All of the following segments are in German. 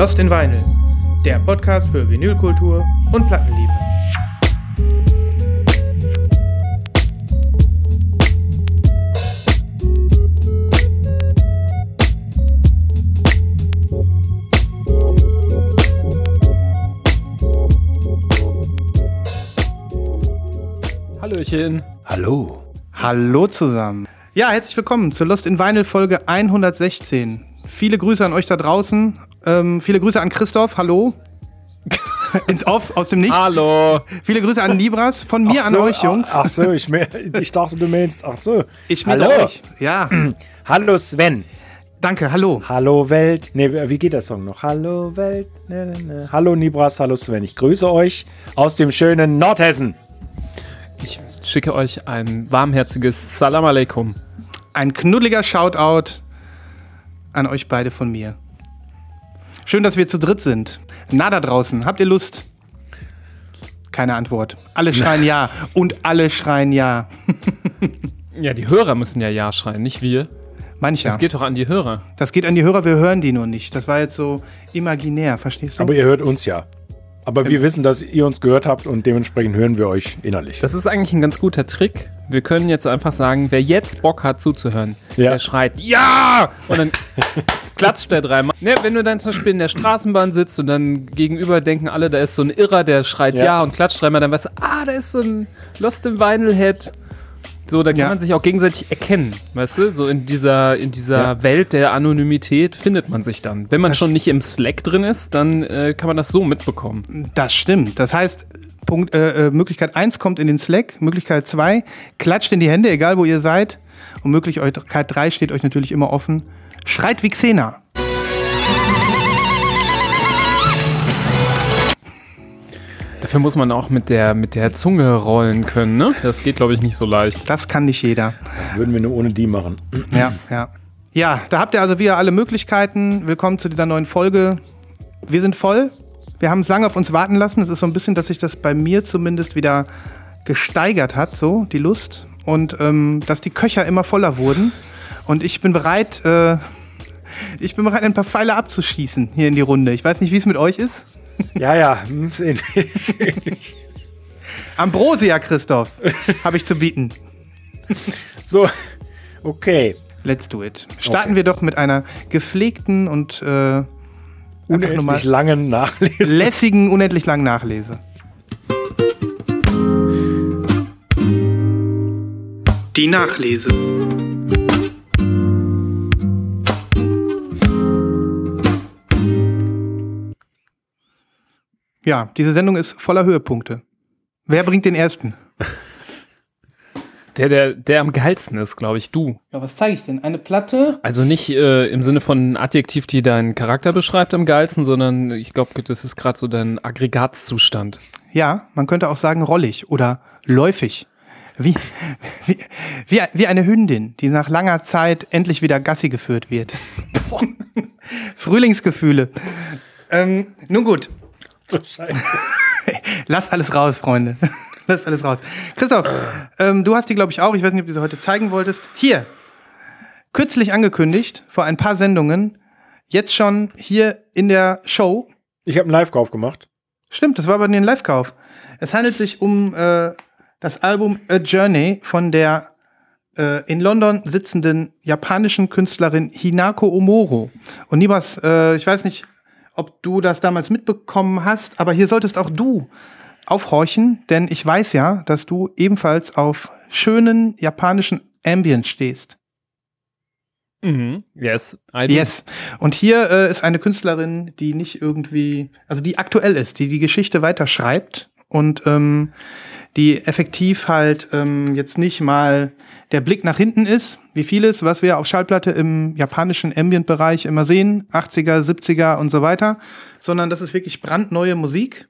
Lost in Vinyl, der Podcast für Vinylkultur und Plattenliebe. Hallöchen. Hallo. Hallo zusammen. Ja, herzlich willkommen zur Lost in Vinyl Folge 116. Viele Grüße an euch da draußen. Ähm, viele Grüße an Christoph. Hallo. Ins Off, aus dem Nichts. Hallo. Viele Grüße an Libras. Von mir Ach an so, euch, Jungs. Ach, ach so, ich, ich dachte, du meinst. Ach so. ich mit Hallo. euch. Ja, Hallo Sven. danke. Hallo. Hallo Welt. Nee, wie geht der Song noch? Hallo Welt. Ne, ne, ne. Hallo Nibras, hallo Sven. Ich grüße euch aus dem schönen Nordhessen. Ich schicke euch ein warmherziges Salam Aleikum. Ein knuddeliger Shoutout an euch beide von mir. Schön, dass wir zu dritt sind. Na da draußen, habt ihr Lust? Keine Antwort. Alle schreien ja. Und alle schreien ja. Ja, die Hörer müssen ja Ja schreien, nicht wir. Mancher. Das geht doch an die Hörer. Das geht an die Hörer, wir hören die nur nicht. Das war jetzt so imaginär, verstehst du? Aber ihr hört uns ja. Aber wir wissen, dass ihr uns gehört habt und dementsprechend hören wir euch innerlich. Das ist eigentlich ein ganz guter Trick. Wir können jetzt einfach sagen, wer jetzt Bock hat zuzuhören, Ja. der schreit Ja! Und dann klatscht der dreimal. Ne, wenn du dann zum Beispiel in der Straßenbahn sitzt und dann gegenüber denken alle, da ist so ein Irrer, der schreit Ja, Ja. und klatscht dreimal, dann weißt du, ah, da ist so ein Lost in Vinyl Head. So, da kann Ja. man sich auch gegenseitig erkennen, weißt du? So in dieser, in dieser Ja. Welt der Anonymität findet man sich dann. Wenn man schon nicht im Slack drin ist, dann äh, kann man das so mitbekommen. Das stimmt. Das heißt, Punkt, äh, äh, Möglichkeit 1 kommt in den Slack, Möglichkeit 2 klatscht in die Hände, egal wo ihr seid. Und Möglichkeit 3 steht euch natürlich immer offen. Schreit wie Xena. Dafür muss man auch mit der, mit der Zunge rollen können, ne? Das geht, glaube ich, nicht so leicht. Das kann nicht jeder. Das würden wir nur ohne die machen. Ja, ja. Ja, da habt ihr also wieder alle Möglichkeiten. Willkommen zu dieser neuen Folge. Wir sind voll. Wir haben es lange auf uns warten lassen. Es ist so ein bisschen, dass sich das bei mir zumindest wieder gesteigert hat, so die Lust. Und ähm, dass die Köcher immer voller wurden. Und ich bin bereit, äh, ich bin bereit, ein paar Pfeile abzuschießen hier in die Runde. Ich weiß nicht, wie es mit euch ist. Ja, ja. hm, ist ähnlich, ist ähnlich. Ambrosia, Christoph, habe ich zu bieten. so, okay. Let's do it. Starten wir doch mit einer gepflegten und äh, einfach nochmal Unendlich langen Nachlesen. lässigen, unendlich langen Nachlese. Die Nachlese. Ja, diese Sendung ist voller Höhepunkte. Wer bringt den ersten? Der, der, der am geilsten ist, glaube ich, du. Ja, was zeige ich denn? Eine Platte? Also nicht äh, im Sinne von Adjektiv, die deinen Charakter beschreibt am geilsten, sondern ich glaube, das ist gerade so dein Aggregatzustand. Ja, man könnte auch sagen rollig oder läufig. Wie, wie, wie, wie eine Hündin, die nach langer Zeit endlich wieder Gassi geführt wird. Frühlingsgefühle. Ähm, nun gut, So scheiße. lasst alles raus, Freunde. lasst alles raus. Christoph, ähm, du hast die, glaube ich, auch. Ich weiß nicht, ob du sie heute zeigen wolltest. Hier, kürzlich angekündigt, vor ein paar Sendungen, jetzt schon hier in der Show Ich habe einen Live-Kauf gemacht. Stimmt, das war aber ein Live-Kauf. Es handelt sich um äh, das Album A Journey von der äh, in London sitzenden japanischen Künstlerin Hinako Omoro. Und Nibas, äh, ich weiß nicht, ob du das damals mitbekommen hast, aber hier solltest auch du aufhorchen, denn ich weiß ja, dass du ebenfalls auf schönen japanischen Ambient stehst. Mhm. Yes. Yes. Und hier äh, ist eine Künstlerin, die nicht irgendwie, also die aktuell ist, die die Geschichte weiterschreibt und ähm, die effektiv halt ähm, jetzt nicht mal der Blick nach hinten ist, wie vieles, was wir auf Schallplatte im japanischen Ambient-Bereich immer sehen, 80er, 70er und so weiter, sondern das ist wirklich brandneue Musik.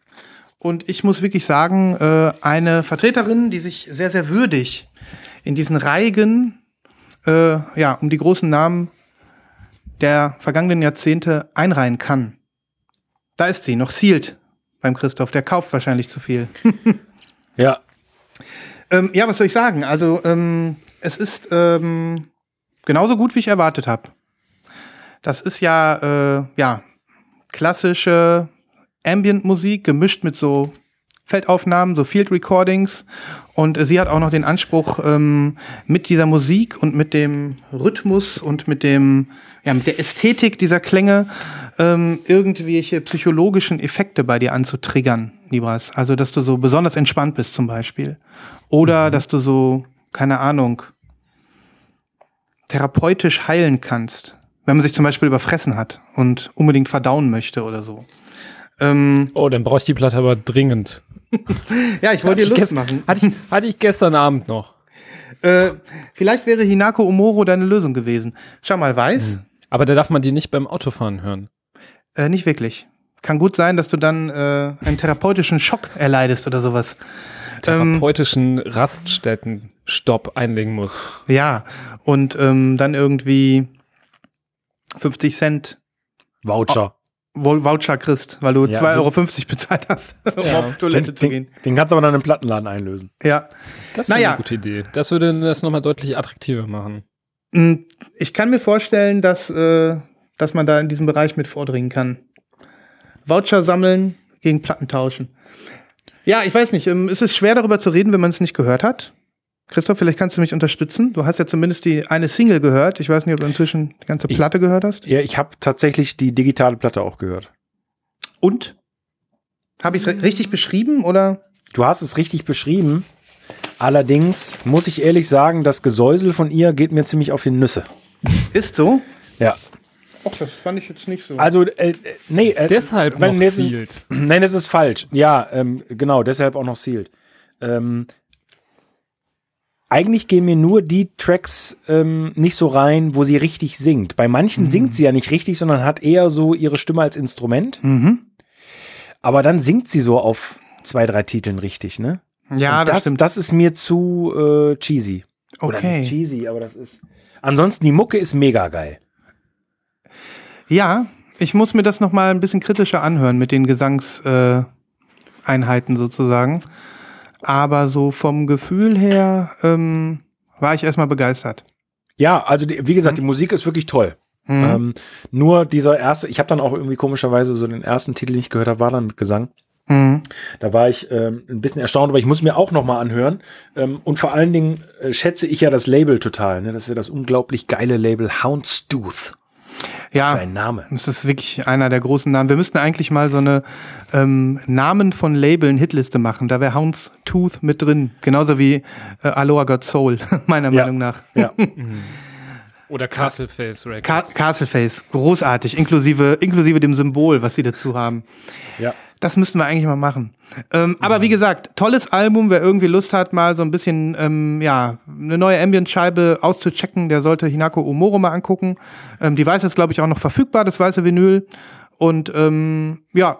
Und ich muss wirklich sagen, äh, eine Vertreterin, die sich sehr, sehr würdig in diesen Reigen äh, ja, um die großen Namen der vergangenen Jahrzehnte einreihen kann. Da ist sie, noch sealed beim Christoph. Der kauft wahrscheinlich zu viel. Ja. Ähm, ja, was soll ich sagen? Also, ähm, es ist ähm, genauso gut, wie ich erwartet habe. Das ist ja, äh, ja, klassische Ambient-Musik gemischt mit so Feldaufnahmen, so Field Recordings. Und äh, sie hat auch noch den Anspruch, ähm, mit dieser Musik und mit dem Rhythmus und mit dem, ja, mit der Ästhetik dieser Klänge ähm, irgendwelche psychologischen Effekte bei dir anzutriggern, Nibras. Also, dass du so besonders entspannt bist zum Beispiel. Oder dass du so, keine Ahnung, therapeutisch heilen kannst. Wenn man sich zum Beispiel überfressen hat und unbedingt verdauen möchte oder so. Ähm, Oh, dann brauche ich die Platte aber dringend. ja, ich wollte dir Lust machen. Hatte ich, hatte ich gestern Abend noch. Äh, vielleicht wäre Hinako Omoro deine Lösung gewesen. Schau mal, weiß? Aber da darf man die nicht beim Autofahren hören. Äh, nicht wirklich. Kann gut sein, dass du dann äh, einen therapeutischen Schock erleidest oder sowas. Ähm, Therapeutischen Raststätten-Stopp einlegen muss. ja, und ähm, dann irgendwie 50 Cent Voucher. Vou- Voucher kriegst, weil du Ja, 2,50 den- Euro bezahlt hast, um auf Toilette den, zu den, gehen. den kannst du aber dann im Plattenladen einlösen. Ja. Das ist Naja. eine gute Idee. Das würde das nochmal deutlich attraktiver machen. Mm, Ich kann mir vorstellen, dass, äh, dass man da in diesem Bereich mit vordringen kann. Voucher sammeln gegen Platten tauschen. Ja, ich weiß nicht. ähm, Es ist schwer darüber zu reden, wenn man es nicht gehört hat. Christoph, vielleicht kannst du mich unterstützen. Du hast ja zumindest die eine Single gehört. Ich weiß nicht, ob du inzwischen die ganze Ich- Platte gehört hast. Ja, ich habe tatsächlich die digitale Platte auch gehört. Und? Habe ich es richtig beschrieben oder? Du hast es richtig beschrieben. Allerdings muss ich ehrlich sagen, das Gesäusel von ihr geht mir ziemlich auf die Nüsse. Ist so? Ja. Och, das fand ich jetzt nicht so. Also, äh, äh, nee. Äh, Deshalb wenn noch sealed. Nein, das ist falsch. Ja, ähm, genau, deshalb auch noch sealed. Ähm, eigentlich gehen mir nur die Tracks ähm, nicht so rein, wo sie richtig singt. Bei manchen singt sie ja nicht richtig, sondern hat eher so ihre Stimme als Instrument. mhm. Aber dann singt sie so auf zwei, drei Titeln richtig, ne? Ja, das, das, stimmt. das ist mir zu äh, cheesy. Oder Okay. nicht cheesy, aber das ist. Ansonsten, die Mucke ist mega geil. Ja, ich muss mir das noch mal ein bisschen kritischer anhören mit den Gesangseinheiten Einheiten sozusagen. Aber so vom Gefühl her ähm, war ich erstmal begeistert. Ja, also die, wie gesagt, die Musik ist wirklich toll. Mhm. Ähm, nur dieser erste, ich habe dann auch irgendwie komischerweise so den ersten Titel, den ich gehört habe, war dann mit Gesang. Mhm. Da war ich ähm, ein bisschen erstaunt, aber ich muss mir auch noch mal anhören. Ähm, und vor allen Dingen äh, schätze ich ja das Label total. Ne? Das ist ja das unglaublich geile Label Houndstooth. Ja, ein Name. das ist wirklich einer der großen Namen. Wir müssten eigentlich mal so eine ähm, Namen von Labeln Hitliste machen. Da wäre Houndstooth mit drin. Genauso wie äh, Aloha Got Soul, meiner Ja. Meinung nach. Ja. Oder Castleface Records. Ca Castleface, großartig, inklusive, inklusive dem Symbol, was sie dazu haben. ja. Das müssten wir eigentlich mal machen. Ähm, aber wie gesagt, tolles Album. Wer irgendwie Lust hat, mal so ein bisschen, ähm, ja, eine neue Ambient-Scheibe auszuchecken, der sollte Hinako Omoro mal angucken. Ähm, die weiße ist, glaube ich, auch noch verfügbar, das weiße Vinyl. Und ähm, ja,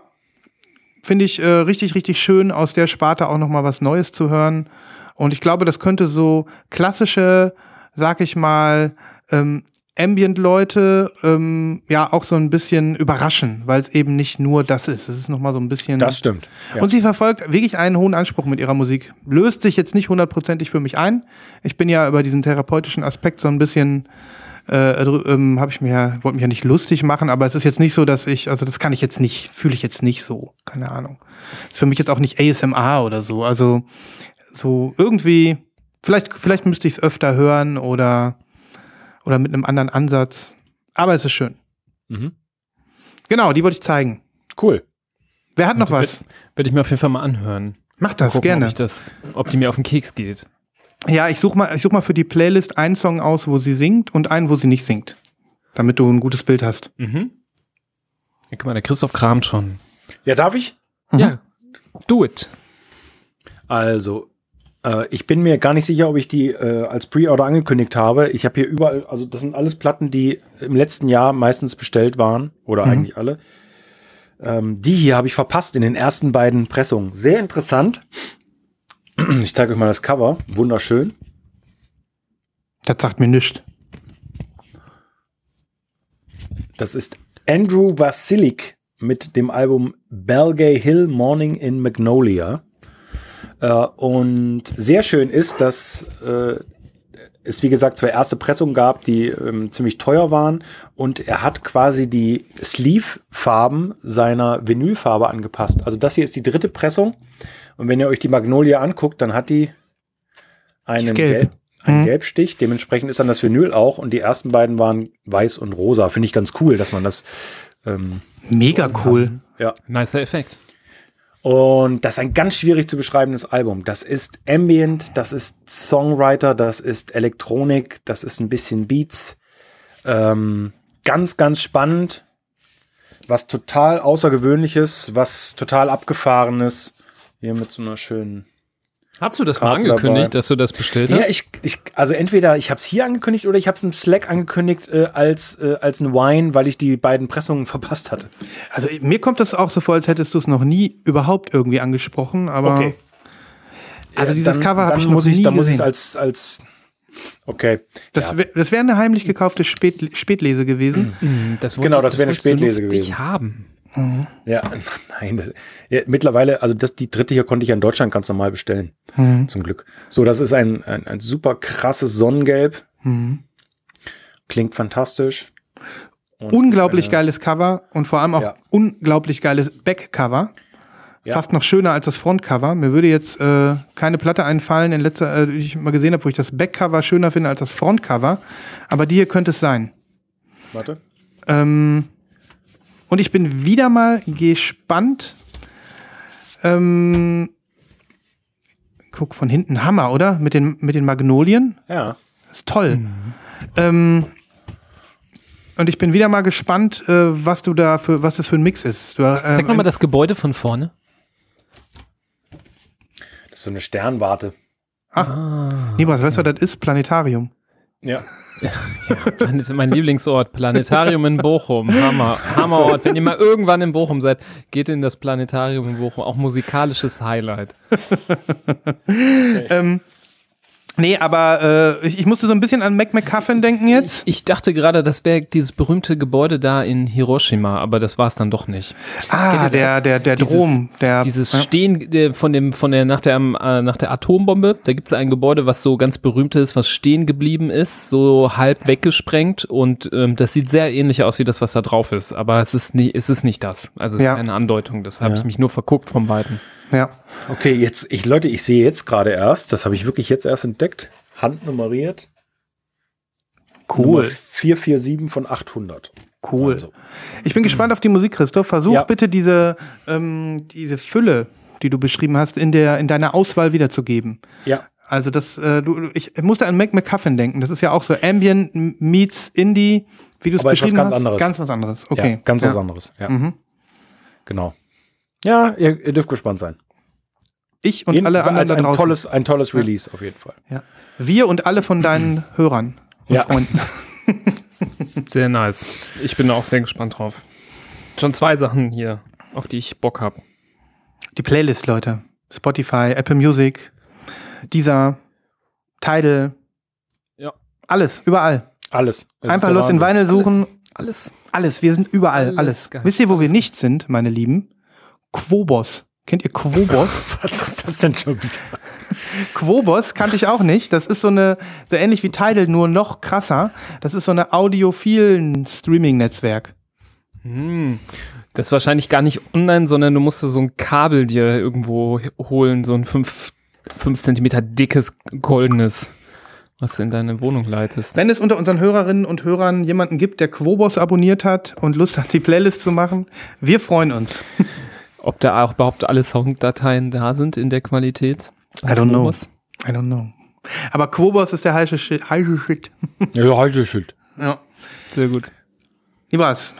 finde ich äh, richtig, richtig schön, aus der Sparte auch noch mal was Neues zu hören. Und ich glaube, das könnte so klassische, sag ich mal, ähm, Ambient-Leute ähm, ja auch so ein bisschen überraschen, weil es eben nicht nur das ist. Es ist noch mal so ein bisschen. Das stimmt. Ja. Und sie verfolgt wirklich einen hohen Anspruch mit ihrer Musik. Löst sich jetzt nicht hundertprozentig für mich ein. Ich bin ja über diesen therapeutischen Aspekt so ein bisschen, äh, ähm, habe ich mir ja, wollte mich ja nicht lustig machen, aber es ist jetzt nicht so, dass ich, also das kann ich jetzt nicht, fühle ich jetzt nicht so, keine Ahnung. Ist für mich jetzt auch nicht ASMR oder so. Also so irgendwie, vielleicht, vielleicht müsste ich es öfter hören oder, oder mit einem anderen Ansatz. Aber es ist schön. Mhm. Genau, die wollte ich zeigen. Cool. Wer hat noch was? Werde ich mir auf jeden Fall mal anhören. Mach das Gucken, gerne. Ob, ich das, ob die mir auf den Keks geht. Ja, ich suche mal, ich such mal für die Playlist einen Song aus, wo sie singt und einen, wo sie nicht singt. Damit du ein gutes Bild hast. Mhm. Ja, guck mal, der Christoph kramt schon. Ja, darf ich? Mhm. Ja, do it. Also, ich bin mir gar nicht sicher, ob ich die äh, als Pre-Order angekündigt habe. Ich habe hier überall, also das sind alles Platten, die im letzten Jahr meistens bestellt waren. Oder Mhm. eigentlich alle. Ähm, die hier habe ich verpasst in den ersten beiden Pressungen. Sehr interessant. Ich zeige euch mal das Cover. Wunderschön. Das sagt mir nichts. Das ist Andrew Vasilik mit dem Album Belgay Hill Morning in Magnolia. Äh, und sehr schön ist, dass äh, es, wie gesagt, zwei erste Pressungen gab, die ähm, ziemlich teuer waren. Und er hat quasi die Sleeve-Farben seiner Vinylfarbe angepasst. Also das hier ist die dritte Pressung. Und wenn ihr euch die Magnolie anguckt, dann hat die einen, gelb. Gelb, einen Mhm. Gelbstich. Dementsprechend ist dann das Vinyl auch. Und die ersten beiden waren weiß und rosa. Finde ich ganz cool, dass man das. Ähm, Mega cool. ja. Nicer Effekt. Und das ist ein ganz schwierig zu beschreibendes Album. Das ist Ambient, das ist Songwriter, das ist Elektronik, das ist ein bisschen Beats. Ähm, ganz, ganz spannend. Was total Außergewöhnliches, was total Abgefahrenes. Hier mit so einer schönen. Hast du das mal angekündigt, dabei. dass du das bestellt Ja, hast? ich, ich, also entweder ich habe es hier angekündigt oder ich habe es im Slack angekündigt äh, als, äh, als ein Wine, weil ich die beiden Pressungen verpasst hatte. Also mir kommt das auch so vor, als hättest du es noch nie überhaupt irgendwie angesprochen, aber also Ja, dieses dann- Cover habe ich noch muss ich, nie Dann muss ich gesehen. als, als Okay. das ja. wär- das wäre eine heimlich gekaufte Spät Spätlese gewesen. Mhm, das Genau, das wäre eine Spätlese gewesen. haben. Ja, nein. Das, ja, mittlerweile, also das, die dritte hier konnte ich ja in Deutschland ganz normal bestellen. Mhm. Zum Glück. So, das ist ein, ein, ein super krasses Sonnengelb. Mhm. Klingt fantastisch. Und, Unglaublich äh, geiles Cover und vor allem auch Ja. unglaublich geiles Backcover. Ja. Fast noch schöner als das Frontcover. Mir würde jetzt äh, keine Platte einfallen, in letzter, äh, die ich mal gesehen habe, wo ich das Backcover schöner finde als das Frontcover. Aber die hier könnte es sein. Warte. Ähm, und ich bin wieder mal gespannt. Ähm, guck, von hinten Hammer, oder? Mit den, mit den Magnolien. Ja. ist toll. Ähm, und ich bin wieder mal gespannt, äh, was du da für, was das für ein Mix ist. Du, ähm, Sag nochmal das Gebäude von vorne. Das ist so eine Sternwarte. Nibras, weißt du, was das ist? Planetarium. Ja. Das ist mein Lieblingsort. Planetarium in Bochum. Hammer. Hammerort. Wenn ihr mal irgendwann in Bochum seid, geht in das Planetarium in Bochum. Auch musikalisches Highlight. Ähm, nee, aber äh, ich, ich musste so ein bisschen an Mac McCuffin denken jetzt. Ich dachte gerade, das wäre dieses berühmte Gebäude da in Hiroshima, aber das war es dann doch nicht. Ah, der, der, der Dieses- Drom. Der, Dieses ja. Stehen äh, von dem, von der, nach der, ähm, äh, nach der Atombombe, da gibt es ein Gebäude, was so ganz berühmt ist, was stehen geblieben ist, so halb weggesprengt und ähm, das sieht sehr ähnlich aus wie das, was da drauf ist, aber es ist nicht, es ist nicht das. Also es Ja. ist eine Andeutung, das habe Ja. ich mich nur verguckt vom Weiten. Ja. Okay, jetzt, ich, Leute, ich sehe jetzt gerade erst, das habe ich wirklich jetzt erst entdeckt, handnummeriert. Nummer 447 von 800. Cool. Also, Ich bin gespannt auf die Musik, Christoph. Versuch Ja. bitte diese, ähm, diese Fülle, die du beschrieben hast, in, der, in deiner Auswahl wiederzugeben. ja, Also das, äh, du, ich musste an Mac McCuffin denken. Das ist ja auch so Ambient meets Indie, wie du es was beschrieben ganz hast. anderes. Ganz was anderes. Okay. ja ganz was Ja. anderes. Ja. Mhm. Genau. Ja, ihr, ihr dürft gespannt sein. Ich und Jeden- alle anderen als da ein draußen. tolles, ein tolles Release auf jeden Fall. ja. Wir und alle von deinen Hörern und Ja. Freunden. Sehr nice. Ich bin da auch sehr gespannt drauf. Schon zwei Sachen hier, auf die ich Bock habe. Die Playlist, Leute. Spotify, Apple Music, dieser, Tidal. Ja. Alles, überall. Alles. Es ist Einfach los in. Vinyl suchen. Alles. Alles, wir sind überall, Alles alles. Wisst ihr, wo wir nicht sind, meine Lieben? Quobos. Kennt ihr Quobos? Was ist das denn schon wieder? Quobos kannte ich auch nicht. Das ist so eine, so ähnlich wie Tidal, nur noch krasser. Das ist so eine audiophilen Streaming-Netzwerk. Hm. Das ist wahrscheinlich gar nicht online, sondern du musst so ein Kabel dir irgendwo holen, so ein 5 Zentimeter dickes goldenes, was du in deine Wohnung leitest. Wenn es unter unseren Hörerinnen und Hörern jemanden gibt, der Quobos abonniert hat und Lust hat, die Playlist zu machen, wir freuen uns. Ob da auch überhaupt alle Sounddateien da sind in der Qualität? I don't know. I don't know. Aber Quobos ist der heiße Shit. Heiße Shit. Ja, heute Schild. Ja. Sehr gut. Nibras,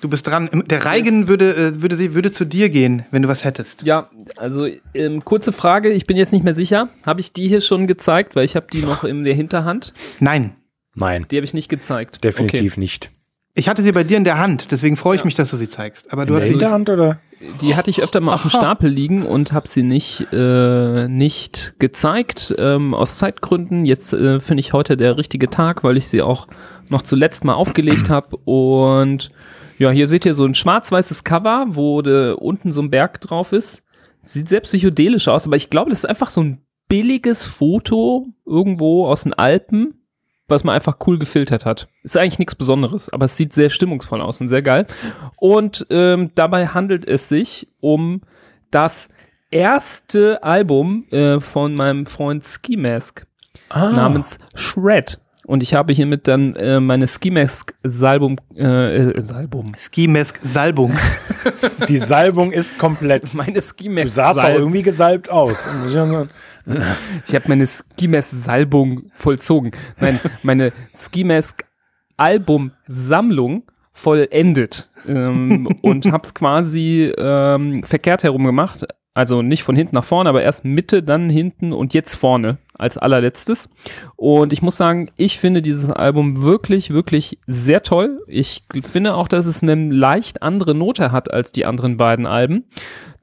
du bist dran. Der Reigen würde, äh, würde, sie, würde zu dir gehen, wenn du was hättest. Ja, also ähm, kurze Frage, ich bin jetzt nicht mehr sicher. Habe ich die hier schon gezeigt, weil ich habe die noch in der Hinterhand. Nein. Nein, Die habe ich nicht gezeigt. definitiv nicht. Ich hatte sie bei dir in der Hand, deswegen freue ich mich, dass du sie zeigst. Aber du In hast der sie. Hinterhand oder? Die hatte ich öfter mal auf dem Stapel liegen und habe sie nicht, äh, nicht gezeigt, ähm, aus Zeitgründen. Jetzt äh, finde ich heute der richtige Tag, weil ich sie auch noch zuletzt mal aufgelegt habe. Und ja, hier seht ihr so ein schwarz-weißes Cover, wo de, unten so ein Berg drauf ist. Sieht sehr psychedelisch aus, aber ich glaube, das ist einfach so ein billiges Foto irgendwo aus den Alpen, was man einfach cool gefiltert hat. Ist eigentlich nichts Besonderes, aber es sieht sehr stimmungsvoll aus und sehr geil. Und ähm, dabei handelt es sich um das erste Album äh, von meinem Freund Ski Mask Ah. namens Shred. Und ich habe hiermit dann äh, meine Ski Mask Salbum, äh, äh, Salbum, Ski-Mask Salbung. Die Salbung ist komplett. meine Ski Du Mask sahst auch irgendwie gesalbt aus. Ich habe meine Ski Mask Salbung vollzogen. Nein, meine Ski Mask Album Sammlung vollendet ähm, und habe es quasi ähm, verkehrt herum gemacht. Also nicht von hinten nach vorne, aber erst Mitte, dann hinten und jetzt vorne als allerletztes. Und ich muss sagen, ich finde dieses Album wirklich, wirklich sehr toll. Ich finde auch, dass es eine leicht andere Note hat als die anderen beiden Alben.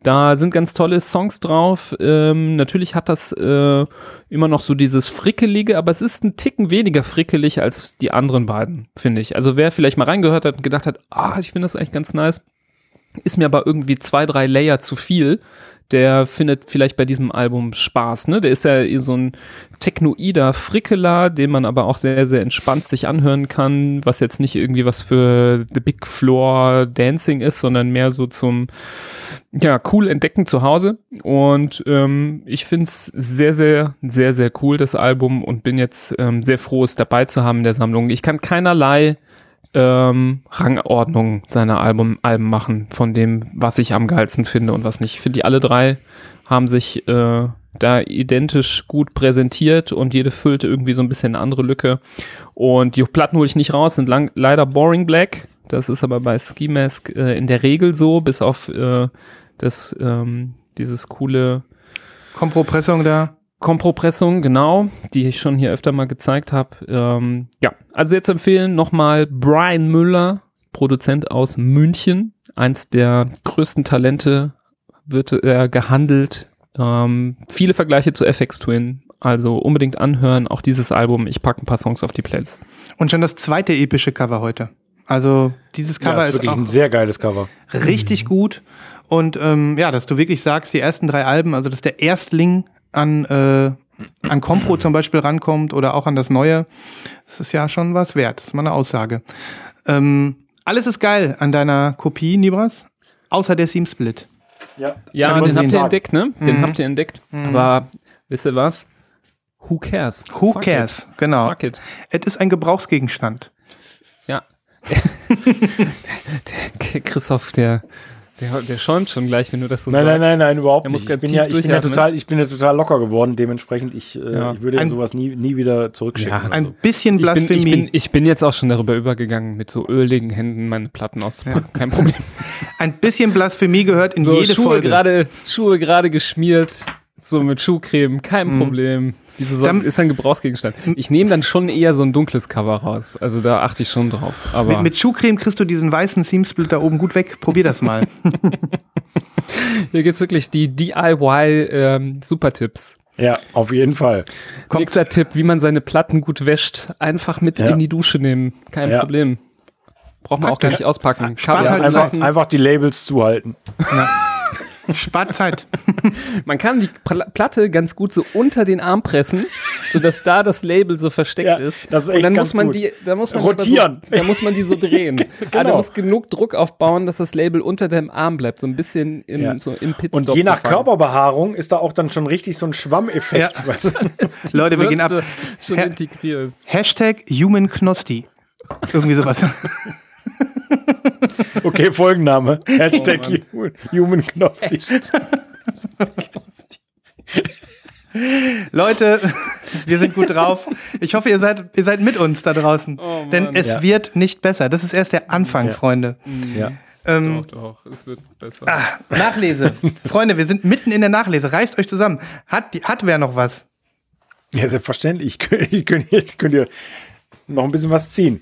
Da sind ganz tolle Songs drauf. Ähm, natürlich hat das äh, immer noch so dieses Frickelige, aber es ist ein Ticken weniger frickelig als die anderen beiden, finde ich. Also wer vielleicht mal reingehört hat und gedacht hat, ah, ich finde das eigentlich ganz nice, ist mir aber irgendwie zwei, drei Layer zu viel. Der findet vielleicht bei diesem Album Spaß, ne? Der ist ja so ein technoider Frickeler, den man aber auch sehr, sehr entspannt sich anhören kann, was jetzt nicht irgendwie was für The Big Floor Dancing ist, sondern mehr so zum, ja, cool entdecken zu Hause. Und ähm, ich find's sehr, sehr, sehr, sehr cool, das Album, und bin jetzt ähm, sehr froh, es dabei zu haben in der Sammlung. Ich kann keinerlei ähm, Rangordnung seiner Album, Alben machen, von dem, was ich am geilsten finde und was nicht. Ich finde, die alle drei haben sich äh, da identisch gut präsentiert und jede füllte irgendwie so ein bisschen eine andere Lücke. Und die Platten hole ich nicht raus, sind lang, leider Boring Black. Das ist aber bei Ski Mask äh, in der Regel so, bis auf äh, das, ähm, dieses coole Kompressung da. Kompressung, genau, die ich schon hier öfter mal gezeigt habe. Ähm, ja, also jetzt empfehlen nochmal Brian Müller, Produzent aus München, eins der größten Talente, wird er gehandelt. Ähm, viele Vergleiche zu FX Twin, also unbedingt anhören, auch dieses Album. Ich packe ein paar Songs auf die Playlist. Und schon das zweite epische Cover heute. Also dieses Ja, Cover ist ist, wirklich auch ein sehr geiles Cover. richtig gut. Und ähm, ja, dass du wirklich sagst, die ersten drei Alben, also dass der Erstling an, äh, an Compro zum Beispiel rankommt oder auch an das Neue, das ist ja schon was wert. Das ist mal eine Aussage. Ähm, alles ist geil an deiner Kopie, Nibras, außer der Seam Split. Ja, Ja, den habt ihr entdeckt, ne? Den Mhm. habt ihr entdeckt. Aber wisst ihr was? Who cares? Who Fuck cares? It. Genau. Fuck it. Es ist ein Gebrauchsgegenstand. Ja. der Christoph, der, der, der schäumt schon gleich, wenn du das so Nein, sagst. nein, nein, nein, überhaupt Er muss nicht. Ich bin, ja, ich, bin ja total, ich bin ja total locker geworden. Dementsprechend, ich, äh, Ja. ich würde Ein- sowas nie, nie wieder zurückschicken. Ja. oder Ein so. bisschen Ich bin, Blasphemie. ich, bin, ich bin jetzt auch schon darüber übergegangen, mit so öligen Händen meine Platten auszupacken. Kein Problem. ein bisschen Blasphemie gehört in so jede Schuhe Folge. gerade, Schuhe gerade geschmiert, so mit Schuhcreme, kein Problem. Wieso soll, Dann- ist ein Gebrauchsgegenstand. Ich nehme dann schon eher so ein dunkles Cover raus. Also da achte ich schon drauf. Aber Mit, mit Schuhcreme kriegst du diesen weißen Seam Split da oben gut weg. Probier das mal. hier gibt's wirklich die DIY ähm, Supertipps. Ja, auf jeden Fall. Kommt- Nächster Tipp, wie man seine Platten gut wäscht. Einfach mit Ja. in die Dusche nehmen. Kein Ja. Problem. Braucht man auch gar Praktisch. nicht auspacken. Kabel halt Einfach, einfach die Labels zuhalten. Spart Zeit. Man kann die Pla- Platte ganz gut so unter den Arm pressen, sodass da das Label so versteckt Ja, ist. das ist echt Und dann ganz muss man gut. die, da muss man Rotieren. So, da muss man die so drehen. genau. Aber da muss genug Druck aufbauen, dass das Label unter dem Arm bleibt, so ein bisschen im, Ja. so im Pitstop. Und je nach gefallen. Körperbehaarung ist da auch dann schon richtig so ein Schwammeffekt. Ja. weißt du? Leute, wir gehen ab. Schon integriert. Hashtag Human Knosti. Irgendwie sowas. Okay, Folgenname. Hashtag Oh Human, Gnostic. Leute, wir sind gut drauf. Ich hoffe, ihr seid, ihr seid mit uns da draußen. Oh. Denn es Ja. wird nicht besser. Das ist erst der Anfang, Ja. Freunde. Ja. Ähm, Doch, doch, es wird besser. ah, Nachlese. Freunde, wir sind mitten in der Nachlese. Reißt euch zusammen. Hat, die- hat wer noch was? ja, selbstverständlich. Ich könnte ich könnt, ihr- könnt ihr noch ein bisschen was ziehen.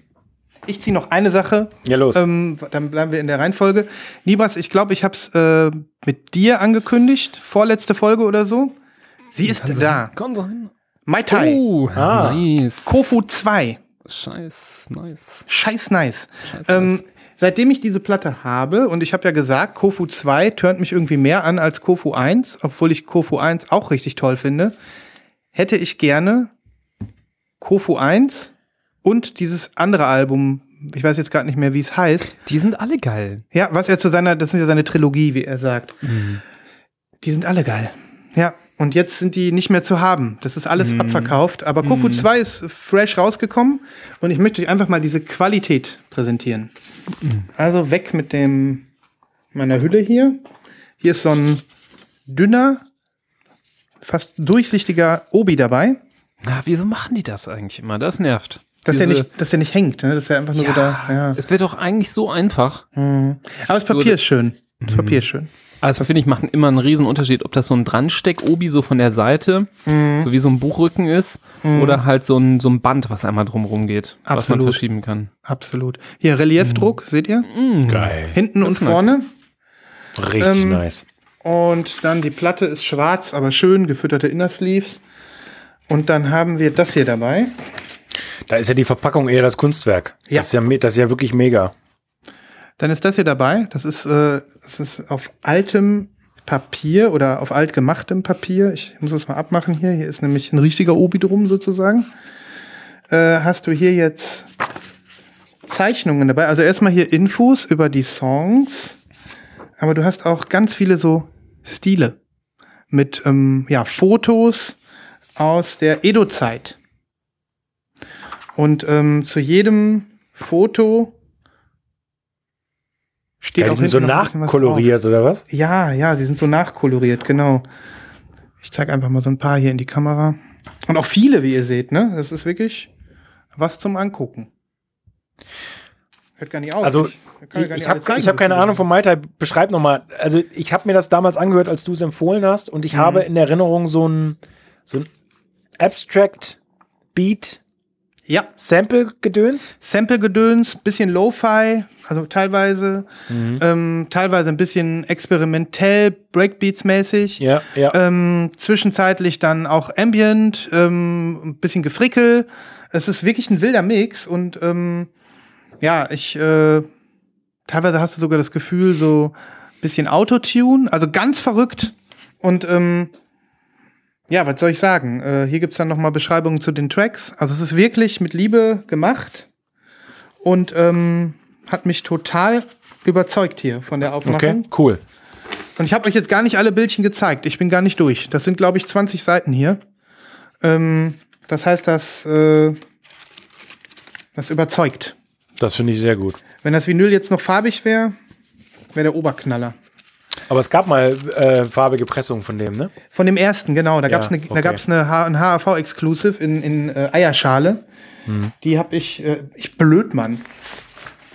Ich ziehe noch eine Sache. Ja, los. Ähm, dann bleiben wir in der Reihenfolge. Nibas, ich glaube, ich habe es äh, mit dir angekündigt. Vorletzte Folge oder so. Sie ist da. Kann sein. Mai Tai. Oh, Ah. nice. Kofu 2. Scheiß, nice. Scheiß nice. Scheiß Ähm, nice. seitdem ich diese Platte habe, und ich habe ja gesagt, Kofu 2 turnt mich irgendwie mehr an als Kofu 1, obwohl ich Kofu 1 auch richtig toll finde. hätte ich gerne Kofu 1 und dieses andere Album, ich weiß jetzt gerade nicht mehr, wie es heißt. Die sind alle geil. Ja, was er zu seiner, das ist ja seine Trilogie, wie er sagt. Die sind alle geil. Ja, und jetzt sind die nicht mehr zu haben. Das ist alles abverkauft. Aber Kofu 2 ist fresh rausgekommen und ich möchte euch einfach mal diese Qualität präsentieren. Also weg mit dem meiner Hülle hier. Hier ist so ein dünner, fast durchsichtiger Obi dabei. Na, wieso machen die das eigentlich immer? Das nervt. Dass der, nicht, dass der nicht hängt, ne? dass der einfach nur so da. Ja. Es wäre doch eigentlich so einfach. Aber das Papier ist schön. Das Papier ist schön. Also finde ich, macht immer einen riesen Unterschied, ob das so ein Dransteck-Obi so von der Seite, Mhm. so wie so ein Buchrücken ist, oder halt so ein, so ein Band, was einmal drumrum geht, was man Absolut. verschieben kann. Absolut. Hier Reliefdruck, seht ihr? Geil. Hinten und ist nice. vorne. Richtig Ähm, nice. Und dann die Platte ist schwarz, aber schön, gefütterte Innersleeves. Und dann haben wir das hier dabei. Da ist ja die Verpackung eher das Kunstwerk. Ja. Das, ist ja, das ist ja wirklich mega. Dann ist das hier dabei. Das ist, äh, das ist auf altem Papier oder auf alt gemachtem Papier. Ich muss das mal abmachen hier. Hier ist nämlich ein richtiger Obi drum sozusagen. Äh, hast du hier jetzt Zeichnungen dabei? Also erstmal hier Infos über die Songs. Aber du hast auch ganz viele so Stile mit ähm, ja, Fotos aus der Edo-Zeit. Und ähm, zu jedem Foto steht Ja, die auch sind so nachkoloriert, oder was? Ja, ja, die sind so nachkoloriert, genau. Ich zeige einfach mal so ein paar hier in die Kamera. Und auch viele, wie ihr seht, ne? Das ist wirklich was zum Angucken. Hört gar nicht auf. Also, ich Ich, ich habe hab keine. Ahnung vom Mai Tai. Beschreib nochmal. Also, ich habe mir das damals angehört, als du es empfohlen hast. Und ich Mhm. habe in Erinnerung so ein, so ein Abstract Beat Ja, Sample Gedöns. Sample-Gedöns, bisschen Lo-Fi, also teilweise, Mhm. ähm, teilweise ein bisschen experimentell, Breakbeats-mäßig. Ja, ja. Ähm, zwischenzeitlich dann auch Ambient, ähm, ein bisschen Gefrickel. Es ist wirklich ein wilder Mix und ähm, ja, ich äh, teilweise hast du sogar das Gefühl, so ein bisschen Autotune, also ganz verrückt. Und ähm, ja, was soll ich sagen? Äh, hier gibt's dann noch mal Beschreibungen zu den Tracks. Also es ist wirklich mit Liebe gemacht und ähm, hat mich total überzeugt hier von der Aufmachung. okay, cool. Und ich habe euch jetzt gar nicht alle Bildchen gezeigt. Ich bin gar nicht durch. Das sind, glaube ich, 20 Seiten hier. Ähm, das heißt, das, äh, das überzeugt. Das finde ich sehr gut. Wenn das Vinyl jetzt noch farbig wäre, wäre der Oberknaller. Aber es gab mal äh, farbige Pressungen von dem, ne? Von dem ersten, genau. Da Ja, gab's ne, da okay. eine H ein HAV-Exclusive in, in äh, Eierschale. Hm. Die habe ich, äh, ich blöd, Mann.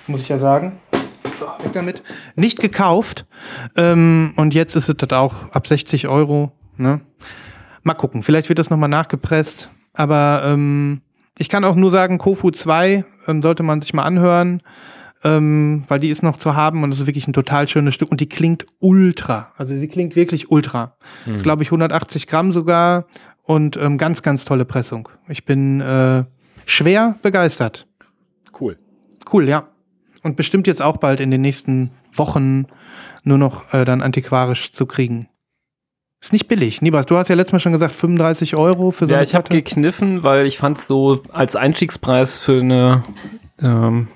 Muss ich ja sagen. So, weg damit. Nicht gekauft. Ähm, und jetzt ist es das auch ab 60 Euro. Ne? Mal gucken. Vielleicht wird das nochmal nachgepresst. Aber ähm, ich kann auch nur sagen, Kofu 2 ähm, sollte man sich mal anhören. Ähm, weil die ist noch zu haben und es ist wirklich ein total schönes Stück und die klingt ultra. Also sie klingt wirklich ultra. Ist glaube ich 180 Gramm sogar und ähm, ganz, ganz tolle Pressung. Ich bin äh, schwer begeistert. Cool. Cool, ja. Und bestimmt jetzt auch bald in den nächsten Wochen nur noch äh, dann antiquarisch zu kriegen. Ist nicht billig. Nibas, du hast ja letztes Mal schon gesagt, 35 Euro für so Ja, eine ich habe gekniffen, weil ich fand so als Einstiegspreis für eine ähm,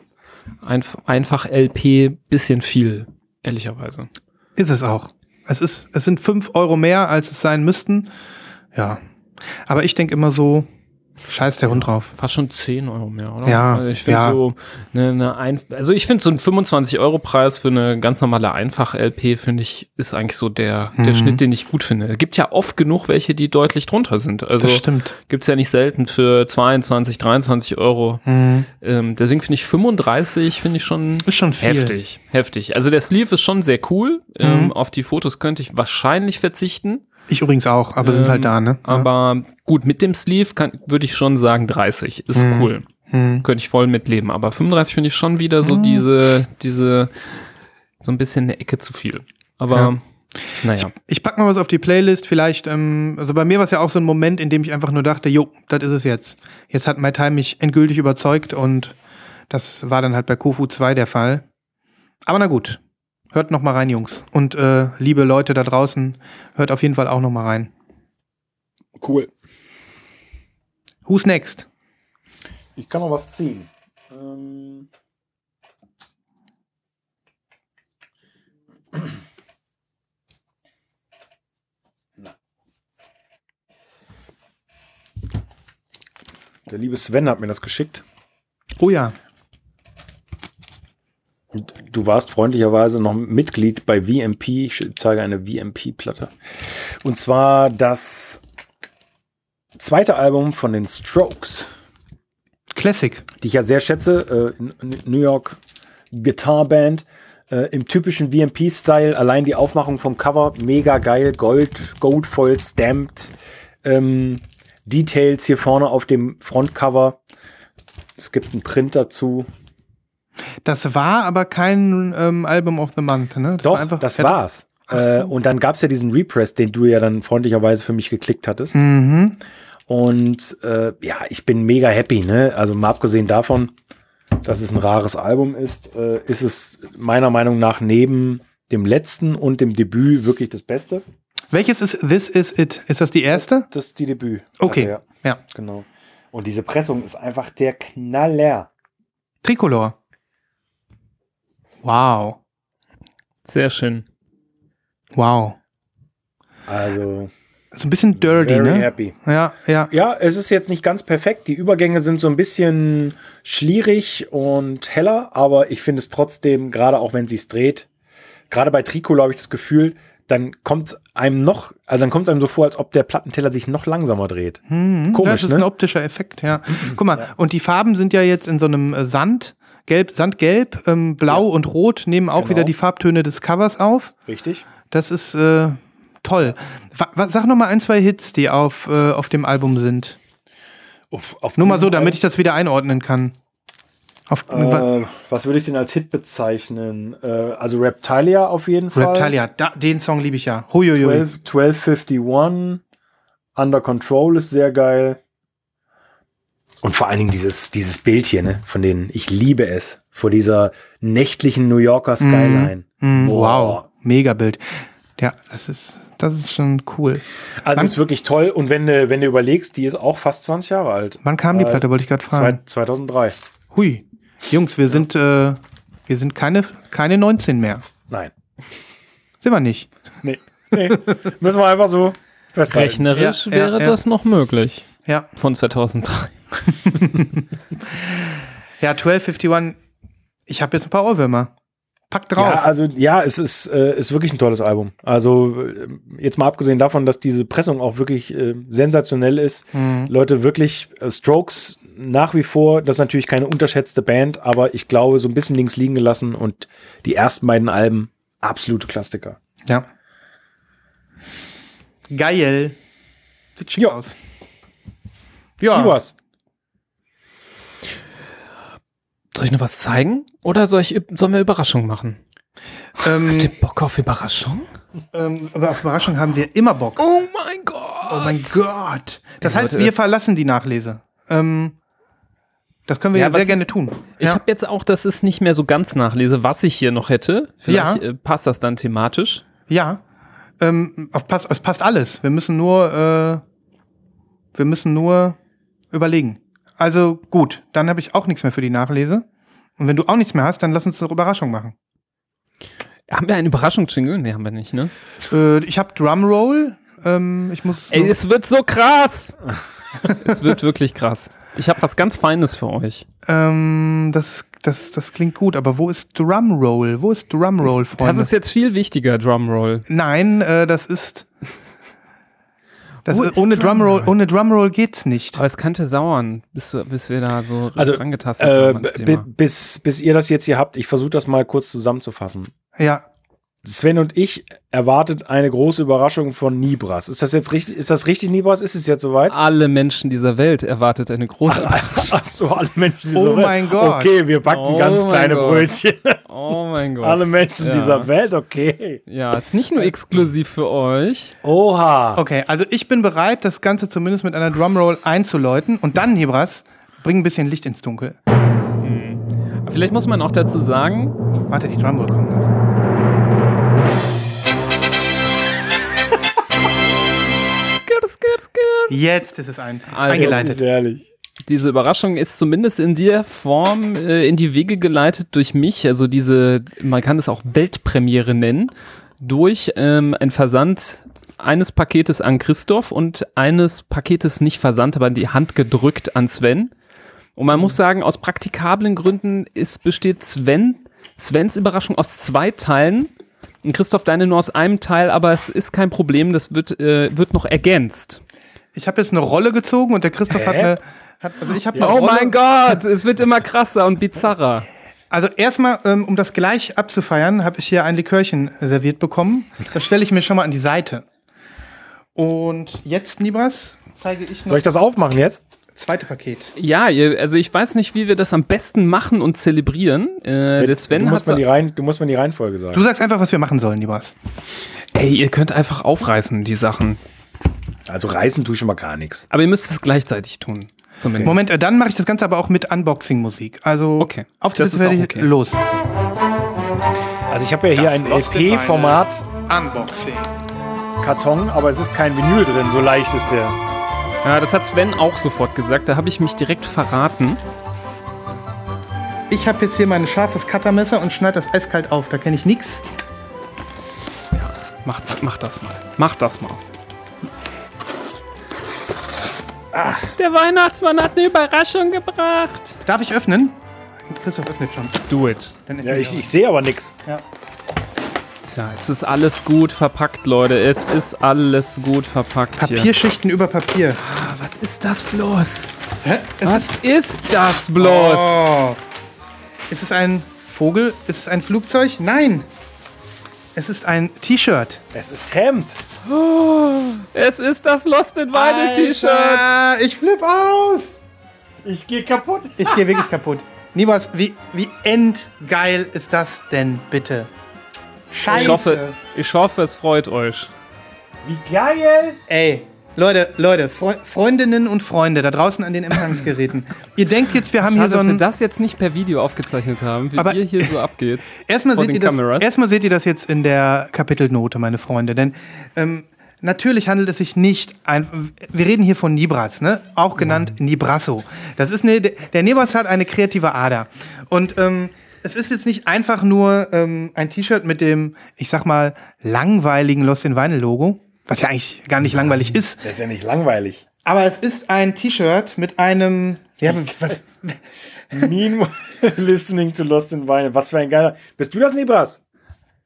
einf einfach LP bisschen viel, ehrlicherweise. Ist es auch. Es, ist, es sind 5 Euro mehr, als es sein müssten. Ja. Aber ich denke immer so, scheiß der Hund drauf. Fast schon 10 Euro mehr, oder? Ja, Also ich finde ja. so eine, eine ein also ich finde so ein 25 Euro Preis für eine ganz normale Einfach-LP finde ich ist eigentlich so der der Mhm. Schnitt, den ich gut finde. Es gibt ja oft genug welche, die deutlich drunter sind. Also Das stimmt. gibt's ja nicht selten für 22, 23 Euro. Mhm. Ähm, deswegen finde ich 35 finde ich schon Ist schon viel. heftig, heftig. Also der Sleeve ist schon sehr cool. Mhm. Ähm, auf die Fotos könnte ich wahrscheinlich verzichten. Ich übrigens auch, aber sind Ähm, halt da, ne? Aber gut, mit dem Sleeve würde ich schon sagen 30 ist Mhm. cool. Mhm. Könnte ich voll mitleben. Aber 35 finde ich schon wieder so diese, diese, so ein bisschen eine Ecke zu viel. Aber Ja. naja. Ich pack mal was auf die Playlist. Vielleicht, ähm, also bei mir war es ja auch so ein Moment, in dem ich einfach nur dachte, jo, das ist es jetzt. Jetzt hat My Time mich endgültig überzeugt und das war dann halt bei Kofu 2 der Fall. Aber na gut. Hört noch mal rein, Jungs. Und äh, liebe Leute da draußen, hört auf jeden Fall auch noch mal rein. Cool. Who's next? Ich kann noch was ziehen. Ähm Der liebe Sven hat mir das geschickt. Oh ja. Und du warst freundlicherweise noch Mitglied bei VMP. Ich zeige eine VMP-Platte. Und zwar das zweite Album von den Strokes. Classic. Die ich ja sehr schätze. Äh, New York Guitar Band. Äh, Im typischen VMP-Style. Allein die Aufmachung vom Cover. Mega geil. Gold, goldvoll stamped. Ähm, Details hier vorne auf dem Frontcover. Es gibt einen Print dazu. Das war aber kein ähm, Album of the Month, ne? Das Doch, war einfach, das war's. Ach Äh, so. und dann gab's ja diesen Repress, den du ja dann freundlicherweise für mich geklickt hattest. Mhm. Und äh, ja, ich bin mega happy. Ne? Also mal abgesehen davon, dass es ein rares Album ist, äh, ist es meiner Meinung nach neben dem letzten und dem Debüt wirklich das Beste. Welches ist This Is It? Ist das die erste? Das ist die Debüt. Okay. Ja, Ja. genau. Und diese Pressung ist einfach der Knaller. Tricolor. Wow. Sehr schön. Wow. Also So ein bisschen dirty, very ne? happy. Ja, ja. Ja, es ist jetzt nicht ganz perfekt. Die Übergänge sind so ein bisschen schlierig und heller, aber ich finde es trotzdem, gerade auch wenn sie es dreht, gerade bei Tricolor habe ich das Gefühl, dann kommt einem noch, also dann kommt es einem so vor, als ob der Plattenteller sich noch langsamer dreht. Hm, Komisch, das ist ne? ein optischer Effekt, ja. Guck mal, und die Farben sind ja jetzt in so einem äh, Sand, gelb, Sandgelb, ähm, blau Ja. und rot nehmen auch Genau. wieder die Farbtöne des Covers auf. Richtig? Das ist äh, toll. Wa sag noch mal ein, zwei Hits, die auf, äh, auf dem Album sind. Auf, auf Nur mal so, damit ich das wieder einordnen kann. Auf, Äh, was würde ich denn als Hit bezeichnen? Äh, also Reptilia auf jeden Fall. Reptilia, da, den Song liebe ich ja. Huiuiui. 12, 1251. Under Control ist sehr geil. Und vor allen Dingen dieses, dieses Bild hier, ne, von denen ich liebe es. Vor dieser nächtlichen New Yorker Skyline. Mm, Boah. wow, Megabild. Ja, das ist, das ist schon cool. Also Wann- ist wirklich toll. Und wenn du, wenn du überlegst, die ist auch fast 20 Jahre alt. Wann kam die Äh, Platte, wollte ich gerade fragen. Zwei- 2003. Hui. Jungs, wir sind, äh, wir sind keine, keine 19 mehr. Nein. Sind wir nicht. Nee. nee. Müssen wir einfach so festhalten. Rechnerisch Ja, ja, wäre ja. das noch möglich. Ja. Von 2003. Ja, 1251. Ich habe jetzt ein paar Ohrwürmer. Pack drauf. Ja, also ja, es ist, äh, ist wirklich ein tolles Album. Also äh, jetzt mal abgesehen davon, dass diese Pressung auch wirklich äh, sensationell ist. Mhm. Leute, wirklich äh, Strokes nach wie vor, das ist natürlich keine unterschätzte Band, aber ich glaube, so ein bisschen links liegen gelassen und die ersten beiden Alben absolute Klassiker. Ja. Geil. Sieht schick aus. Ja. Wie war's? Soll ich noch was zeigen? Oder soll ich, sollen wir Überraschung machen? Ähm, Habt ihr Bock auf Überraschung? ähm, aber auf Überraschung haben wir immer Bock. Oh mein Gott. Oh mein Gott. Das Ey, heißt, Leute. wir verlassen die Nachlese. Ähm, das können wir Ja, ja, sehr gerne tun. Ich ja. habe jetzt auch, das ist nicht mehr so ganz nachlese, was ich hier noch hätte. Vielleicht Ja. äh, passt das dann thematisch. ja. Ähm, auf, passt, es passt alles. Wir müssen nur, äh, wir müssen nur überlegen. Also gut, dann habe ich auch nichts mehr für die Nachlese. Und wenn du auch nichts mehr hast, dann lass uns eine Überraschung machen. Haben wir einen Überraschungsjingle? Nee, haben wir nicht, ne? Äh, ich habe Drumroll. Ähm, ich muss. Ey, es wird so krass. es wird wirklich krass. Ich habe was ganz Feines für euch. ähm, das, das, das klingt gut, aber wo ist Drumroll? Wo ist Drumroll, Freunde? Das ist jetzt viel wichtiger, Drumroll. Nein, äh, das ist. Das ist ist ohne Drumroll, Drumroll? ohne Drumroll geht's nicht. Aber es könnte sauern, bis, bis wir da so Also, angetastet Äh, haben bis, bis ihr das jetzt hier habt, ich versuche das mal kurz zusammenzufassen. Ja, Sven und ich erwartet eine große Überraschung von Nibras. Ist das jetzt richtig? Ist das richtig, Nibras? Ist es jetzt soweit? Alle Menschen dieser Welt erwartet eine große Ach so, alle Menschen dieser Oh Welt. mein Gott. Okay, wir backen Oh ganz kleine Gott. Brötchen. Oh mein Gott. alle Menschen ja. dieser Welt, okay. Ja, ist nicht nur exklusiv für euch. Oha. okay. Also ich bin bereit, das Ganze zumindest mit einer Drumroll einzuläuten. Und dann, Hebras, bring ein bisschen Licht ins Dunkel. Aber Vielleicht muss man auch dazu sagen, Warte, die Drumroll kommt noch. Jetzt ist es ein, Also, eingeleitet. ist ehrlich. Diese Überraschung ist zumindest in der Form äh, in die Wege geleitet durch mich, also diese, man kann es auch Weltpremiere nennen, durch ähm, ein Versand eines Paketes an Christoph und eines Paketes nicht versandt, aber in die Hand gedrückt an Sven. Und man muss sagen, aus praktikablen Gründen ist, besteht Sven, Svens Überraschung aus zwei Teilen. Und Christoph, deine nur aus einem Teil, aber es ist kein Problem, das wird, äh, wird noch ergänzt. Ich habe jetzt eine Rolle gezogen und der Christoph hat Hä? eine. Hat, also ich habe Oh Rolle. mein Gott, es wird immer krasser und bizarrer. Also erstmal, ähm, um das gleich abzufeiern, habe ich hier ein Likörchen serviert bekommen. Das stelle ich mir schon mal an die Seite. Und jetzt, Nibras, zeige ich noch Soll ich das aufmachen jetzt? zweite Paket. Ja, also ich weiß nicht, wie wir das am besten machen und zelebrieren. Äh, der Sven du, hat musst mir die Rein, du musst mir die Reihenfolge sagen. Du sagst einfach, was wir machen sollen, Nibras. Ey, ihr könnt einfach aufreißen, die Sachen. Also reißen tue ich schon mal gar nichts. Aber ihr müsst es gleichzeitig tun. Zumindest. Moment, äh, dann mache ich das Ganze aber auch mit Unboxing-Musik. Also Okay. auf die Das Liste ist werde auch ich okay. los. Also ich habe ja hier ein Lost in LP-Format Unboxing. Karton, aber es ist kein Vinyl drin, so leicht ist der. Ja, das hat Sven auch sofort gesagt. Da habe ich mich direkt verraten. Ich habe jetzt hier mein scharfes Cuttermesser und schneide das eiskalt auf. Da kenne ich nichts. Mach, mach das mal. Mach das mal. Der Weihnachtsmann hat eine Überraschung gebracht. Darf ich öffnen? Christoph öffnet schon. Do it. Dann Ja, ich, ich sehe aber nichts. ja. Tja, es ist alles gut verpackt, Leute. Es ist alles gut verpackt hier. Papierschichten über Papier. Ah, Was ist das bloß? Hä? Es Was Ist, ist das bloß? oh. ist es ein Vogel? Ist es ein Flugzeug? Nein. Es ist ein T-Shirt. Es ist Hemd. Es ist das Lost in Vinyl T-Shirt. Ich flipp aus. Ich gehe kaputt. Ich gehe wirklich kaputt. Nibas, wie, wie endgeil ist das denn bitte? Scheiße. Ich hoffe, ich hoffe, es freut euch. Wie geil. Ey, Leute, Leute, Fre Freundinnen und Freunde da draußen an den Empfangsgeräten. Ihr denkt jetzt, wir haben Schade, hier so dass wir ein. das jetzt nicht per Video aufgezeichnet haben, wie Aber- ihr hier so abgeht. Erstmal seht, ihr das, erstmal seht ihr das jetzt in der Kapitelnote, meine Freunde. Denn ähm, natürlich handelt es sich nicht ein. Wir reden hier von Nibras, ne? Auch genannt Nibrasso. Das ist eine, der Nibras hat eine kreative Ader. Und ähm, es ist jetzt nicht einfach nur ähm, ein T-Shirt mit dem, ich sag mal, langweiligen Lost in Vinyl Logo, was ja eigentlich gar nicht langweilig ist. Das ist ja nicht langweilig. Aber es ist ein T-Shirt mit einem. Ja, was, Meanwhile listening to Lost in Vinyl. Was für ein geiler. Bist du das, Nebras?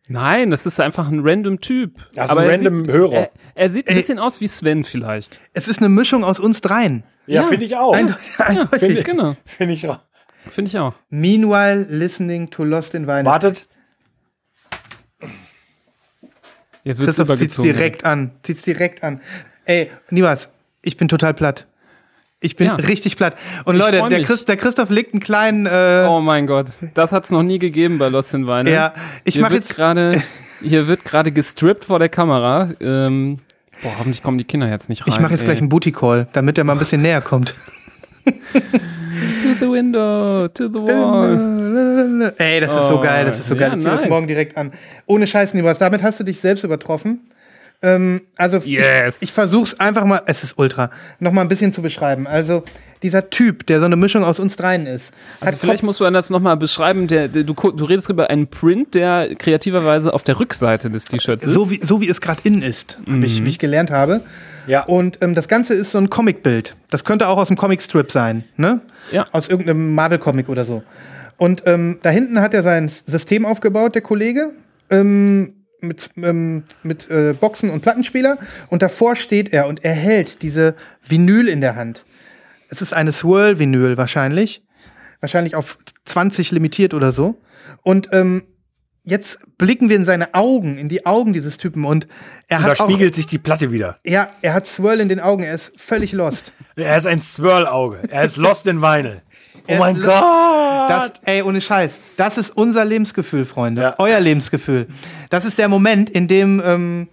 Nein, das ist einfach ein random Typ. Das ist ein er random sieht, Hörer. Er, er sieht ein Ey. bisschen aus wie Sven vielleicht. es ist eine Mischung aus uns dreien. Ja, Ja. finde ich auch. Eindeutig. eindeutig. Genau, Finde ich auch. finde ich auch. Meanwhile, listening to Lost in Vinyl. Wartet. Jetzt wird's Christoph zieht's direkt an. Zieht's direkt an. Ey, Nibas, ich bin total platt. Ich bin Ja. richtig platt. Und Ich Leute, der. Christ, der Christoph legt einen kleinen. Äh, Oh mein Gott, das hat's noch nie gegeben bei Lost in Vinyl. Ja, ich hier mach wird jetzt- gerade, hier wird gerade gestrippt vor der Kamera. Ähm, boah, hoffentlich kommen die Kinder jetzt nicht rein. ich mache jetzt ey. gleich einen Booty Call, damit er mal ein bisschen näher kommt. To the window, to the wall. Ey, das ist so Oh, geil, das ist so ja, geil. Ich zieh das nice. morgen direkt an. Ohne Scheiß, Nibas, damit hast du dich selbst übertroffen. Ähm, also Yes. ich, ich versuch's einfach mal, es ist ultra, noch mal ein bisschen zu beschreiben. Also dieser Typ, der so eine Mischung aus uns dreien ist, Also vielleicht muss man das nochmal beschreiben. Der, der, du, du redest über einen Print, der kreativerweise auf der Rückseite des T-Shirts ist. so wie, so wie es gerade in ist, hab ich, wie ich gelernt habe. Ja. Und ähm, das Ganze ist so ein Comicbild. Das könnte auch aus einem Comicstrip sein, ne? Ja. Aus irgendeinem Marvel-Comic oder so. Und ähm, da hinten hat er sein System aufgebaut, der Kollege, ähm, mit, ähm, mit äh, Boxen und Plattenspieler. Und davor steht er und er hält diese Vinyl in der Hand. Es ist eine Swirl-Vinyl wahrscheinlich. Wahrscheinlich auf 20 limitiert oder so. Und ähm, jetzt blicken wir in seine Augen, in die Augen dieses Typen. Und er Und da hat auch, spiegelt sich die Platte wieder. ja, er hat Swirl in den Augen. Er ist völlig lost. Er ist ein Swirl-Auge. Er ist lost in Vinyl. Oh mein Gott. Das, ey, ohne Scheiß. Das ist unser Lebensgefühl, Freunde. Ja. Euer Lebensgefühl. Das ist der Moment, in dem, ähm,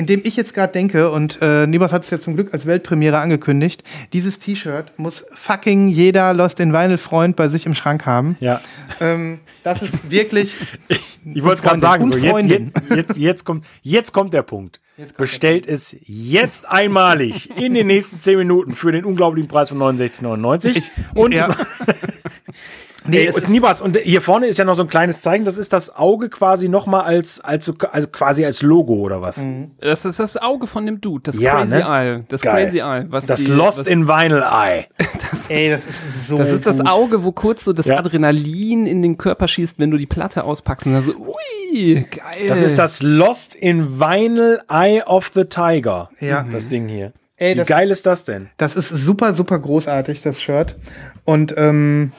in dem ich jetzt gerade denke, und äh, Nibas hat es ja zum Glück als Weltpremiere angekündigt, dieses T-Shirt muss fucking jeder Lost in Vinyl-Freund bei sich im Schrank haben. Ja. Ähm, das ist wirklich. Ich wollte es gerade sagen. So, jetzt, jetzt, jetzt, jetzt, kommt, jetzt kommt der Punkt. bestellt es jetzt einmalig in den nächsten 10 Minuten für den unglaublichen Preis von 69,99. Und ja. Nee, Ey, ist nie was. Und hier vorne ist ja noch so ein kleines Zeichen. Das ist das Auge quasi nochmal als, als, so- also quasi als Logo oder was? Das ist das Auge von dem Dude, das Ja, Crazy ne? Eye. Das Geil. Crazy Eye. Was Das die, Lost was, in Vinyl Eye. ey, das ist so Das ist das. Auge, wo kurz so das Ja. Adrenalin in den Körper schießt, wenn du die Platte auspackst und dann so, ui, geil. Das ist das Lost in Vinyl Eye of the Tiger. Ja. Das Ding hier. Ey, Wie das- geil ist das denn? Das ist super, super großartig, das Shirt. Und, ähm,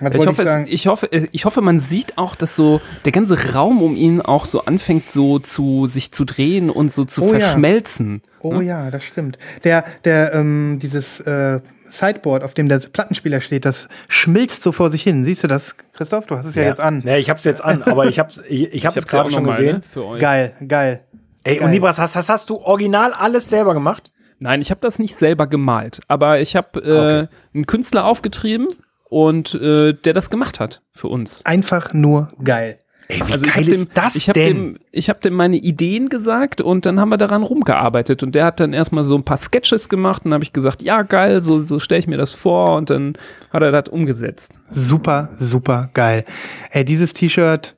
Ich hoffe, ich es, ich, hoffe, äh, ich hoffe, man sieht auch, dass so der ganze Raum um ihn auch so anfängt, so zu sich zu drehen und so zu Oh ja. verschmelzen. Oh ja, das stimmt. Der, der, ähm, dieses äh, Sideboard, auf dem der Plattenspieler steht, das schmilzt so vor sich hin. Siehst du das, Christoph? Du hast es ja, jetzt an. Nee, ich hab's jetzt an, aber ich hab's, ich, ich hab's hab's gerade ja schon noch mal, gesehen. ne, für euch. Geil, geil. Ey, Geil. und Nibras, hast, hast, hast du original alles selber gemacht? Nein, ich habe das nicht selber gemalt, aber ich habe äh, Okay. einen Künstler aufgetrieben und äh, der das gemacht hat für uns. Einfach nur geil. Ey, wie Also ich geil habe ist dem, das ich hab denn? dem, ich habe dem meine Ideen gesagt und dann haben wir daran rumgearbeitet und der hat dann erstmal so ein paar Sketches gemacht und habe ich gesagt, ja geil, so, so stelle ich mir das vor und dann hat er das umgesetzt. Super, super geil. Ey, dieses T-Shirt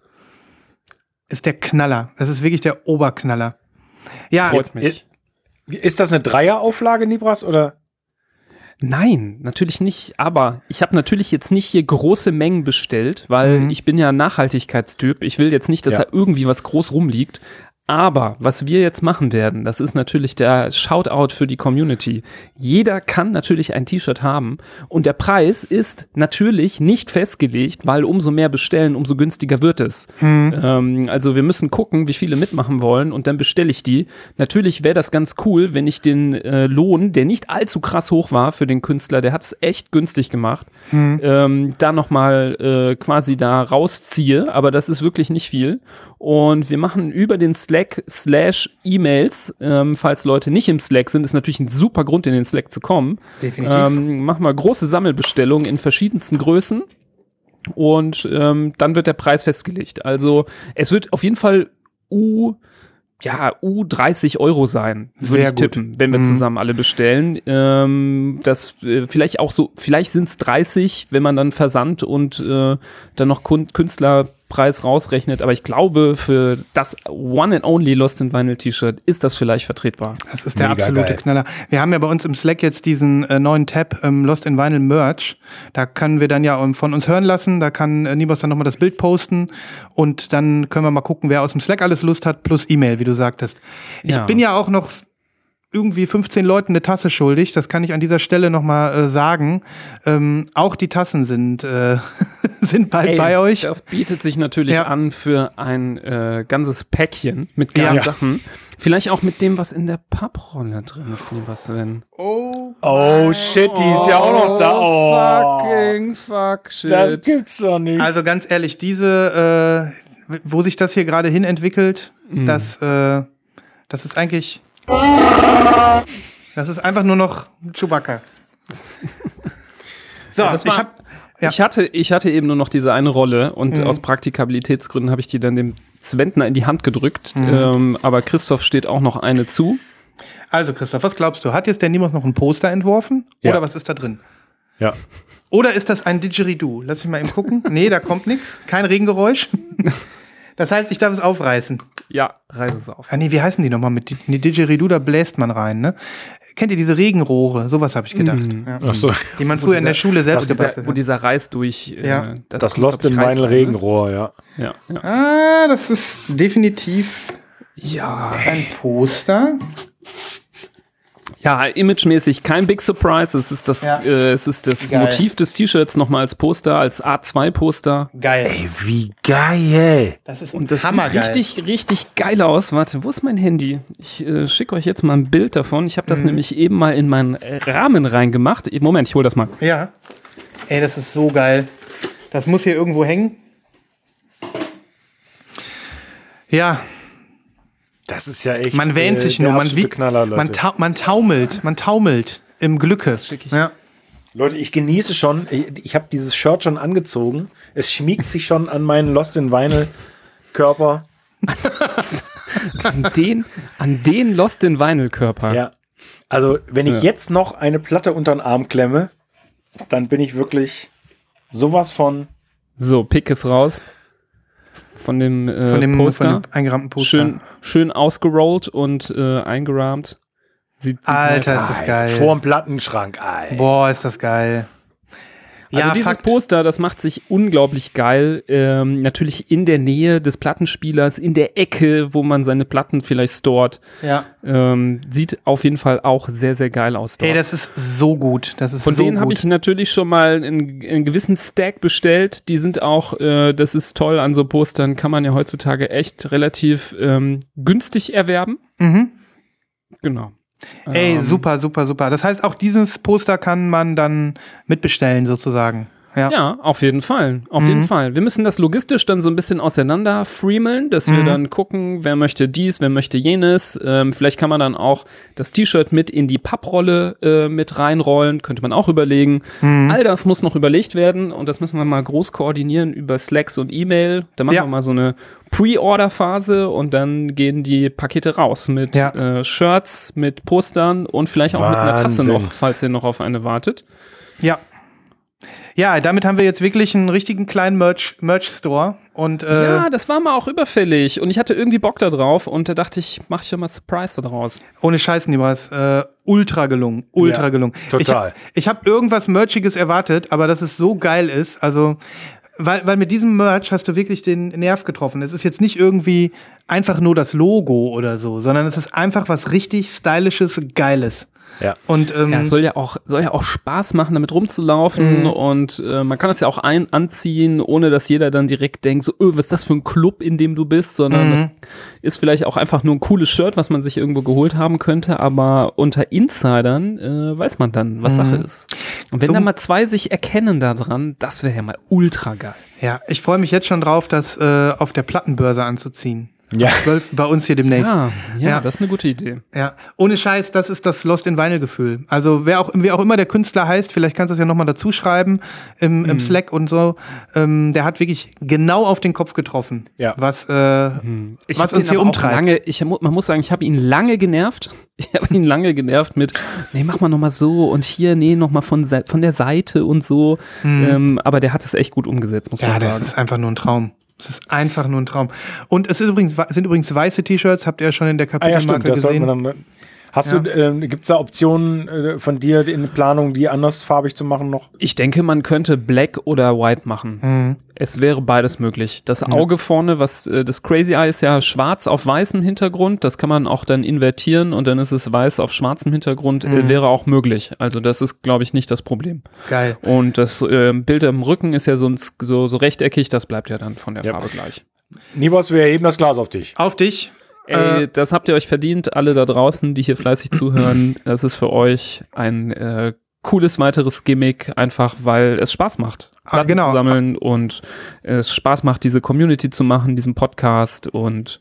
ist der Knaller. Das ist wirklich der Oberknaller. Ja, Freut mich. ist das eine Dreierauflage, Nibras, oder? Nein, natürlich nicht. Aber ich habe natürlich jetzt nicht hier große Mengen bestellt, weil ich bin ja ein Nachhaltigkeitstyp. Ich will jetzt nicht, dass Ja. da irgendwie was groß rumliegt. Aber was wir jetzt machen werden, das ist natürlich der Shoutout für die Community. Jeder kann natürlich ein T-Shirt haben und der Preis ist natürlich nicht festgelegt, weil umso mehr bestellen, umso günstiger wird es. Ähm, also wir müssen gucken, wie viele mitmachen wollen und dann bestelle ich die. Natürlich wäre das ganz cool, wenn ich den äh, Lohn, der nicht allzu krass hoch war für den Künstler, der hat es echt günstig gemacht, ähm, da nochmal äh, quasi da rausziehe, aber das ist wirklich nicht viel. Und wir machen über den Slack slash E-Mails, ähm, falls Leute nicht im Slack sind, ist natürlich ein super Grund, in den Slack zu kommen. Definitiv. Ähm, machen wir große Sammelbestellungen in verschiedensten Größen und ähm, dann wird der Preis festgelegt. Also es wird auf jeden Fall U, ja, U 30 Euro sein, würde Sehr ich gut. tippen, wenn wir Mhm. zusammen alle bestellen. Ähm, das äh, vielleicht auch so, vielleicht sind es 30, wenn man dann Versand und äh, dann noch Kun Künstlerpreis rausrechnet. Aber ich glaube, für das One and Only Lost in Vinyl T-Shirt ist das vielleicht vertretbar. Das ist der Mega absolute geil. Knaller. Wir haben ja bei uns im Slack jetzt diesen äh, neuen Tab ähm, Lost in Vinyl Merch. Da können wir dann ja ähm, von uns hören lassen. Da kann äh, Nibos dann nochmal das Bild posten. Und dann können wir mal gucken, wer aus dem Slack alles Lust hat, plus E-Mail, wie du sagtest. Ich Ja. bin ja auch noch irgendwie 15 Leuten eine Tasse schuldig. Das kann ich an dieser Stelle nochmal äh, sagen. Ähm, auch die Tassen sind, äh, sind bald Ey, bei euch. Das bietet sich natürlich Ja. an für ein äh, ganzes Päckchen mit geilen Ja. Sachen. Vielleicht auch mit dem, was in der Papprolle drin ist, lieber Sven. Oh, Oh shit, die ist ja auch noch da. Oh, Fucking fuck shit. das gibt's doch nicht. Also ganz ehrlich, diese, äh, wo sich das hier gerade hin entwickelt, das, äh, das ist eigentlich. Das ist einfach nur noch Chewbacca. So, das war- ich hab. Ja. Ich, hatte, ich hatte eben nur noch diese eine Rolle und Mhm. aus Praktikabilitätsgründen habe ich die dann dem Zwentner in die Hand gedrückt. Mhm. Ähm, aber Christoph steht auch noch eine zu. Also, Christoph, was glaubst du? Hat jetzt der Nimos noch ein Poster entworfen? Ja. Oder was ist da drin? ja. Oder ist das ein Didgeridoo? Lass mich mal eben gucken. nee, da kommt nichts. Kein Regengeräusch. Das heißt, ich darf es aufreißen. Ja, reiß es auf. Ah, nee, wie heißen die nochmal? Mit Didgeridoo, da bläst man rein, ne? Kennt ihr diese Regenrohre? Sowas habe ich gedacht. Ja. Ach so. Die man früher in der Schule selbst was gebastelt Wo hat. dieser Reis durch. Äh, Ja. Das kommt, Lost in Vinyl ne? Regenrohr, ja. Ja, ja. Ah, das ist definitiv ja. ein Poster. Ja, imagemäßig kein Big Surprise. Es ist das, Ja. äh, es ist das Geil. Motiv des T-Shirts nochmal als Poster, als A2-Poster. Geil. Ey, wie geil. Das ist Und das hammergeil. sieht richtig, richtig geil aus. Warte, wo ist mein Handy? Ich äh, schicke euch jetzt mal ein Bild davon. Ich habe das nämlich eben mal in meinen Rahmen reingemacht. Moment, ich hole das mal. Ja. Ey, das ist so geil. Das muss hier irgendwo hängen. Ja, Das ist ja echt. man wähnt äh, sich nur. Man, wie, Knaller, man, ta man taumelt. Man taumelt im Glücke. ich. Ja. Leute, ich genieße schon. Ich, ich habe dieses Shirt schon angezogen. Es schmiegt sich schon an meinen Lost in Vinyl Körper. an den, an den Lost in Vinyl Körper. Ja. Also, wenn ich Ja. jetzt noch eine Platte unter den Arm klemme, dann bin ich wirklich sowas von. So, Pick ist raus. Von dem, äh, Von dem, Poster. von dem eingerahmten Poster. schön, schön ausgerollt und äh, eingerahmt. Sieht, sieht Alter, nice ist das Ei, geil. Vorm Plattenschrank. Ei. Boah, ist das geil. Also dieses Fakt. Poster, das macht sich unglaublich geil. Ähm, natürlich in der Nähe des Plattenspielers, in der Ecke, wo man seine Platten vielleicht stort. Ja. Ähm, sieht auf jeden Fall auch sehr, sehr geil aus. dort. Ey, das ist so gut. Das ist Von so denen habe ich natürlich schon mal einen, einen gewissen Stack bestellt. Die sind auch, äh, das ist toll an so Postern, kann man ja heutzutage echt relativ ähm, günstig erwerben. Mhm. Genau. Ey, Ähm, super, super, super. Das heißt, auch dieses Poster kann man dann mitbestellen, sozusagen. Ja. Ja, auf jeden Fall. Auf Mhm. jeden Fall. Wir müssen das logistisch dann so ein bisschen auseinander freemeln, dass wir Mhm. dann gucken, wer möchte dies, wer möchte jenes. Ähm, vielleicht kann man dann auch das T-Shirt mit in die Papprolle äh, mit reinrollen, könnte man auch überlegen. Mhm. All das muss noch überlegt werden und das müssen wir mal groß koordinieren über Slacks und E-Mail. Da machen Ja. wir mal so eine Pre-Order-Phase und dann gehen die Pakete raus mit Ja. äh, Shirts, mit Postern und vielleicht auch mit einer Tasse Wahnsinn. noch, falls ihr noch auf eine wartet. Ja. Ja, damit haben wir jetzt wirklich einen richtigen kleinen Merch- Merch-Store. und äh, Ja, das war mal auch überfällig und ich hatte irgendwie Bock da drauf und da dachte ich, mach ich ja mal Surprise da draus. ohne Scheiß, Nibras, äh, ultra gelungen. Ultra Ja, gelungen. total. Ich, ich habe irgendwas Merchiges erwartet, aber dass es so geil ist, also. Weil, weil mit diesem Merch hast du wirklich den Nerv getroffen. Es ist jetzt nicht irgendwie einfach nur das Logo oder so, sondern es ist einfach was richtig stylisches, geiles. Ja. Und ähm, Ja, es soll ja auch, soll ja auch Spaß machen, damit rumzulaufen Mhm. und äh, man kann das ja auch ein anziehen, ohne dass jeder dann direkt denkt, so, öh, was ist das für ein Club, in dem du bist, sondern Mhm. das ist vielleicht auch einfach nur ein cooles Shirt, was man sich irgendwo geholt haben könnte, aber unter Insidern äh, weiß man dann, was Mhm. Sache ist. Und wenn So- da mal zwei sich erkennen da dran, das wäre ja mal ultra geil. ja, ich freue mich jetzt schon drauf, das äh, auf der Plattenbörse anzuziehen. Ja. Zwölf bei uns hier demnächst. Ja, ja, Ja. das ist eine gute Idee. Ja, ohne Scheiß, das ist das Lost in Vinyl Gefühl. Also wer auch, wer auch immer der Künstler heißt, vielleicht kannst du es ja nochmal dazu schreiben im, Mhm. im Slack und so. Ähm, der hat wirklich genau auf den Kopf getroffen, Ja. was, äh, Ich was uns hier umtreibt. Lange, ich, man muss sagen, ich habe ihn lange genervt. Ich habe ihn lange genervt mit, nee, mach mal nochmal so und hier, nee, nochmal von, von der Seite und so. Ähm, aber der hat es echt gut umgesetzt, muss Mhm. Ja, man das sagen. ist einfach nur ein Traum. Das ist einfach nur ein Traum. Und es übrigens, sind übrigens weiße T-Shirts, habt ihr ja schon in der Ah ja, Kapitelmarke stimmt. Gesehen. Hast du, ähm, gibt es da Optionen äh, von dir in Planung, die andersfarbig zu machen noch? Ich denke, man könnte Black oder White machen. Mhm. Es wäre beides möglich. Das Auge vorne, was äh, das Crazy Eye ist ja schwarz auf weißem Hintergrund. Das kann man auch dann invertieren und dann ist es weiß auf schwarzem Hintergrund. Äh, Mhm. wäre auch möglich. Also das ist, glaube ich, nicht das Problem. Geil. Und das äh, Bild am Rücken ist ja so, ein, Sk- so, so rechteckig, das bleibt ja dann von der Ja. Farbe gleich. Nibos, wir erheben das Glas auf dich. Auf dich. Ey, Äh, das habt ihr euch verdient, alle da draußen, die hier fleißig zuhören. Das ist für euch ein äh, cooles weiteres Gimmick, einfach weil es Spaß macht, Ah, Platten genau. zu sammeln und es Spaß macht, diese Community zu machen, diesen Podcast und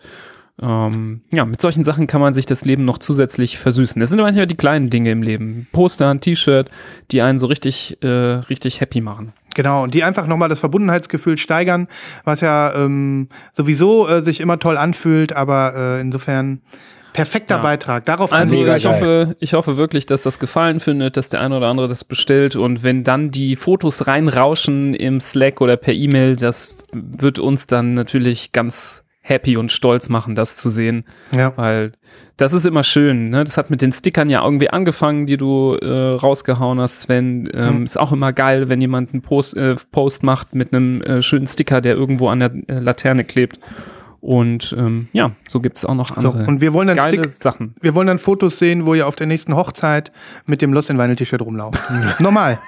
ähm, ja, mit solchen Sachen kann man sich das Leben noch zusätzlich versüßen. Das sind manchmal die kleinen Dinge im Leben. Poster, ein T-Shirt, die einen so richtig, äh, richtig happy machen. Genau, und die einfach nochmal das Verbundenheitsgefühl steigern, was ja ähm, sowieso äh, sich immer toll anfühlt, aber äh, insofern perfekter Ja. Beitrag. Darauf kann Also ich hoffe, ich hoffe wirklich, dass das gefallen findet, dass der eine oder andere das bestellt und wenn dann die Fotos reinrauschen im Slack oder per E-Mail, das wird uns dann natürlich ganz happy und stolz machen, das zu sehen, Ja. weil das ist immer schön. Ne? Das hat mit den Stickern ja irgendwie angefangen, die du äh, rausgehauen hast, Sven. Ähm, Mhm. Ist auch immer geil, wenn jemand einen Post, äh, Post macht mit einem äh, schönen Sticker, der irgendwo an der äh, Laterne klebt. Und ähm, ja, so gibt es auch noch So, andere und wir wollen dann geile Stick, Sachen. wir wollen dann Fotos sehen, wo ihr auf der nächsten Hochzeit mit dem Lost in Vinyl T-Shirt rumlauft. Normal.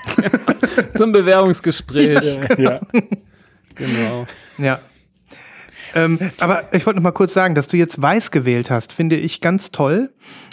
Zum Bewerbungsgespräch. ja. Genau. Ja. Ähm, aber ich wollte noch mal kurz sagen, dass du jetzt weiß gewählt hast, finde ich ganz toll,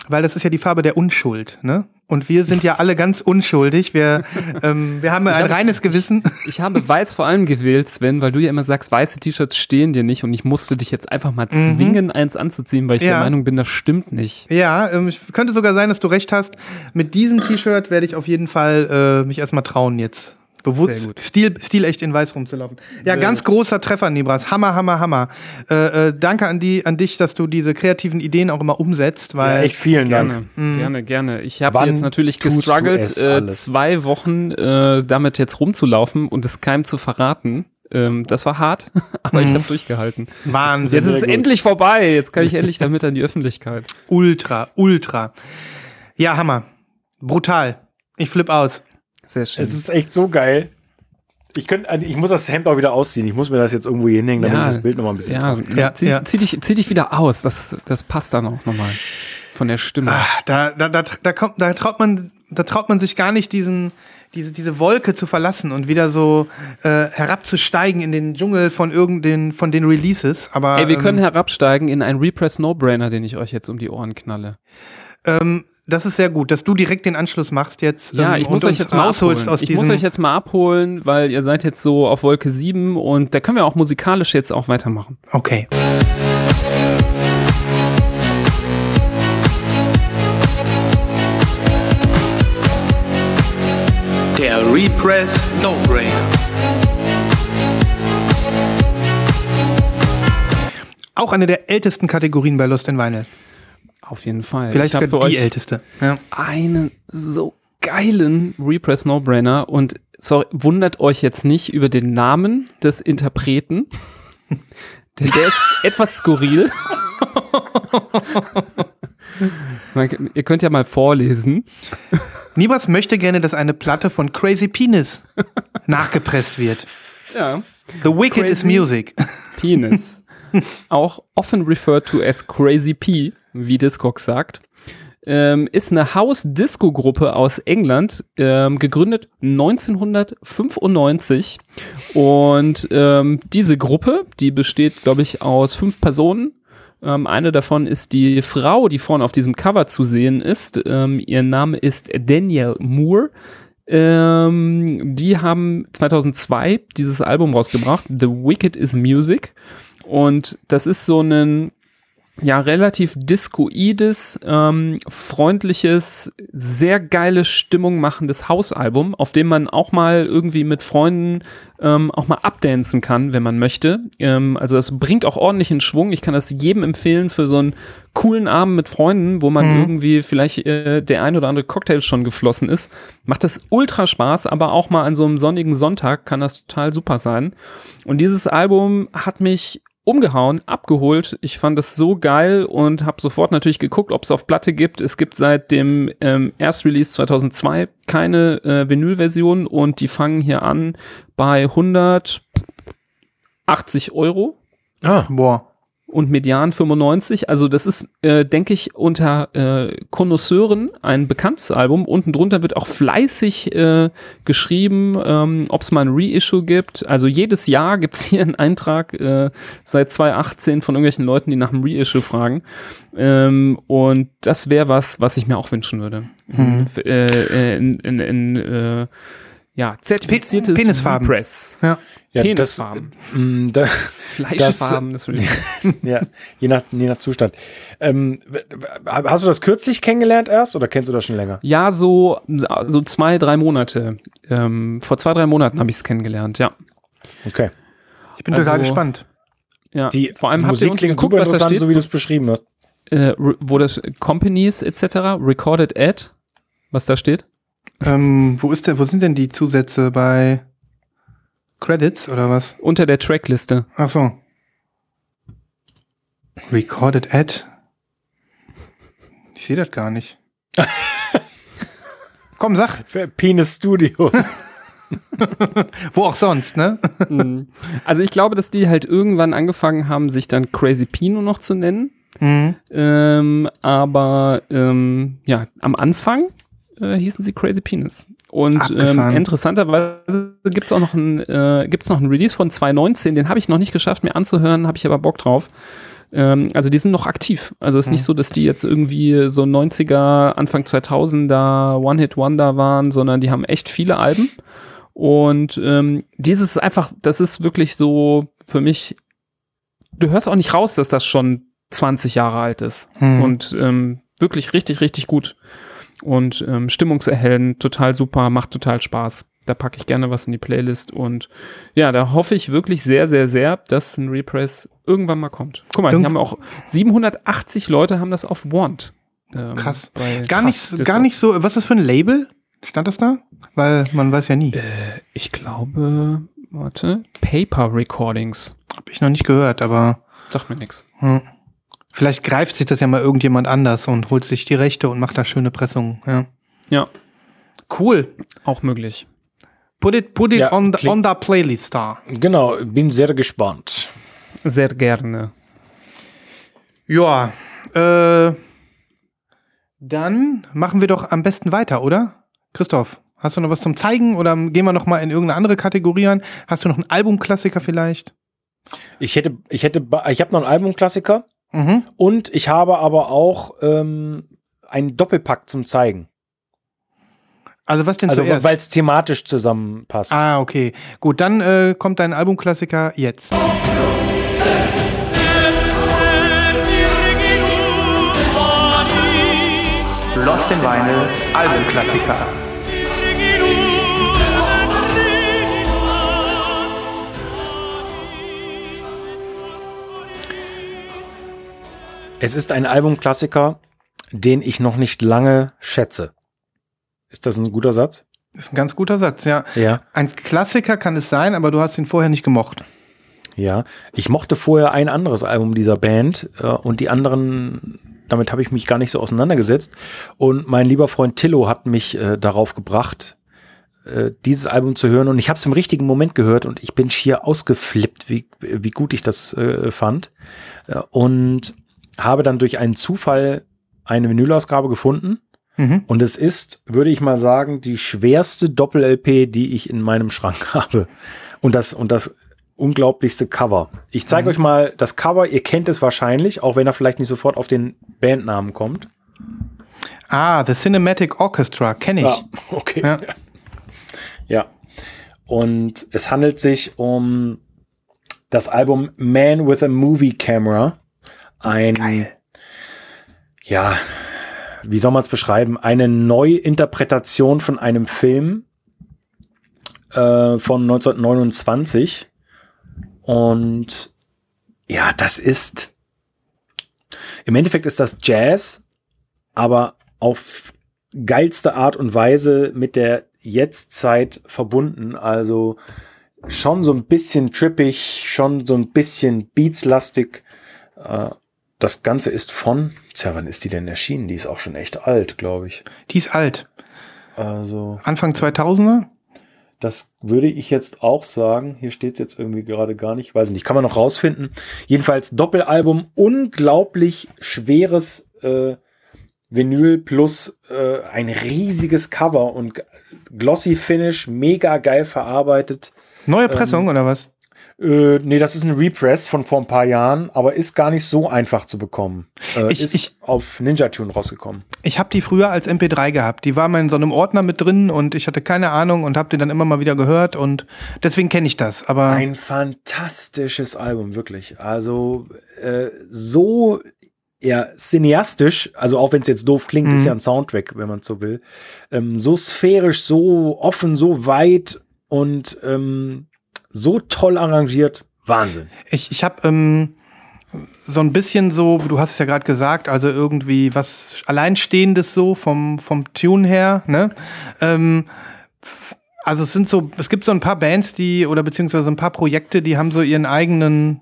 weil das ist ja die Farbe der Unschuld, ne? Und wir sind ja alle ganz unschuldig. Wir, ähm, wir haben ein hab- reines Gewissen. Ich habe weiß vor allem gewählt, Sven, weil du ja immer sagst, weiße T-Shirts stehen dir nicht und ich musste dich jetzt einfach mal zwingen, eins anzuziehen, weil ich Mhm. Ja. der Meinung bin, das stimmt nicht. Ja, ähm, könnte sogar sein, dass du recht hast. Mit diesem T-Shirt werde ich auf jeden Fall äh, mich erstmal trauen, jetzt bewusst Sehr gut. stil, stilecht in weiß rumzulaufen. Ja, Sehr ganz großer Treffer, Nibras. Hammer, hammer, hammer. Äh, äh, danke an, die, an dich, dass du diese kreativen Ideen auch immer umsetzt, Ja, weil echt vielen Dank. Gerne, Mhm. gerne, gerne. Ich habe jetzt natürlich gestruggelt, es äh, zwei Wochen äh, damit jetzt rumzulaufen und es keinem zu verraten. Ähm, das war hart, aber ich Mhm. habe durchgehalten. Wahnsinn. Jetzt ist es endlich vorbei. Jetzt kann ich endlich damit an die Öffentlichkeit. Ultra, ultra. Ja, Hammer. Brutal. Ich flipp aus. Sehr schön. Es ist echt so geil. Ich, könnt, ich muss das Hemd auch wieder ausziehen. Ich muss mir das jetzt irgendwo hier hinhängen, damit Ja. ich das Bild nochmal ein bisschen ja, trage. Ja, zieh, ja. Zieh, dich, zieh dich wieder aus. Das, das passt dann auch nochmal von der Stimme. Ah, da, da, da, da, kommt, da traut man, da traut man sich gar nicht diesen, diese, diese Wolke zu verlassen und wieder so äh, herabzusteigen in den Dschungel von irgendeinen, von den Releases. Aber Ey, wir können ähm, herabsteigen in einen Repress No-Brainer, den ich euch jetzt um die Ohren knalle. ähm, das ist sehr gut, dass du direkt den Anschluss machst jetzt. Ja, ähm, ich muss euch jetzt mal abholen. aus Ich muss euch jetzt mal abholen, weil ihr seid jetzt so auf Wolke 7 und da können wir auch musikalisch jetzt auch weitermachen. okay. Der Repress No Brainer. Auch eine der ältesten Kategorien bei Lost in Vinyl. Auf jeden Fall. Vielleicht ich sogar die älteste. Ja. einen so geilen Repress No-Brainer und sorry, wundert euch jetzt nicht über den Namen des Interpreten, denn der ist etwas skurril. Man- Ihr könnt ja mal vorlesen. Nibas möchte gerne, dass eine Platte von Crazy Penis nachgepresst wird. Ja. The Wicked is Crazy- Music. Penis. Auch often referred to as Crazy P, wie Discogs sagt. Ähm, ist eine House-Disco-Gruppe aus England, ähm, gegründet 1995. Und ähm, diese Gruppe, die besteht, glaube ich, aus fünf Personen. Ähm, eine davon ist die Frau, die vorne auf diesem Cover zu sehen ist. Ähm, ihr Name ist Danielle Moore. Ähm, die haben 2002 dieses Album rausgebracht, The Wicked is Music. Und das ist so ein ja relativ discoides, ähm, freundliches, sehr geile Stimmung machendes Hausalbum, auf dem man auch mal irgendwie mit Freunden ähm, auch mal abdancen kann, wenn man möchte. Ähm, also das bringt auch ordentlichen Schwung. Ich kann das jedem empfehlen für so einen coolen Abend mit Freunden, wo man Mhm. irgendwie vielleicht äh, der ein oder andere Cocktail schon geflossen ist. Macht das ultra Spaß, aber auch mal an so einem sonnigen Sonntag kann das total super sein. Und dieses Album hat mich umgehauen, abgeholt. Ich fand das so geil und habe sofort natürlich geguckt, ob es auf Platte gibt. Es gibt seit dem ähm, Erstrelease 2002 keine äh, Vinyl-Version und die fangen hier an bei 180 Euro Ah, Boah. Und Median 95. Also das ist, äh, denke ich, unter äh, Konnoisseuren ein bekanntes Album. Unten drunter wird auch fleißig äh, geschrieben, ähm, ob es mal ein Reissue gibt. Also jedes Jahr gibt es hier einen Eintrag äh, seit 2018 von irgendwelchen Leuten, die nach einem Reissue fragen. Ähm, und das wäre was, was ich mir auch wünschen würde. F- Äh, in, in, in äh, ja, zertifiziertes Penisfarben. Press. Ja. ja, Penisfarben. Das, mm, da, Fleischfarbenes Release. ja, je nach, je nach Zustand. Ähm, hast du das kürzlich kennengelernt erst oder kennst du das schon länger? Ja, so, so zwei, drei Monate. Ähm, vor zwei, drei Monaten habe ich es kennengelernt, ja. Okay. Ich bin Also- total gespannt. ja. Die Vor allem habt ihr Musik klingt geguckt, super interessant, so wie du es beschrieben hast. äh, wo das Companies etc., Recorded Ad, was da steht. Ähm, wo ist der, wo sind denn die Zusätze bei Credits oder was? Unter der Trackliste. Ach so. Recorded Ad. Ich sehe das gar nicht. Komm, sag. Penis Studios. Wo auch sonst, ne? Mhm. also ich glaube, dass die halt irgendwann angefangen haben, sich dann Crazy Pino noch zu nennen. Mhm. Ähm, aber ähm, ja, am Anfang äh, hießen sie Crazy Penis. Und ähm, interessanterweise gibt es auch noch ein, äh, gibt's noch ein Release von 2019, den habe ich noch nicht geschafft, mir anzuhören, habe ich aber Bock drauf. Ähm, also die sind noch aktiv. Also es ist nicht so, dass die jetzt irgendwie so 90er, Anfang 2000er One-Hit-Wonder waren, sondern die haben echt viele Alben. Und ähm, dieses ist einfach, das ist wirklich so für mich, du hörst auch nicht raus, dass das schon 20 Jahre alt ist. Hm. Und ähm, wirklich richtig, richtig gut. Und ähm, stimmungserhellend, total super, macht total Spaß. da packe ich gerne was in die Playlist und ja, da hoffe ich wirklich sehr, sehr, sehr, dass ein Repress irgendwann mal kommt. Guck mal, Irgend die haben auch 780 Leute haben das auf Want. ähm, Krass. Gar nicht, Disco. gar nicht so, was ist das für ein Label? Stand das da? Weil man weiß ja nie. Äh, ich glaube, warte, Paper Recordings. Hab ich noch nicht gehört, aber Sagt mir nix. hm. Vielleicht greift sich das ja mal irgendjemand anders und holt sich die Rechte und macht da schöne Pressungen. Ja. Ja, Cool. auch möglich. Put it, put it Ja, on, the, on the playlist da. Genau, bin sehr gespannt. Sehr gerne. Ja, äh, dann machen wir doch am besten weiter, oder? Christoph, hast du noch was zum Zeigen oder gehen wir noch mal in irgendeine andere Kategorie an? Hast du noch einen Albumklassiker vielleicht? Ich hätte, ich hätte, ich habe noch einen Albumklassiker Mhm. und ich habe aber auch ähm, einen Doppelpack zum Zeigen. Also was denn Also zuerst? weil es thematisch zusammenpasst. ah, okay. Gut, dann äh, kommt dein Albumklassiker jetzt. Lost in Vinyl Albumklassiker. Es ist ein Albumklassiker, den ich noch nicht lange schätze. Ist das ein guter Satz? Ist ein ganz guter Satz, ja. Ja. Ein Klassiker kann es sein, aber du hast ihn vorher nicht gemocht. Ja. Ich mochte vorher ein anderes Album dieser Band äh, und die anderen, damit habe ich mich gar nicht so auseinandergesetzt. Und mein lieber Freund Tillo hat mich äh, darauf gebracht, äh, dieses Album zu hören. Und ich habe es im richtigen Moment gehört und ich bin schier ausgeflippt, wie, wie gut ich das äh, fand. Äh, und habe dann durch einen Zufall eine Vinylausgabe gefunden. Mhm. Und es ist, würde ich mal sagen, die schwerste Doppel-LP, die ich in meinem Schrank habe. Und das, und das unglaublichste Cover. Ich zeige euch mal das Cover. Ihr kennt es wahrscheinlich, auch wenn er vielleicht nicht sofort auf den Bandnamen kommt. Ah, The Cinematic Orchestra, kenne ich. Ja, okay. Ja. Ja. Und es handelt sich um das Album Man with a Movie Camera. Ein, ja, wie soll man es beschreiben? Eine Neuinterpretation von einem Film äh, von 1929. Und ja, das ist, im Endeffekt ist das Jazz, aber auf geilste Art und Weise mit der Jetztzeit verbunden. Also schon so ein bisschen trippig, schon so ein bisschen beatslastig. Äh, Das Ganze ist von, tja, wann ist die denn erschienen? Die ist auch schon echt alt, glaube ich. Die ist alt. Also, Anfang 2000er? das würde ich jetzt auch sagen. Hier steht es jetzt irgendwie gerade gar nicht. Weiß nicht, kann man noch rausfinden. Jedenfalls Doppelalbum, unglaublich schweres äh, Vinyl plus äh, ein riesiges Cover und glossy Finish, mega geil verarbeitet. Neue Pressung oder was? Äh, nee, das ist ein Repress von vor ein paar Jahren, aber ist gar nicht so einfach zu bekommen. Äh, Ich- ist ich- auf Ninja Tune rausgekommen. Ich habe die früher als MP3 gehabt. Die war mal in so einem Ordner mit drin und ich hatte keine Ahnung und habe die dann immer mal wieder gehört und deswegen kenne ich das. Aber Ein fantastisches Album, wirklich. Also äh, so ja, cineastisch, also auch wenn es jetzt doof klingt, ist Mhm. ja ein Soundtrack, wenn man so will. Ähm, so sphärisch, so offen, so weit und ähm, so toll arrangiert. Wahnsinn. ich, ich habe ähm, so ein bisschen so, du hast es ja gerade gesagt, also irgendwie was Alleinstehendes so vom, vom Tune her. Ne? Ähm, also es sind so, es gibt so ein paar Bands, die oder beziehungsweise ein paar Projekte, die haben so ihren eigenen,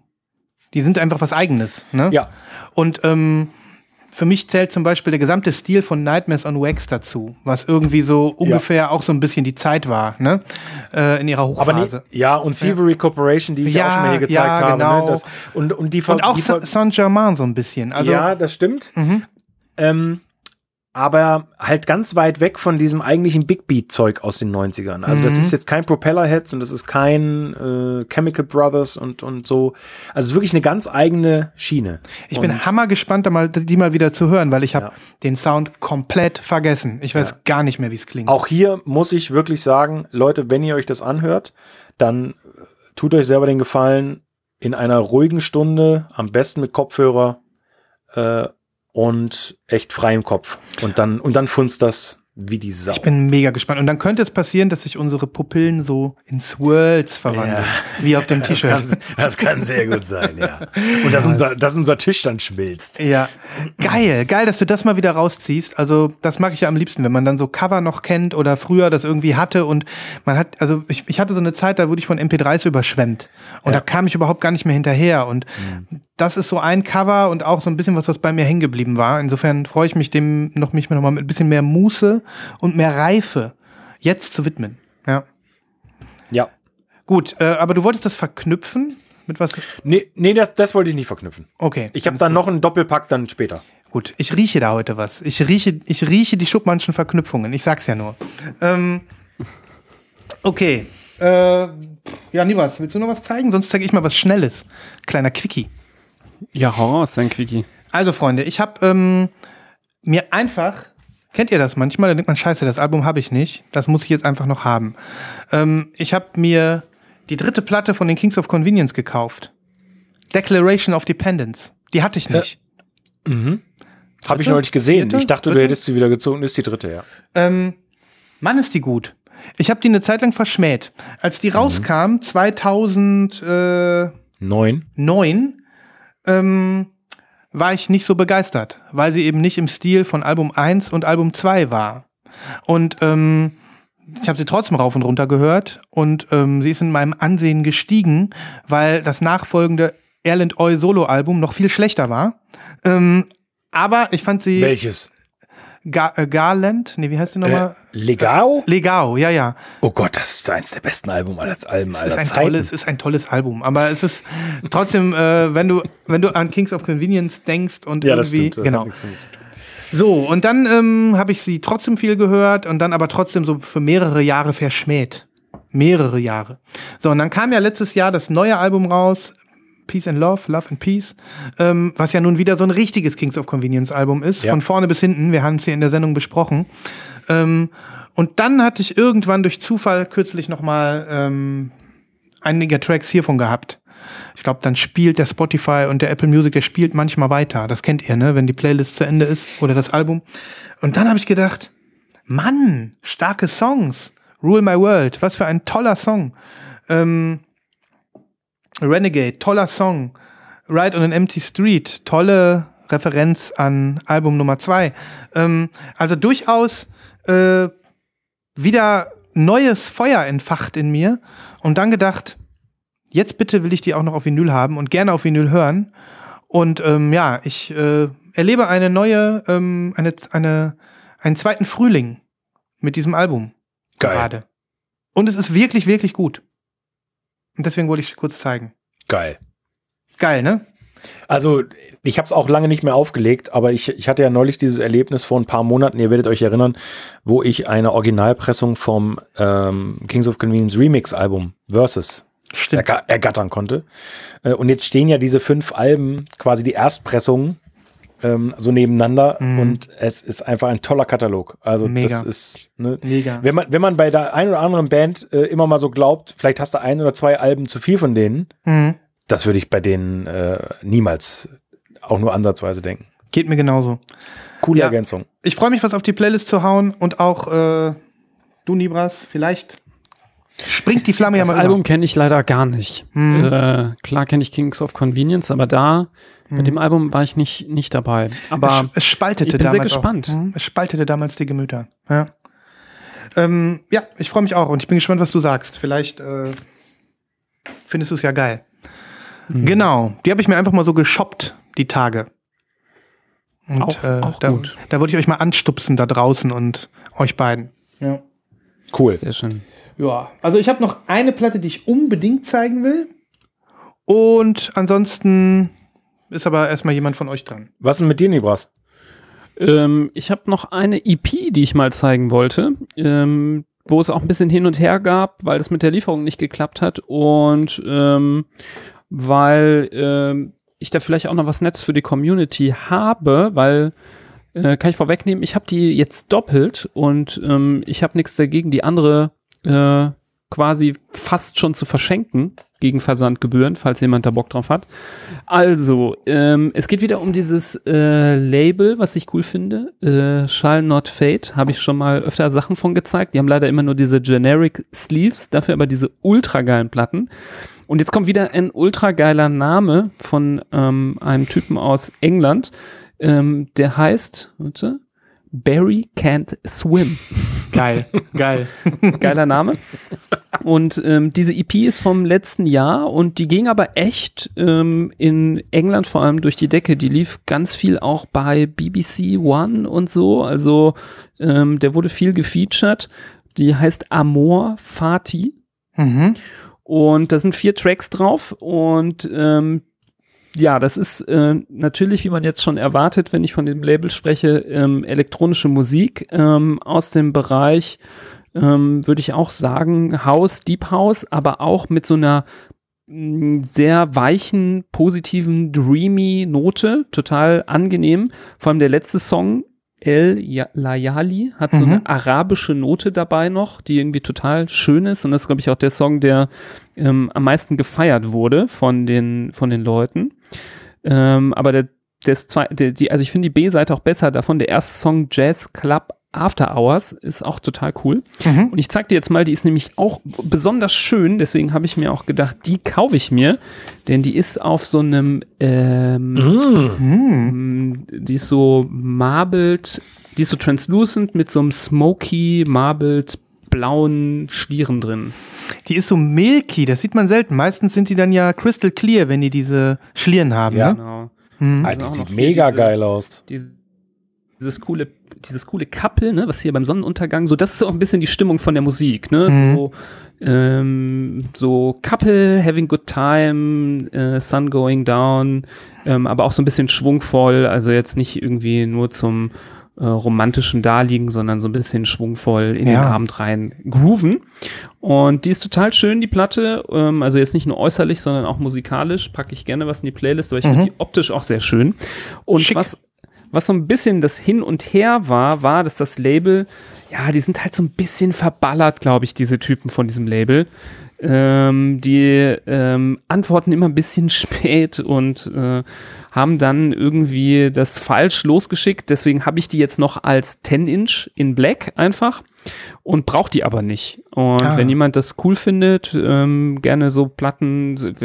die sind einfach was Eigenes. Ne? Ja, Und ähm, für mich zählt zum Beispiel der gesamte Stil von Nightmares on Wax dazu, was irgendwie so ungefähr auch so ein bisschen die Zeit war, ne? Äh, in ihrer aber nee, Hochphase. ja, und Thievery Corporation, die ich ja, Ja, auch schon mal hier gezeigt ja, habe. genau. Ne? Das, und, und die ver- Und auch Saint-Germain so ein bisschen. Also, ja, das stimmt. Mhm. Ähm, aber halt ganz weit weg von diesem eigentlichen Big Beat-Zeug aus den 90ern. Also das Mhm. ist jetzt kein Propellerheads und das ist kein äh, Chemical Brothers und, und so. Also es ist wirklich eine ganz eigene Schiene. ich und bin hammer gespannt, da mal, die mal wieder zu hören, weil ich habe Ja. den Sound komplett vergessen. Ich weiß Ja. gar nicht mehr, wie es klingt. Auch hier muss ich wirklich sagen, Leute, wenn ihr euch das anhört, dann äh, tut euch selber den Gefallen, in einer ruhigen Stunde, am besten mit Kopfhörer äh, und echt freiem Kopf. Und dann, und dann funzt das wie die Sau. Ich bin mega gespannt. Und dann könnte es passieren, dass sich unsere Pupillen so in Swirls verwandeln. Ja. Wie auf dem das, T-Shirt. kann, das kann sehr gut sein, ja. Und dass unser, dass unser Tisch dann schmilzt. Ja, geil, geil, dass du das mal wieder rausziehst. Also das mag ich ja am liebsten, wenn man dann so Cover noch kennt oder früher das irgendwie hatte und man hat, also ich, ich hatte so eine Zeit, da wurde ich von MP3s überschwemmt und Ja. da kam ich überhaupt gar nicht mehr hinterher und das ist so ein Cover und auch so ein bisschen was, was bei mir hängen geblieben war. Insofern freue ich mich dem noch mich noch mal mit ein bisschen mehr Muße und mehr Reife jetzt zu widmen. Ja, Ja. gut, äh, aber du wolltest das verknüpfen mit was? Nee, nee das, das wollte ich nicht verknüpfen. Okay, Ich habe dann noch einen Doppelpack dann später. Gut, ich rieche da heute was. Ich rieche, ich rieche die Schuppmannschen Verknüpfungen. Ich sag's ja nur. Ähm, okay. Äh, ja, Nibas, willst du noch was zeigen? Sonst zeige ich mal was Schnelles. Kleiner Quickie. Ja, Horror ist ein Quickie. Also, Freunde, ich habe ähm, mir einfach, kennt ihr das manchmal? Da denkt man, scheiße, das Album habe ich nicht. Das muss ich jetzt einfach noch haben. Ähm, ich habe mir die dritte Platte von den Kings of Convenience gekauft. Declaration of Dependence. Die hatte ich nicht. Habe ich neulich gesehen. Vierte? Ich dachte, du Dritte? hättest sie wieder gezogen. Ist die dritte, ja. Ähm, Mann, ist die gut. Ich habe die eine Zeit lang verschmäht. Als die rauskam, 2009, Neun. Ähm, war ich nicht so begeistert, weil sie eben nicht im Stil von Album 1 und Album 2 war. Und ähm, ich habe sie trotzdem rauf und runter gehört und ähm, sie ist in meinem Ansehen gestiegen, weil das nachfolgende Erland Oy Solo-Album noch viel schlechter war. Ähm, aber ich fand sie Welches? Ga äh, Garland, nee, wie heißt die Äh, nochmal? Legao? Legao, ja, ja. Oh Gott, das ist eins der besten Alben aller, Alben Es aller ist ein Zeiten. tolles, ist ein tolles Album, aber es ist trotzdem, äh, wenn du wenn du an Kings of Convenience denkst und ja, das irgendwie stimmt. Das genau. So und dann ähm, habe ich sie trotzdem viel gehört und dann aber trotzdem so für mehrere Jahre verschmäht, mehrere Jahre. So und dann kam ja letztes Jahr das neue Album raus. Peace and Love, Love and Peace, ähm, was ja nun wieder so ein richtiges Kings of Convenience Album ist, Ja. von vorne bis hinten. Wir haben es hier in der Sendung besprochen. Ähm, und dann hatte ich irgendwann durch Zufall kürzlich noch mal ähm, einige Tracks hiervon gehabt. Ich glaube, dann spielt der Spotify und der Apple Music, der spielt manchmal weiter. Das kennt ihr, ne? Wenn die Playlist zu Ende ist oder das Album. Und dann habe ich gedacht, Mann, starke Songs. Rule My World, was für ein toller Song. Ähm, Renegade, toller Song. Ride on an Empty Street, tolle Referenz an Album Nummer zwei. Ähm, also durchaus äh, wieder neues Feuer entfacht in mir und dann gedacht, jetzt bitte will ich die auch noch auf Vinyl haben und gerne auf Vinyl hören. Und ähm, ja, ich äh, erlebe eine neue, ähm, eine, eine, einen zweiten Frühling mit diesem Album Geil. gerade. Und es ist wirklich, wirklich gut. Und deswegen wollte ich kurz zeigen. Geil. Geil, ne? Also, ich habe es auch lange nicht mehr aufgelegt, aber ich, ich hatte ja neulich dieses Erlebnis vor ein paar Monaten, ihr werdet euch erinnern, wo ich eine Originalpressung vom ähm, Kings of Convenience Remix Album Versus ergattern konnte. Äh, und jetzt stehen ja diese fünf Alben, quasi die Erstpressungen, ähm, so nebeneinander und es ist einfach ein toller Katalog. Also Mega. das ist, ne, Mega. wenn man, wenn man bei der ein oder anderen Band äh, immer mal so glaubt, vielleicht hast du ein oder zwei Alben zu viel von denen, Mhm. das würde ich bei denen äh, niemals auch nur ansatzweise denken. Geht mir genauso. Coole Ja. Ergänzung. Ich freue mich, was auf die Playlist zu hauen und auch äh, du, Nibras, vielleicht springt die Flamme Das ja mal Album über. kenne ich leider gar nicht. Hm. Äh, klar kenne ich Kings of Convenience, aber da mit dem Album war ich nicht, nicht dabei. Aber es, es spaltete ich bin sehr damals gespannt. Auch, Mhm, es spaltete damals die Gemüter. Ja, ähm, ja ich freue mich auch und ich bin gespannt, was du sagst. Vielleicht äh, findest du es ja geil. Mhm. Genau, die habe ich mir einfach mal so geshoppt, die Tage. Und Auch- äh, auch da, gut. da wollte ich euch mal anstupsen da draußen und euch beiden. Ja. Cool. sehr schön. Ja, also ich habe noch eine Platte, die ich unbedingt zeigen will. Und ansonsten ist aber erstmal jemand von euch dran. Was ist denn mit dir, Nibras? Ähm, ich habe noch eine EP, die ich mal zeigen wollte, ähm, wo es auch ein bisschen hin und her gab, weil es mit der Lieferung nicht geklappt hat und ähm, weil ähm, ich da vielleicht auch noch was Nettes für die Community habe, weil äh, kann ich vorwegnehmen, ich habe die jetzt doppelt und ähm, ich habe nichts dagegen, die andere äh, quasi fast schon zu verschenken gegen Versandgebühren, falls jemand da Bock drauf hat. Also, ähm, es geht wieder um dieses äh, Label, was ich cool finde. Äh, Shall Not Fade, habe ich schon mal öfter Sachen von gezeigt. Die haben leider immer nur diese Generic Sleeves, dafür aber diese ultra geilen Platten. Und jetzt kommt wieder ein ultra geiler Name von ähm, einem Typen aus England. Ähm, der heißt, warte, Barry Can't Swim. Geil, geil. Geiler Name. Und ähm, diese EP ist vom letzten Jahr und die ging aber echt ähm, in England vor allem durch die Decke. Die lief ganz viel auch bei BBC One und so. Also ähm, der wurde viel gefeatured. Die heißt Amor Fati. Mhm. Und da sind vier Tracks drauf und ähm, ja, das ist äh, natürlich, wie man jetzt schon erwartet, wenn ich von dem Label spreche, ähm, elektronische Musik ähm, aus dem Bereich, ähm, würde ich auch sagen, House, Deep House, aber auch mit so einer mh, sehr weichen, positiven, dreamy Note, total angenehm. Vor allem der letzte Song El Layali hat so Mhm. eine arabische Note dabei noch, die irgendwie total schön ist. Und das ist, glaube ich, auch der Song, der ähm, am meisten gefeiert wurde von den, von den Leuten. Ähm, aber der, der, zwei, der die, also ich finde die B-Seite auch besser davon. Der erste Song Jazz Club After Hours ist auch total cool. Mhm. Und ich zeig dir jetzt mal, die ist nämlich auch besonders schön, deswegen habe ich mir auch gedacht, die kaufe ich mir, denn die ist auf so einem, ähm, Mhm. Die ist so marbled, die ist so translucent mit so einem smoky, marbled blauen Schlieren drin. Die ist so milky, das sieht man selten. Meistens sind die dann ja crystal clear, wenn die diese Schlieren haben. Ja. Ne? Genau. Mhm. Alter, auch die sieht mega diese- geil aus. Dieses, dieses coole, dieses coole Couple, ne, was hier beim Sonnenuntergang, so, das ist auch ein bisschen die Stimmung von der Musik, ne, Mhm. so, ähm, so Couple, having good time, äh, sun going down, ähm, aber auch so ein bisschen schwungvoll, also jetzt nicht irgendwie nur zum äh, romantischen Daliegen, sondern so ein bisschen schwungvoll in den Ja. Abend rein grooven. Und die ist total schön, die Platte. Ähm, also jetzt nicht nur äußerlich, sondern auch musikalisch. Packe ich gerne was in die Playlist, weil ich finde die optisch auch sehr schön. Und Schick. was, was so ein bisschen das Hin und Her war, war, dass das Label, ja, die sind halt so ein bisschen verballert, glaube ich, diese Typen von diesem Label. Ähm, die ähm, antworten immer ein bisschen spät und äh, haben dann irgendwie das falsch losgeschickt. Deswegen habe ich die jetzt noch als 10-Inch in Black einfach und braucht die aber nicht. Und Ah. wenn jemand das cool findet, ähm, gerne so Platten,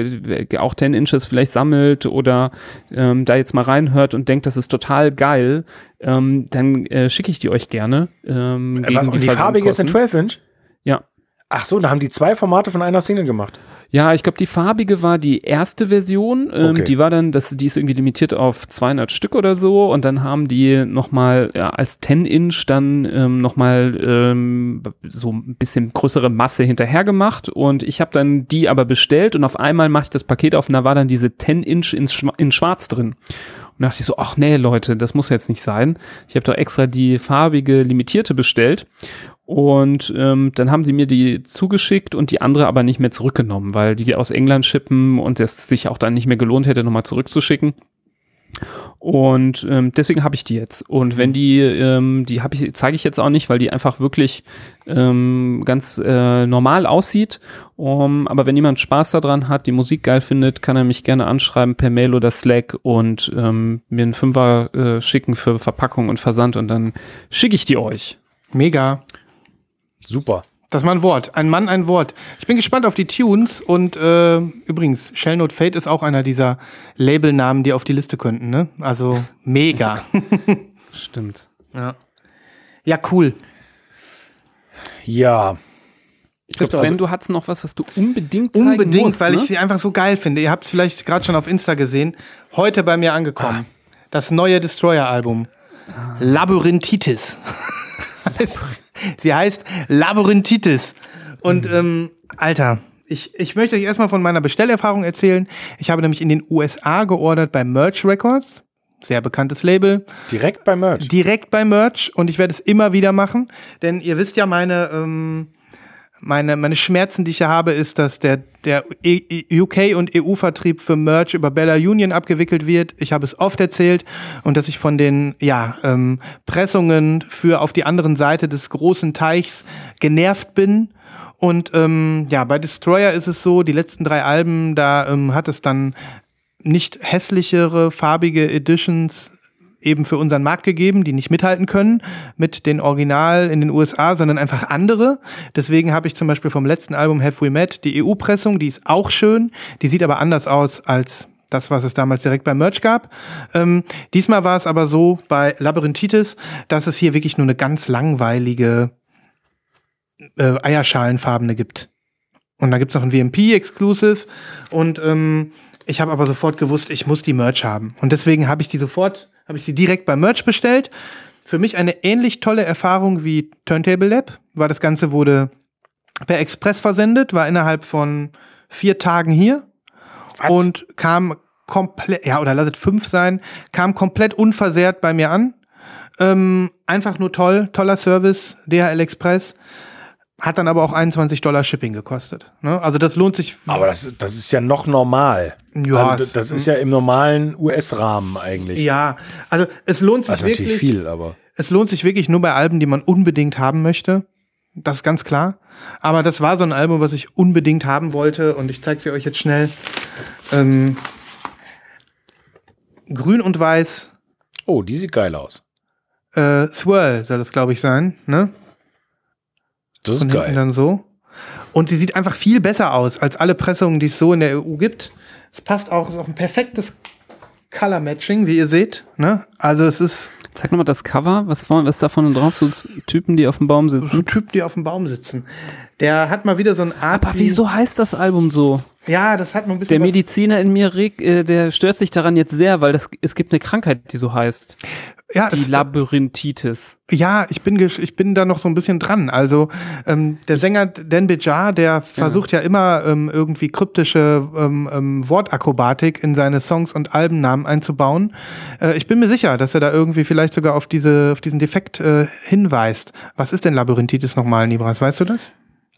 auch 10 Inches vielleicht sammelt oder ähm, da jetzt mal reinhört und denkt, das ist total geil, ähm, dann äh, schicke ich die euch gerne. Ähm, Äh, Was, und die farbige ist ein Versandkosten. 12-Inch? Ja. Ach so, da haben die zwei Formate von einer Single gemacht. Ja, ich glaube, die farbige war die erste Version. Ähm, Okay. Die war dann, das, die ist irgendwie limitiert auf 200 Stück oder so. Und dann haben die nochmal ja, als 10-Inch dann ähm, nochmal ähm, so ein bisschen größere Masse hinterher gemacht. Und ich habe dann die aber bestellt und auf einmal mache ich das Paket auf und da war dann diese 10-Inch in, Schwa- in Schwarz drin. Und dachte ich so, ach nee, Leute, das muss jetzt nicht sein. Ich habe doch extra die farbige limitierte bestellt. Und ähm, dann haben sie mir die zugeschickt und die andere aber nicht mehr zurückgenommen, weil die aus England schippen und es sich auch dann nicht mehr gelohnt hätte, nochmal zurückzuschicken. Und ähm, deswegen habe ich die jetzt. Und wenn die, ähm, die habe ich, zeige ich jetzt auch nicht, weil die einfach wirklich ähm, ganz äh, normal aussieht. Um, aber wenn jemand Spaß daran hat, die Musik geil findet, kann er mich gerne anschreiben per Mail oder Slack und ähm, mir einen Fünfer äh, schicken für Verpackung und Versand und dann schicke ich die euch. Mega. Super. Das mal ein Wort. Ein Mann, ein Wort. Ich bin gespannt auf die Tunes und äh, übrigens, Shell Note Fate ist auch einer dieser Labelnamen, die auf die Liste könnten, ne? Also mega. Stimmt. ja. ja, cool. Ja. Ich glaube, glaub, Sven, also- du hattest noch was, was du unbedingt zeigen Unbedingt, musst, weil ne? ich sie einfach so geil finde. Ihr habt es vielleicht gerade schon auf Insta gesehen. Heute bei mir angekommen. Das neue Destroyer-Album. Labyrinthitis. sie heißt Labyrinthitis. Und ähm, Alter, ich, ich möchte euch erstmal von meiner Bestellerfahrung erzählen. Ich habe nämlich in den USA geordert bei Merch Records. Sehr bekanntes Label. Direkt bei Merch. Direkt bei Merch und ich werde es immer wieder machen, denn ihr wisst ja meine, ähm, meine, meine Schmerzen, die ich hier habe, ist, dass der, der UK- und EU-Vertrieb für Merch über Bella Union abgewickelt wird. Ich habe es oft erzählt und dass ich von den ja, ähm, Pressungen für auf die anderen Seite des großen Teichs genervt bin. Und ähm, ja, bei Destroyer ist es so, die letzten drei Alben, da ähm, hat es dann nicht hässlichere, farbige Editions eben für unseren Markt gegeben, die nicht mithalten können mit den Original in den USA, sondern einfach andere. Deswegen habe ich zum Beispiel vom letzten Album Have We Met die EU-Pressung, die ist auch schön, die sieht aber anders aus als das, was es damals direkt beim Merch gab. Ähm, diesmal war es aber so bei Labyrinthitis, dass es hier wirklich nur eine ganz langweilige äh, Eierschalenfarbene gibt. Und da gibt's noch ein VMP-Exclusive und ähm, ich habe aber sofort gewusst, ich muss die Merch haben. Und deswegen habe ich die sofort habe ich sie direkt beim Merch bestellt. Für mich eine ähnlich tolle Erfahrung wie Turntable Lab, weil das Ganze wurde per Express versendet, war innerhalb von vier Tagen hier What? und kam komplett, ja, oder lasst fünf sein, kam komplett unversehrt bei mir an. Ähm, einfach nur toll, toller Service, DHL Express. Hat dann aber auch 21 Dollar Shipping gekostet. Ne? Also das lohnt sich. Aber das, das ist ja noch normal. Ja, also das ist ja im normalen US-Rahmen eigentlich. Ja, also es lohnt sich das ist wirklich. Natürlich viel, aber es lohnt sich wirklich nur bei Alben, die man unbedingt haben möchte. Das ist ganz klar. Aber das war so ein Album, was ich unbedingt haben wollte und ich zeige sie euch jetzt schnell. Ähm, Grün und Weiß. Oh, die sieht geil aus. Äh, Swirl soll das, glaube ich, sein. Ne? Das ist Von geil. dann so. Und sie sieht einfach viel besser aus als alle Pressungen, die es so in der EU gibt. Es passt auch, es ist auch ein perfektes Color Matching, wie ihr seht. Ne? Also es ist. Zeig nochmal das Cover. Was, vorne, was ist da vorne drauf? So Typen, die auf dem Baum sitzen. So Typen, die auf dem Baum sitzen. Der hat mal wieder so ein Art. Aber wieso heißt das Album so? Ja, das hat noch ein bisschen. Der Mediziner in mir, äh, der stört sich daran jetzt sehr, weil das, es gibt eine Krankheit, die so heißt. Ja, die es, Labyrinthitis. Ja, ich bin, ich bin da noch so ein bisschen dran. Also ähm, der Sänger Dan Bejar, der versucht ja, ja immer ähm, irgendwie kryptische ähm, ähm, Wortakrobatik in seine Songs und Albennamen einzubauen. Äh, ich bin mir sicher, dass er da irgendwie vielleicht sogar auf, diese, auf diesen Defekt äh, hinweist. Was ist denn Labyrinthitis nochmal, Nibras? Weißt du das?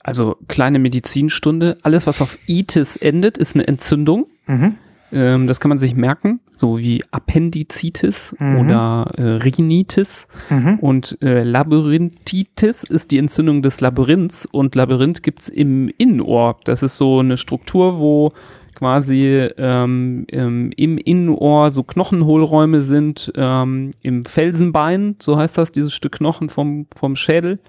Also kleine Medizinstunde. Alles, was auf Itis endet, ist eine Entzündung. Mhm. Ähm, das kann man sich merken, so wie Appendizitis mhm. oder äh, Rhinitis. Mhm. Und äh, Labyrinthitis ist die Entzündung des Labyrinths und Labyrinth gibt's im Innenohr. Das ist so eine Struktur, wo quasi ähm, ähm, im Innenohr so Knochenhohlräume sind, ähm, im Felsenbein, so heißt das, dieses Stück Knochen vom, vom Schädel.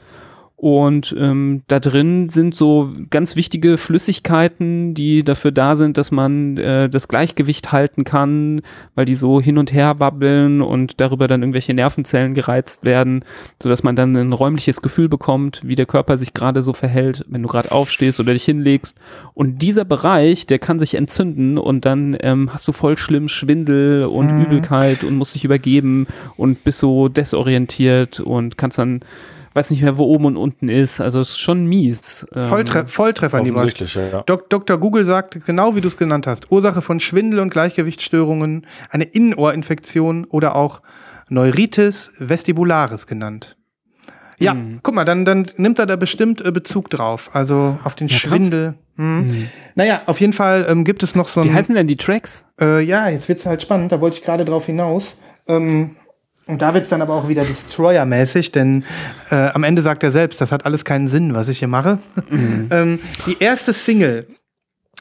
Und ähm, da drin sind so ganz wichtige Flüssigkeiten, die dafür da sind, dass man äh, das Gleichgewicht halten kann, weil die so hin und her babbeln und darüber dann irgendwelche Nervenzellen gereizt werden, so dass man dann ein räumliches Gefühl bekommt, wie der Körper sich gerade so verhält, wenn du gerade aufstehst oder dich hinlegst. Und dieser Bereich, der kann sich entzünden und dann ähm, hast du voll schlimm Schwindel und mhm. Übelkeit und musst dich übergeben und bist so desorientiert und kannst dann weiß nicht mehr, wo oben und unten ist. Also es ist schon mies. Ähm, Volltre Volltreffer, Nibras. Ja. Dok Dr. Google sagt, genau wie du es genannt hast, Ursache von Schwindel und Gleichgewichtsstörungen, eine Innenohrinfektion oder auch Neuritis vestibularis genannt. Ja, mhm. guck mal, dann, dann nimmt er da bestimmt äh, Bezug drauf. Also auf den ja, Schwindel. Mhm. Mhm. Naja, auf jeden Fall ähm, gibt es noch so ein. Wie heißen denn die Tracks? Äh, ja, jetzt wird's halt spannend, da wollte ich gerade drauf hinaus. Ähm, und da wird es dann aber auch wieder Destroyer-mäßig, denn äh, am Ende sagt er selbst, das hat alles keinen Sinn, was ich hier mache. Mhm. ähm, die erste Single,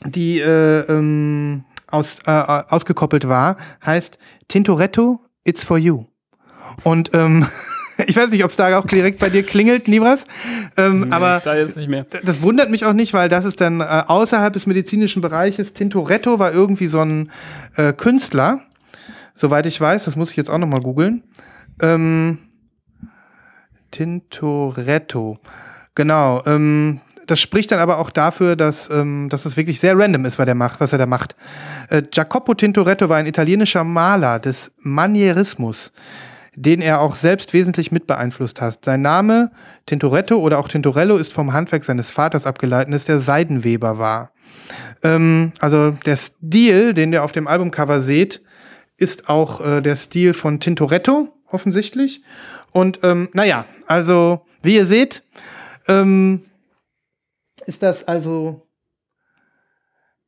die äh, ähm, aus, äh, ausgekoppelt war, heißt Tintoretto, It's for You. Und ähm, ich weiß nicht, ob es da auch direkt bei dir klingelt, Nibras. Ähm, nee, aber da jetzt nicht mehr. das wundert mich auch nicht, weil das ist dann äh, außerhalb des medizinischen Bereiches. Tintoretto war irgendwie so ein äh, Künstler, Soweit ich weiß, das muss ich jetzt auch nochmal googeln. Ähm, Tintoretto. Genau. Ähm, das spricht dann aber auch dafür, dass, ähm, dass es wirklich sehr random ist, was er macht. Was er da macht. Äh, Jacopo Tintoretto war ein italienischer Maler des Manierismus, den er auch selbst wesentlich mit beeinflusst hat. Sein Name Tintoretto oder auch Tintorello ist vom Handwerk seines Vaters abgeleitet, der Seidenweber war. Ähm, also der Stil, den ihr auf dem Albumcover seht, ist auch äh, der Stil von Tintoretto, offensichtlich. Und ähm, naja, also wie ihr seht, ähm, ist das also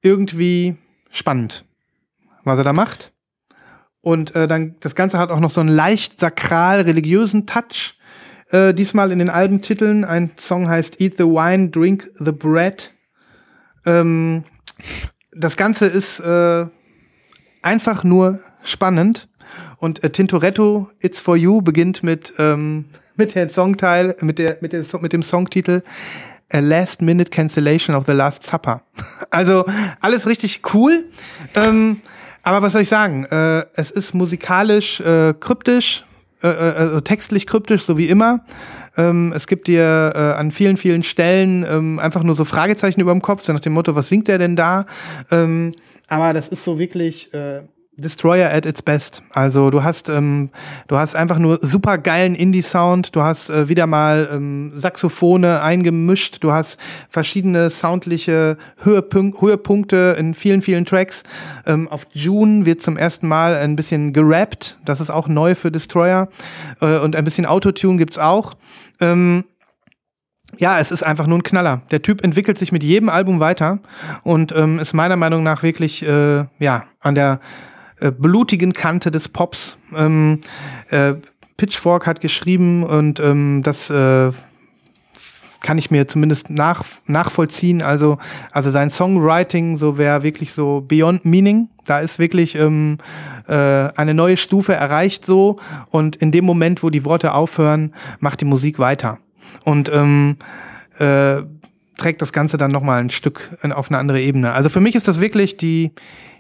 irgendwie spannend, was er da macht. Und äh, dann das Ganze hat auch noch so einen leicht sakral religiösen Touch. Äh, diesmal in den Albentiteln. Ein Song heißt Eat the Wine, Drink the Bread. Ähm, das Ganze ist äh, einfach nur spannend. Und äh, Tintoretto, It's for You, beginnt mit, ähm, mit dem Songteil, mit, der, mit, der, mit dem Songtitel A Last Minute Cancellation of the Last Supper. Also alles richtig cool. Ähm, aber was soll ich sagen? Äh, es ist musikalisch äh, kryptisch, äh, äh, also textlich kryptisch, so wie immer. Ähm, es gibt dir äh, an vielen, vielen Stellen ähm, einfach nur so Fragezeichen über dem Kopf, so nach dem Motto, was singt der denn da? Ähm, aber das ist so wirklich äh, Destroyer at its best. Also du hast, ähm, du hast einfach nur super geilen Indie-Sound, du hast äh, wieder mal ähm, Saxophone eingemischt, du hast verschiedene soundliche Höhepunk Höhepunkte in vielen, vielen Tracks. Ähm, auf June wird zum ersten Mal ein bisschen gerappt, das ist auch neu für Destroyer. Äh, und ein bisschen Autotune gibt's auch. Ähm, ja, es ist einfach nur ein Knaller. Der Typ entwickelt sich mit jedem Album weiter und ähm, ist meiner Meinung nach wirklich äh, ja an der äh, blutigen Kante des Pops. Ähm, äh, Pitchfork hat geschrieben und ähm, das äh, kann ich mir zumindest nach, nachvollziehen. Also, also sein Songwriting, so wäre wirklich so Beyond Meaning. Da ist wirklich ähm, äh, eine neue Stufe erreicht so. Und in dem Moment, wo die Worte aufhören, macht die Musik weiter. Und ähm, äh, trägt das Ganze dann nochmal ein Stück auf eine andere Ebene. Also für mich ist das wirklich die,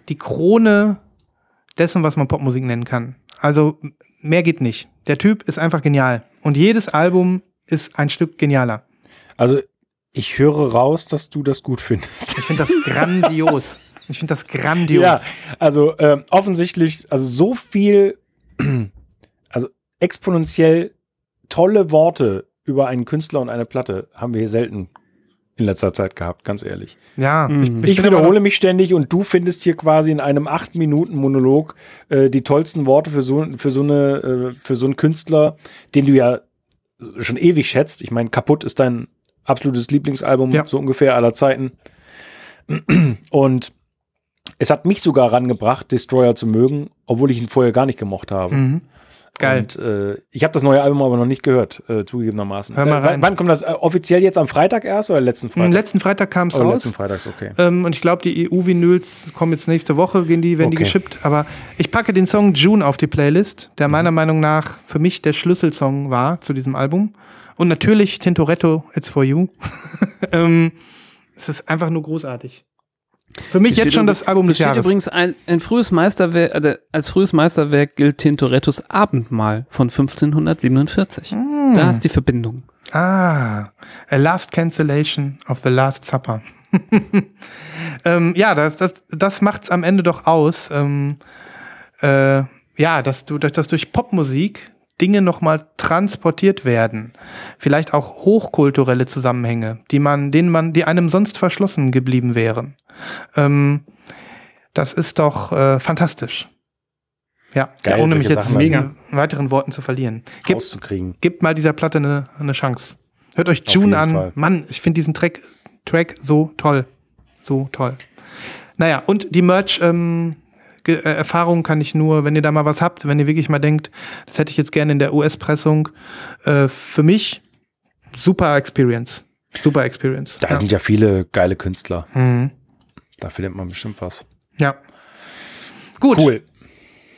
die Krone dessen, was man Popmusik nennen kann. Also mehr geht nicht. Der Typ ist einfach genial. Und jedes Album ist ein Stück genialer. Also ich höre raus, dass du das gut findest. Ich finde das grandios. Ich finde das grandios. Ja, also äh, offensichtlich, also so viel, also exponentiell tolle Worte über einen Künstler und eine Platte haben wir hier selten in letzter Zeit gehabt, ganz ehrlich. Ja, ich, ich, ich wiederhole mich ständig und du findest hier quasi in einem acht Minuten Monolog äh, die tollsten Worte für so für so eine äh, für so einen Künstler, den du ja schon ewig schätzt. Ich meine, kaputt ist dein absolutes Lieblingsalbum ja. so ungefähr aller Zeiten. Und es hat mich sogar rangebracht, Destroyer zu mögen, obwohl ich ihn vorher gar nicht gemocht habe. Mhm. Geil. Und äh, ich habe das neue Album aber noch nicht gehört, äh, zugegebenermaßen. Hör mal rein. Äh, wann kommt das? Äh, offiziell jetzt am Freitag erst oder letzten Freitag? Am letzten Freitag kam es oh, raus. letzten Freitag, okay. Ähm, und ich glaube, die EU-Vinyls kommen jetzt nächste Woche, gehen die, werden okay. die geschippt. Aber ich packe den Song June auf die Playlist, der meiner mhm. Meinung nach für mich der Schlüsselsong war zu diesem Album. Und natürlich Tintoretto, It's For You. ähm, es ist einfach nur großartig. Für mich jetzt schon das Album des Jahres. übrigens ein, ein frühes Meisterwerk, äh, als frühes Meisterwerk gilt Tintorettos Abendmahl von 1547. Mm. Da ist die Verbindung. Ah, A Last Cancellation of the Last Supper. ähm, ja, das, das, das macht's am Ende doch aus. Ähm, äh, ja, dass du, dass durch Popmusik Dinge nochmal transportiert werden. Vielleicht auch hochkulturelle Zusammenhänge, die man, denen man, die einem sonst verschlossen geblieben wären. Ähm, das ist doch äh, fantastisch. Ja, Geil, ohne mich jetzt in weiteren Worten zu verlieren. Gib, Gebt mal dieser Platte eine, eine Chance. Hört euch June an. Fall. Mann, ich finde diesen Track, Track so toll. So toll. Naja, und die Merch, ähm, äh, Erfahrung kann ich nur, wenn ihr da mal was habt, wenn ihr wirklich mal denkt, das hätte ich jetzt gerne in der US-Pressung, äh, für mich super Experience. Super Experience. Da ja. sind ja viele geile Künstler. Mhm. Da findet man bestimmt was. Ja. Gut. Cool.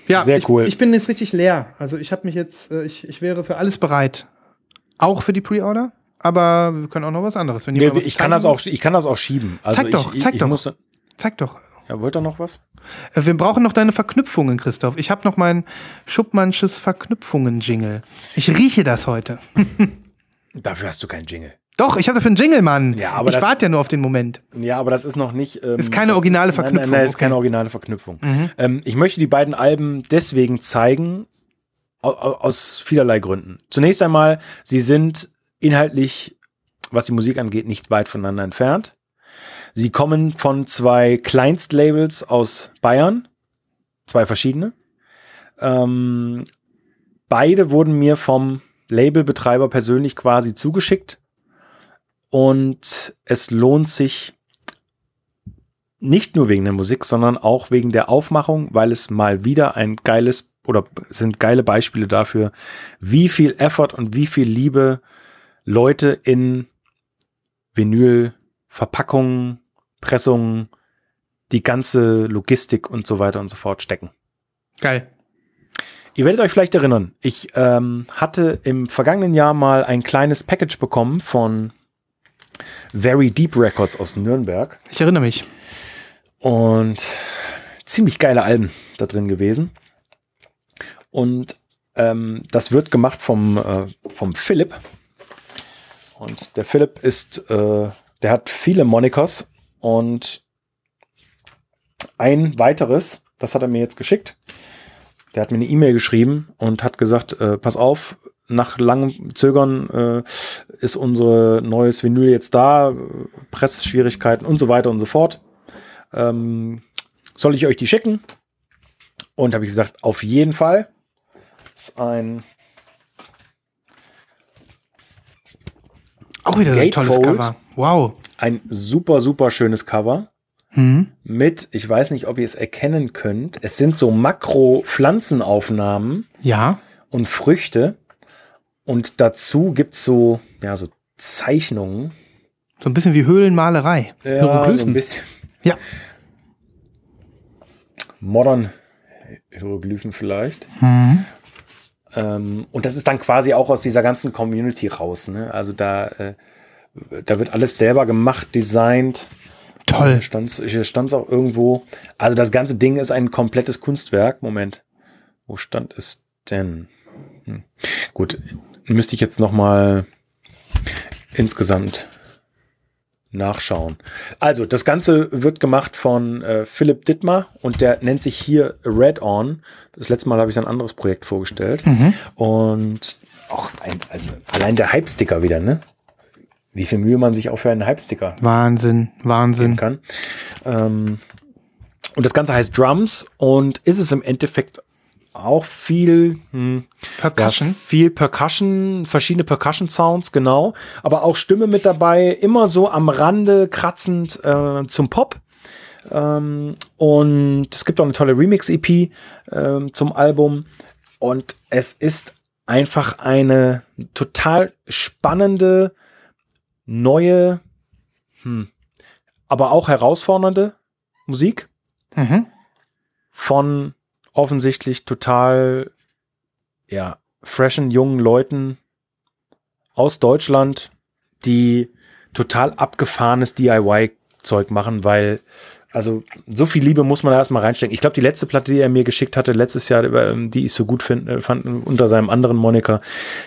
Ja, sehr ich, cool. Ich bin jetzt richtig leer. Also ich habe mich jetzt, äh, ich, ich wäre für alles bereit. Auch für die Pre-Order. Aber wir können auch noch was anderes. Wenn nee, was ich, kann das auch, ich kann das auch schieben. Also zeig doch, ich, zeig ich, doch. Muss, zeig doch. Ja, wollt ihr noch was? Äh, wir brauchen noch deine Verknüpfungen, Christoph. Ich habe noch mein Schuppmannsches Verknüpfungen-Jingle. Ich rieche das heute. Dafür hast du keinen Jingle. Doch, ich habe dafür einen Jingle, Mann. Ja, aber ich warte ja nur auf den Moment. Ja, aber das ist noch nicht. Ähm, ist keine originale ist, Verknüpfung. Nein, nein, nein ist okay. keine originale Verknüpfung. Mhm. Ähm, ich möchte die beiden Alben deswegen zeigen, aus, vielerlei Gründen. Zunächst einmal, sie sind inhaltlich, was die Musik angeht, nicht weit voneinander entfernt. Sie kommen von zwei Kleinstlabels aus Bayern, zwei verschiedene. Ähm, beide wurden mir vom Labelbetreiber persönlich quasi zugeschickt und es lohnt sich nicht nur wegen der Musik, sondern auch wegen der Aufmachung, weil es mal wieder ein geiles oder sind geile Beispiele dafür, wie viel Effort und wie viel Liebe Leute in Vinyl, Verpackungen, Pressungen, die ganze Logistik und so weiter und so fort stecken. Geil. Ihr werdet euch vielleicht erinnern, ich ähm, hatte im vergangenen Jahr mal ein kleines Package bekommen von Very Deep Records aus Nürnberg. Ich erinnere mich. Und ziemlich geile Alben da drin gewesen. Und ähm, das wird gemacht vom, äh, vom Philipp. Und der Philipp ist, äh, der hat viele Monikers und ein weiteres, das hat er mir jetzt geschickt. Der hat mir eine E-Mail geschrieben und hat gesagt, äh, pass auf, nach langem Zögern äh, ist unser neues Vinyl jetzt da, Pressschwierigkeiten und so weiter und so fort. Ähm, soll ich euch die schicken? Und habe ich gesagt, auf jeden Fall. Das ist ein Auch wieder so ein tolles Gatefold. Cover. Wow. ein super, super schönes Cover. Hm. Mit, ich weiß nicht, ob ihr es erkennen könnt, es sind so Makro-Pflanzenaufnahmen Ja. und Früchte. Und dazu gibt's so, ja, so Zeichnungen. So ein bisschen wie Höhlenmalerei. Ja, so Hieroglyphen. ein bisschen Ja. modern Hieroglyphen vielleicht. Mhm. Ähm, und das ist dann quasi auch aus dieser ganzen Community raus. Ne? Also da, äh, da wird alles selber gemacht, designt. Toll. Hier stand's, hier stand's auch irgendwo. Also das ganze Ding ist ein komplettes Kunstwerk. Moment. Wo stand es denn? Hm. Gut, müsste ich jetzt noch mal insgesamt nachschauen. Also, das Ganze wird gemacht von äh, Philipp Dittmar und der nennt sich hier Red On. Das letzte Mal habe ich ein anderes Projekt vorgestellt. Und auch ein, also allein der Hype-Sticker wieder, ne? Wie viel Mühe man sich auch für einen Hype-Sticker Wahnsinn, Wahnsinn. kann. Ähm, und das Ganze heißt Drums und ist es im Endeffekt auch viel, hm, Percussion. ja, viel Percussion, verschiedene Percussion-Sounds, genau. Aber auch Stimme mit dabei, immer so am Rande kratzend äh, zum Pop. Ähm, und es gibt auch eine tolle Remix-EP ähm, zum Album. Und es ist einfach eine total spannende, neue, hm, aber auch herausfordernde Musik Mhm. von offensichtlich total, ja, freshen jungen Leuten aus Deutschland, die total abgefahrenes DIY-Zeug machen, weil, also, so viel Liebe muss man da erstmal reinstecken. Ich glaube, die letzte Platte, die er mir geschickt hatte, letztes Jahr, ähm, die ich so gut find, äh, fand, unter seinem anderen Moniker,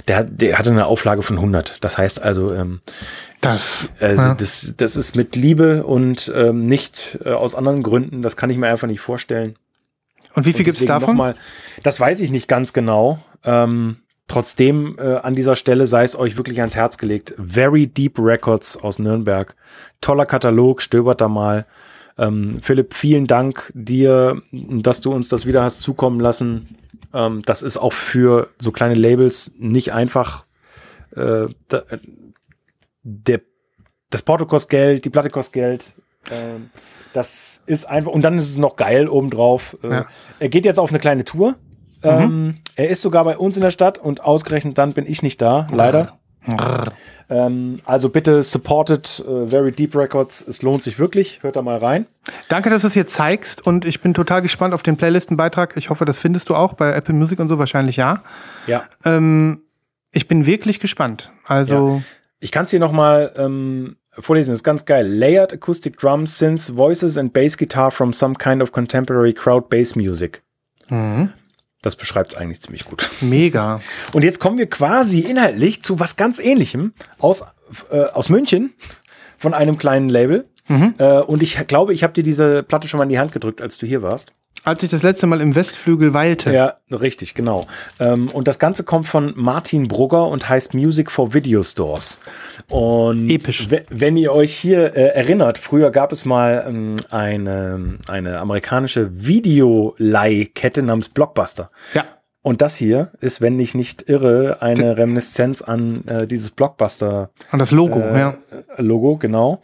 der, hat- der hatte eine Auflage von 100. Das heißt also, ähm, Das. also Ja. das, das ist mit Liebe und ähm, nicht äh, aus anderen Gründen. Das kann ich mir einfach nicht vorstellen. Und wie viel gibt's deswegen davon? Mal, das weiß ich nicht ganz genau. Ähm, trotzdem äh, an dieser Stelle sei es euch wirklich ans Herz gelegt. Very Deep Records aus Nürnberg. Toller Katalog, stöbert da mal. Ähm, Philipp, vielen Dank dir, dass du uns das wieder hast zukommen lassen. Ähm, das ist auch für so kleine Labels nicht einfach. Äh, da, äh, der, das Porto kostet Geld, die Platte kostet Geld. Ähm, das ist einfach, und dann ist es noch geil obendrauf. Äh, Ja. Er geht jetzt auf eine kleine Tour. Ähm, er ist sogar bei uns in der Stadt und ausgerechnet dann bin ich nicht da, leider. Ähm, also bitte supportet äh, Very Deep Records. Es lohnt sich wirklich. Hört da mal rein. Danke, dass du es hier zeigst und ich bin total gespannt auf den Playlistenbeitrag. Ich hoffe, das findest du auch bei Apple Music und so wahrscheinlich ja. Ja. Ähm, ich bin wirklich gespannt. Also Ich kann es hier nochmal ähm, vorlesen. Ist ganz geil. Layered Acoustic Drums, Synths, Voices and Bass Guitar from some kind of contemporary crowd bass music. mhm. Das beschreibt es eigentlich ziemlich gut. mega. Und jetzt kommen wir quasi inhaltlich zu was ganz ähnlichem aus, äh, aus München von einem kleinen Label. Äh, und ich glaube, ich habe dir diese Platte schon mal in die Hand gedrückt, als du hier warst. Als ich das letzte Mal im Westflügel weilte. Ja, richtig, genau. Ähm, und das Ganze kommt von Martin Brugger und heißt Music for Video Stores. Und Episch. we- wenn ihr euch hier äh, erinnert, früher gab es mal ähm, eine, eine amerikanische Videoleihkette namens Blockbuster. Ja. Und das hier ist, wenn ich nicht irre, eine Reminiszenz an äh, dieses Blockbuster. An das Logo, äh, ja. Logo, genau.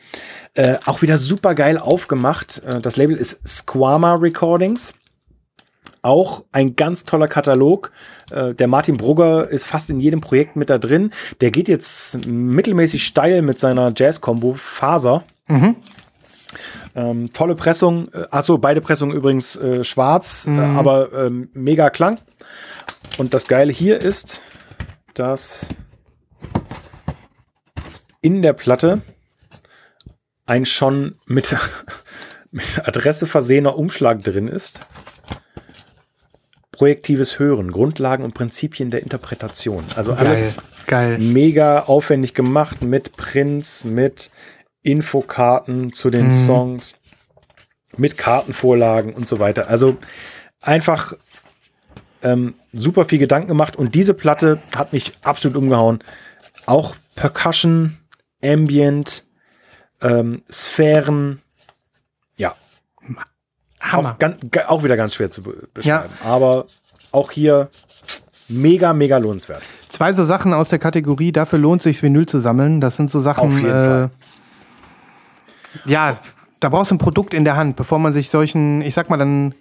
Äh, auch wieder super geil aufgemacht. Äh, das Label ist Squama Recordings. Auch ein ganz toller Katalog. Äh, der Martin Brugger ist fast in jedem Projekt mit da drin. Der geht jetzt mittelmäßig steil mit seiner Jazz-Kombo Faser. Mhm. Ähm, tolle Pressung. Äh, Achso, beide Pressungen übrigens äh, schwarz, Mhm. äh, aber ähm, mega Klang. Und das Geile hier ist, dass in der Platte ein schon mit, mit Adresse versehener Umschlag drin ist. Projektives Hören, Grundlagen und Prinzipien der Interpretation. Also alles Geil. mega aufwendig gemacht mit Prints, mit Infokarten zu den Mhm. Songs, mit Kartenvorlagen und so weiter. Also einfach ähm, super viel Gedanken gemacht und diese Platte hat mich absolut umgehauen. Auch Percussion, Ambient, ähm, Sphären, ja, Hammer. auch, ganz, ga- auch wieder ganz schwer zu be beschreiben. Aber auch hier mega, mega lohnenswert. Zwei so Sachen aus der Kategorie, dafür lohnt sich Vinyl zu sammeln. Das sind so Sachen, Auf jeden äh, Fall. ja, da brauchst du ein Produkt in der Hand, bevor man sich solchen, ich sag mal dann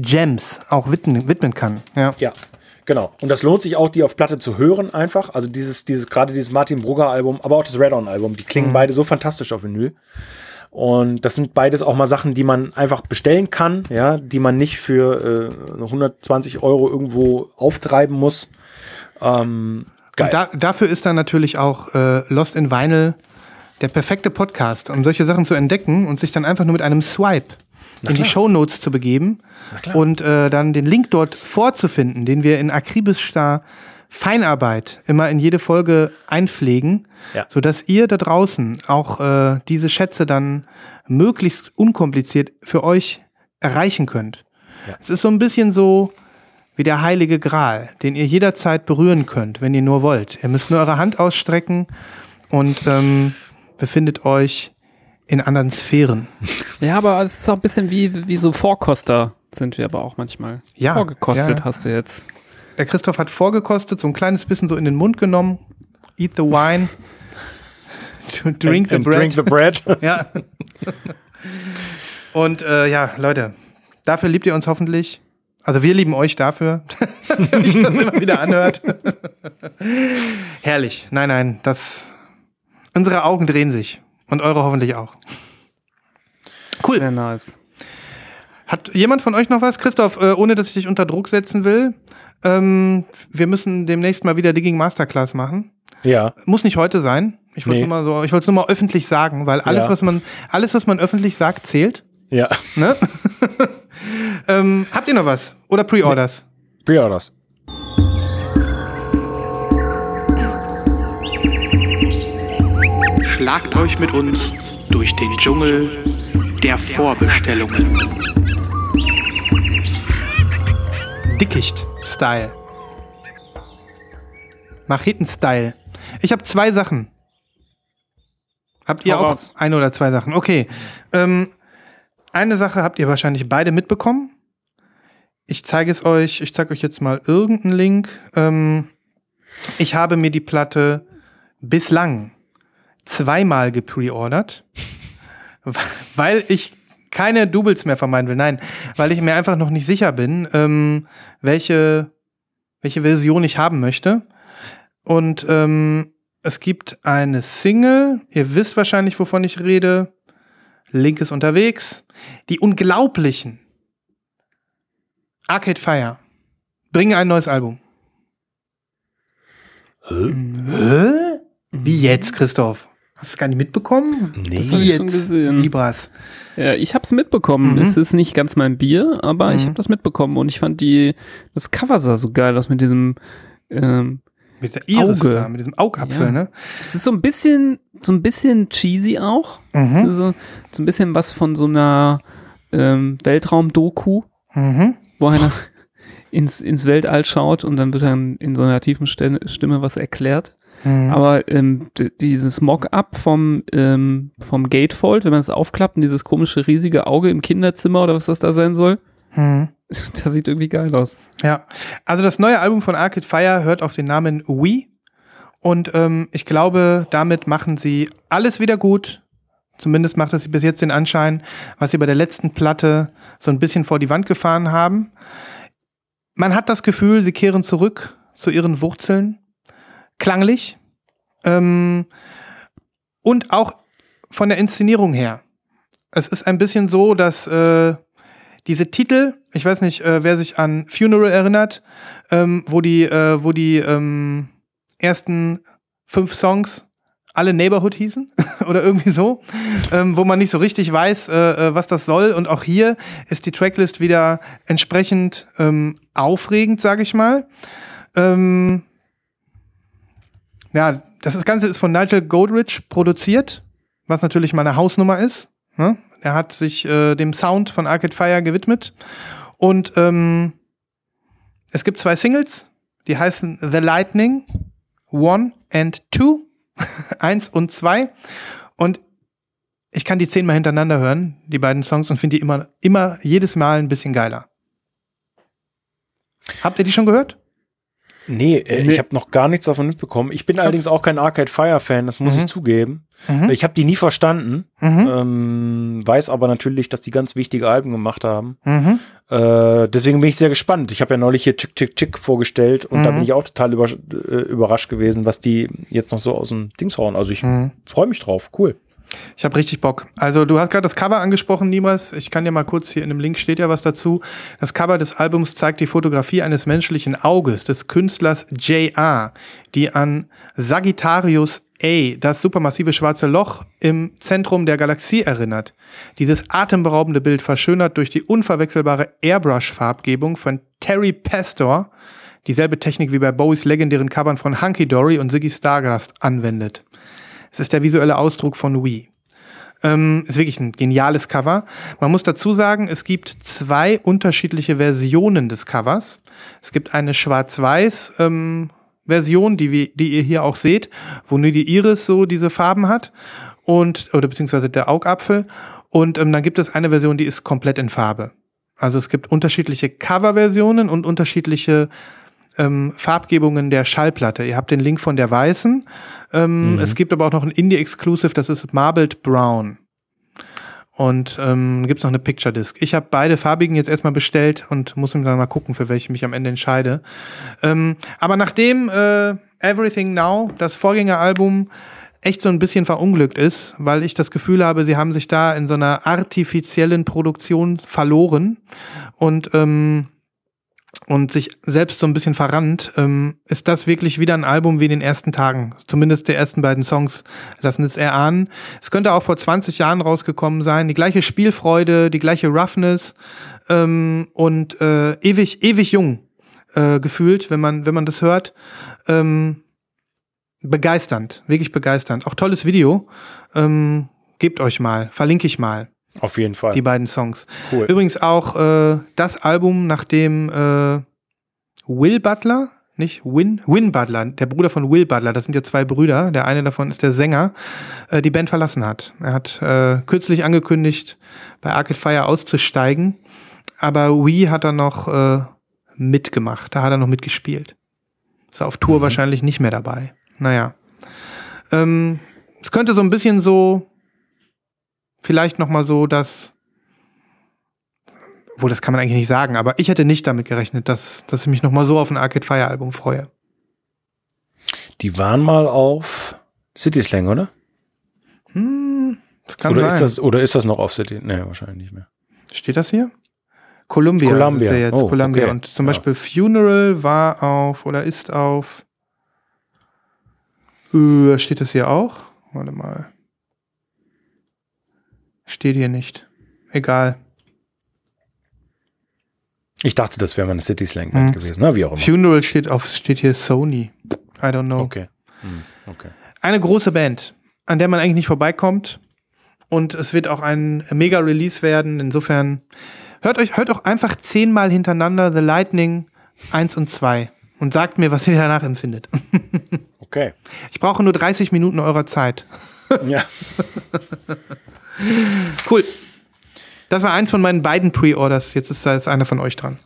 Gems auch widmen, widmen kann. Ja. Ja, genau. Und das lohnt sich auch, die auf Platte zu hören einfach. Also dieses, dieses, gerade dieses Martin Brugger Album, aber auch das Red On Album, die klingen beide so fantastisch auf Vinyl. Und das sind beides auch mal Sachen, die man einfach bestellen kann, ja, die man nicht für äh, 120 Euro irgendwo auftreiben muss. Ähm, geil. Und da, dafür ist dann natürlich auch äh, Lost in Vinyl der perfekte Podcast, um solche Sachen zu entdecken und sich dann einfach nur mit einem Swipe in die Shownotes zu begeben und äh, dann den Link dort vorzufinden, den wir in akribischer Feinarbeit immer in jede Folge einpflegen, Ja. sodass ihr da draußen auch äh, diese Schätze dann möglichst unkompliziert für euch erreichen könnt. Es ist so ein bisschen so wie der heilige Gral, den ihr jederzeit berühren könnt, wenn ihr nur wollt. Ihr müsst nur eure Hand ausstrecken und ähm, befindet euch in anderen Sphären. Ja, aber es ist auch ein bisschen wie, wie so Vorkoster sind wir aber auch manchmal. Ja, Vorgekostet ja. hast du jetzt. Der Christoph hat vorgekostet, so ein kleines bisschen so in den Mund genommen. Eat the wine. Drink the And bread. Drink the bread. Ja. Und äh, ja, Leute, dafür liebt ihr uns hoffentlich. Also wir lieben euch dafür, dass ihr euch das immer wieder anhört. Herrlich. Nein, nein, das. Unsere Augen drehen sich. Und eure hoffentlich auch. Cool. Sehr nice. Hat jemand von euch noch was? Christoph, äh, ohne dass ich dich unter Druck setzen will. Ähm, wir müssen demnächst mal wieder Digging Masterclass machen. ja. Muss nicht heute sein. Ich wollte Nee. nur mal so, ich wollte es nur mal öffentlich sagen, weil alles, Ja. was man, alles, was man öffentlich sagt, zählt. Ja. Ne? ähm, habt ihr noch was? Oder Pre-Orders? Pre-Orders. Schlagt euch mit uns durch den Dschungel der Vorbestellungen. Dickicht-Style. Macheten-Style. Ich habe zwei Sachen. Habt ihr Hau auch raus. eine oder zwei Sachen? Okay. Ähm, eine Sache habt ihr wahrscheinlich beide mitbekommen. Ich zeige es euch. Ich zeige euch jetzt mal irgendeinen Link. Ähm, ich habe mir die Platte bislang zweimal gepreordert, weil ich keine Doubles mehr vermeiden will. Nein, weil ich mir einfach noch nicht sicher bin, ähm, welche, welche Version ich haben möchte. Und ähm, es gibt eine Single, ihr wisst wahrscheinlich, wovon ich rede. Link ist unterwegs. Die unglaublichen Arcade Fire bringen ein neues Album. Hä? Wie jetzt, Christoph? Hast du es gar nicht mitbekommen? Nee. Das hab ich schon jetzt, gesehen. Libras. Ja, ich hab's mitbekommen. Mhm. Es ist nicht ganz mein Bier, aber ich Mhm. habe das mitbekommen und ich fand die, das Cover sah so geil aus mit diesem, ähm, Mit der Iris Auge. da, mit diesem Augapfel, Ja. ne? es ist so ein bisschen, so ein bisschen cheesy auch. Mhm. So, so ein bisschen was von so einer ähm, Weltraum-Doku, Mhm. wo einer ins, ins Weltall schaut und dann wird dann in so einer tiefen Stimme was erklärt. Mhm. Aber ähm, dieses Mock-up vom, ähm, vom Gatefold, wenn man es aufklappt und dieses komische riesige Auge im Kinderzimmer oder was das da sein soll, Hm. Das sieht irgendwie geil aus. Ja, also das neue Album von Arcade Fire hört auf den Namen Wii. Und ähm, ich glaube, damit machen sie alles wieder gut. Zumindest macht es bis jetzt den Anschein, was sie bei der letzten Platte so ein bisschen vor die Wand gefahren haben. Man hat das Gefühl, sie kehren zurück zu ihren Wurzeln. Klanglich. Ähm, und auch von der Inszenierung her. Es ist ein bisschen so, dass äh, diese Titel, ich weiß nicht, äh, wer sich an Funeral erinnert, ähm, wo die, äh, wo die ähm, ersten fünf Songs alle Neighborhood hießen oder irgendwie so, ähm, wo man nicht so richtig weiß, äh, äh, was das soll. Und auch hier ist die Tracklist wieder entsprechend ähm, aufregend, sage ich mal. Ähm, ja, das Ganze ist von Nigel Goldrich produziert, was natürlich meine Hausnummer ist. Ne? Er hat sich äh, dem Sound von Arcade Fire gewidmet. Und ähm, es gibt zwei Singles, die heißen The Lightning One and Two. Eins und zwei. Und ich kann die zehnmal hintereinander hören, die beiden Songs, und finde die immer, immer jedes Mal ein bisschen geiler. Habt ihr die schon gehört? Nee, äh, nee. ich habe noch gar nichts davon mitbekommen. Ich bin Krass. allerdings auch kein Arcade Fire Fan, das muss mhm. ich zugeben. Mhm. Ich habe die nie verstanden, mhm. ähm, weiß aber natürlich, dass die ganz wichtige Alben gemacht haben. Mhm. Äh, deswegen bin ich sehr gespannt. Ich habe ja neulich hier Chick Chick Chick vorgestellt und da mhm. bin ich auch total über, äh, überrascht gewesen, was die jetzt noch so aus dem Dings hauen. Also ich mhm. freue mich drauf. Cool. Ich habe richtig Bock. Also du hast gerade das Cover angesprochen, Niemals. Ich kann dir mal kurz hier in dem Link steht ja was dazu. Das Cover des Albums zeigt die Fotografie eines menschlichen Auges des Künstlers J.R., die an Sagittarius A, das supermassive schwarze Loch im Zentrum der Galaxie erinnert. Dieses atemberaubende Bild verschönert durch die unverwechselbare Airbrush-Farbgebung von Terry Pastor, dieselbe Technik wie bei Bowies legendären Covern von Hunky Dory und Ziggy Stardust anwendet. Es ist der visuelle Ausdruck von Wii. Ähm, ist wirklich ein geniales Cover. Man muss dazu sagen, es gibt zwei unterschiedliche Versionen des Covers. Es gibt eine schwarz-weiß ähm, Version, die, die ihr hier auch seht, wo nur die Iris so diese Farben hat und oder beziehungsweise der Augapfel. Und ähm, dann gibt es eine Version, die ist komplett in Farbe. Also es gibt unterschiedliche Coverversionen und unterschiedliche ähm, Farbgebungen der Schallplatte. Ihr habt den Link von der weißen. Ähm, mhm. Es gibt aber auch noch ein Indie-Exclusive, das ist Marbled Brown. Und ähm, gibt es noch eine Picture Disc. Ich habe beide farbigen jetzt erstmal bestellt und muss dann mal gucken, für welche ich mich am Ende entscheide. Ähm, aber nachdem äh, Everything Now, das Vorgängeralbum, echt so ein bisschen verunglückt ist, weil ich das Gefühl habe, sie haben sich da in so einer artifiziellen Produktion verloren und ähm, und sich selbst so ein bisschen verrannt, ähm, ist das wirklich wieder ein Album wie in den ersten Tagen. Zumindest die ersten beiden Songs lassen es erahnen. Es könnte auch vor 20 Jahren rausgekommen sein. Die gleiche Spielfreude, die gleiche Roughness ähm, und äh, ewig, ewig jung äh, gefühlt, wenn man, wenn man das hört. Ähm, begeisternd, wirklich begeisternd. Auch tolles Video. Ähm, gebt euch mal, verlinke ich mal. Auf jeden Fall. Die beiden Songs. Cool. Übrigens auch äh, das Album, nachdem äh, Will Butler, nicht Win, Win Butler, der Bruder von Will Butler, das sind ja zwei Brüder, der eine davon ist der Sänger, äh, die Band verlassen hat. Er hat äh, kürzlich angekündigt, bei Arcade Fire auszusteigen, aber Wii hat er noch äh, mitgemacht, da hat er noch mitgespielt. Ist auf Tour mhm. wahrscheinlich nicht mehr dabei. Naja. Ähm, es könnte so ein bisschen so vielleicht noch mal so, dass wohl das kann man eigentlich nicht sagen, aber ich hätte nicht damit gerechnet, dass, dass ich mich noch mal so auf ein Arcade Fire Album freue. Die waren mal auf City Slang, oder? Hm, das kann oder sein. Ist das, oder ist das noch auf City? Nee, wahrscheinlich nicht mehr. Steht das hier? Columbia. Columbia. Ist ja jetzt oh, Columbia. Okay. Und zum ja. Beispiel Funeral war auf oder ist auf. Äh, steht das hier auch? Warte mal. Steht hier nicht. Egal. Ich dachte, das wäre mal eine City Slang Band hm. gewesen, ne? wie auch immer. Funeral steht auf, steht hier Sony. I don't know. Okay. Hm. okay. Eine große Band, an der man eigentlich nicht vorbeikommt. Und es wird auch ein mega Release werden. Insofern hört euch, hört auch einfach zehnmal hintereinander The Lightning 1 und 2 und sagt mir, was ihr danach empfindet. Okay. Ich brauche nur 30 Minuten eurer Zeit. Ja. cool. Das war eins von meinen beiden Pre-Orders. Jetzt ist da jetzt einer von euch dran.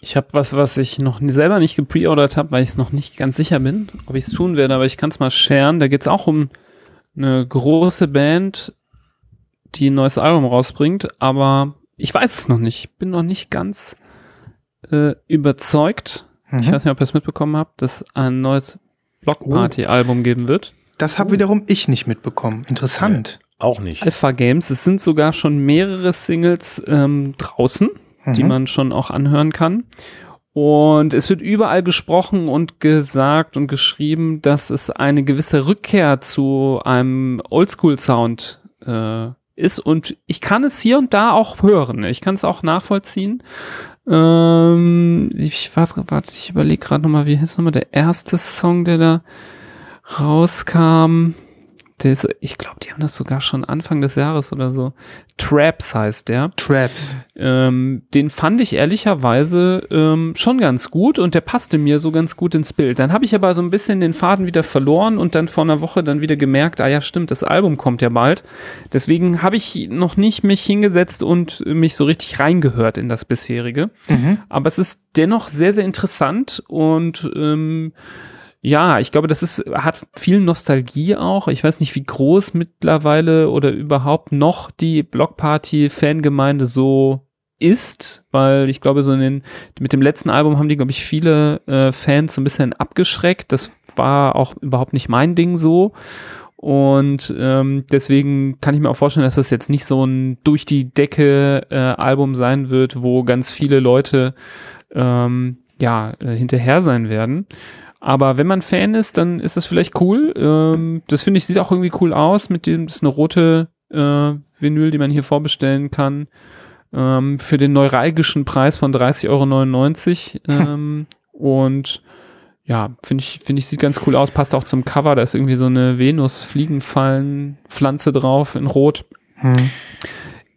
Ich habe was, was ich noch selber nicht gepreordert habe, weil ich es noch nicht ganz sicher bin, ob ich es tun werde, aber ich kann es mal scheren. Da geht es auch um eine große Band, die ein neues Album rausbringt, aber ich weiß es noch nicht. Ich bin noch nicht ganz äh, überzeugt. Mhm. Ich weiß nicht, ob ihr es mitbekommen habt, dass ein neues Blockparty-Album geben wird. Das habe wiederum ich nicht mitbekommen. Interessant. Ja, auch nicht. Alpha Games. Es sind sogar schon mehrere Singles ähm, draußen mhm. die man schon auch anhören kann. Und es wird überall gesprochen und gesagt und geschrieben, dass es eine gewisse Rückkehr zu einem Oldschool-Sound äh, ist. Und ich kann es hier und da auch hören. Ich kann es auch nachvollziehen. Ähm, ich weiß, warte, ich überlege gerade nochmal, wie hieß nochmal der erste Song, der da rauskam? Das, ich glaube, die haben das sogar schon Anfang des Jahres oder so. Traps heißt der. Traps. Ähm, den fand ich ehrlicherweise ähm, schon ganz gut und der passte mir so ganz gut ins Bild. Dann habe ich aber so ein bisschen den Faden wieder verloren und dann vor einer Woche dann wieder gemerkt, ah ja, stimmt, das Album kommt ja bald. Deswegen habe ich noch nicht mich hingesetzt und mich so richtig reingehört in das bisherige. Mhm. Aber es ist dennoch sehr, sehr interessant und ähm, ja, ich glaube, das ist, hat viel Nostalgie auch. Ich weiß nicht, wie groß mittlerweile oder überhaupt noch die Blockparty-Fangemeinde so ist, weil ich glaube, so in den, mit dem letzten Album haben die, glaube ich, viele äh, Fans so ein bisschen abgeschreckt. Das war auch überhaupt nicht mein Ding so. Und ähm, deswegen kann ich mir auch vorstellen, dass das jetzt nicht so ein durch die Decke äh, Album sein wird, wo ganz viele Leute ähm, ja äh, hinterher sein werden. Aber wenn man Fan ist, dann ist das vielleicht cool. Ähm, das finde ich, sieht auch irgendwie cool aus. Mit dem, das ist eine rote äh, Vinyl, die man hier vorbestellen kann. Ähm, für den neuralgischen Preis von 30,99 Euro. ähm, und ja, finde ich, finde ich, sieht ganz cool aus. Passt auch zum Cover. Da ist irgendwie so eine Venus-Fliegenfallen-Pflanze drauf in Rot. Hm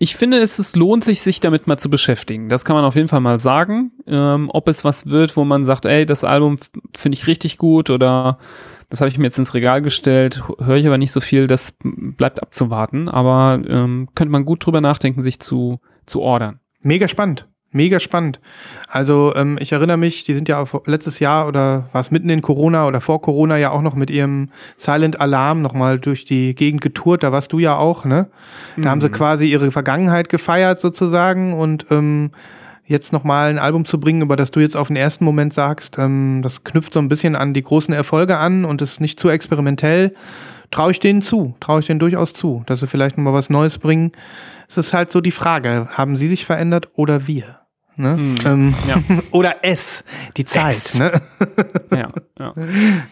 ich finde, es, es lohnt sich, sich damit mal zu beschäftigen. Das kann man auf jeden Fall mal sagen. Ähm, ob es was wird, wo man sagt, ey, das Album finde ich richtig gut oder das habe ich mir jetzt ins Regal gestellt, höre ich aber nicht so viel, das bleibt abzuwarten. Aber ähm, könnte man gut drüber nachdenken, sich zu, zu ordern. Mega spannend. Mega spannend. Also ähm, ich erinnere mich, die sind ja auch letztes Jahr oder war es mitten in Corona oder vor Corona ja auch noch mit ihrem Silent Alarm nochmal durch die Gegend getourt. Da warst du ja auch, ne? Da mhm. haben sie mhm. quasi ihre Vergangenheit gefeiert sozusagen und ähm, jetzt nochmal ein Album zu bringen, über das du jetzt auf den ersten Moment sagst, ähm, das knüpft so ein bisschen an die großen Erfolge an und ist nicht zu experimentell. Traue ich denen zu, traue ich denen durchaus zu, dass sie vielleicht nochmal was Neues bringen. Es ist halt so die Frage, haben sie sich verändert oder wir? Ne? Hm. Ähm, ja. Oder S, die Zeit. S. Ne? ja, ja.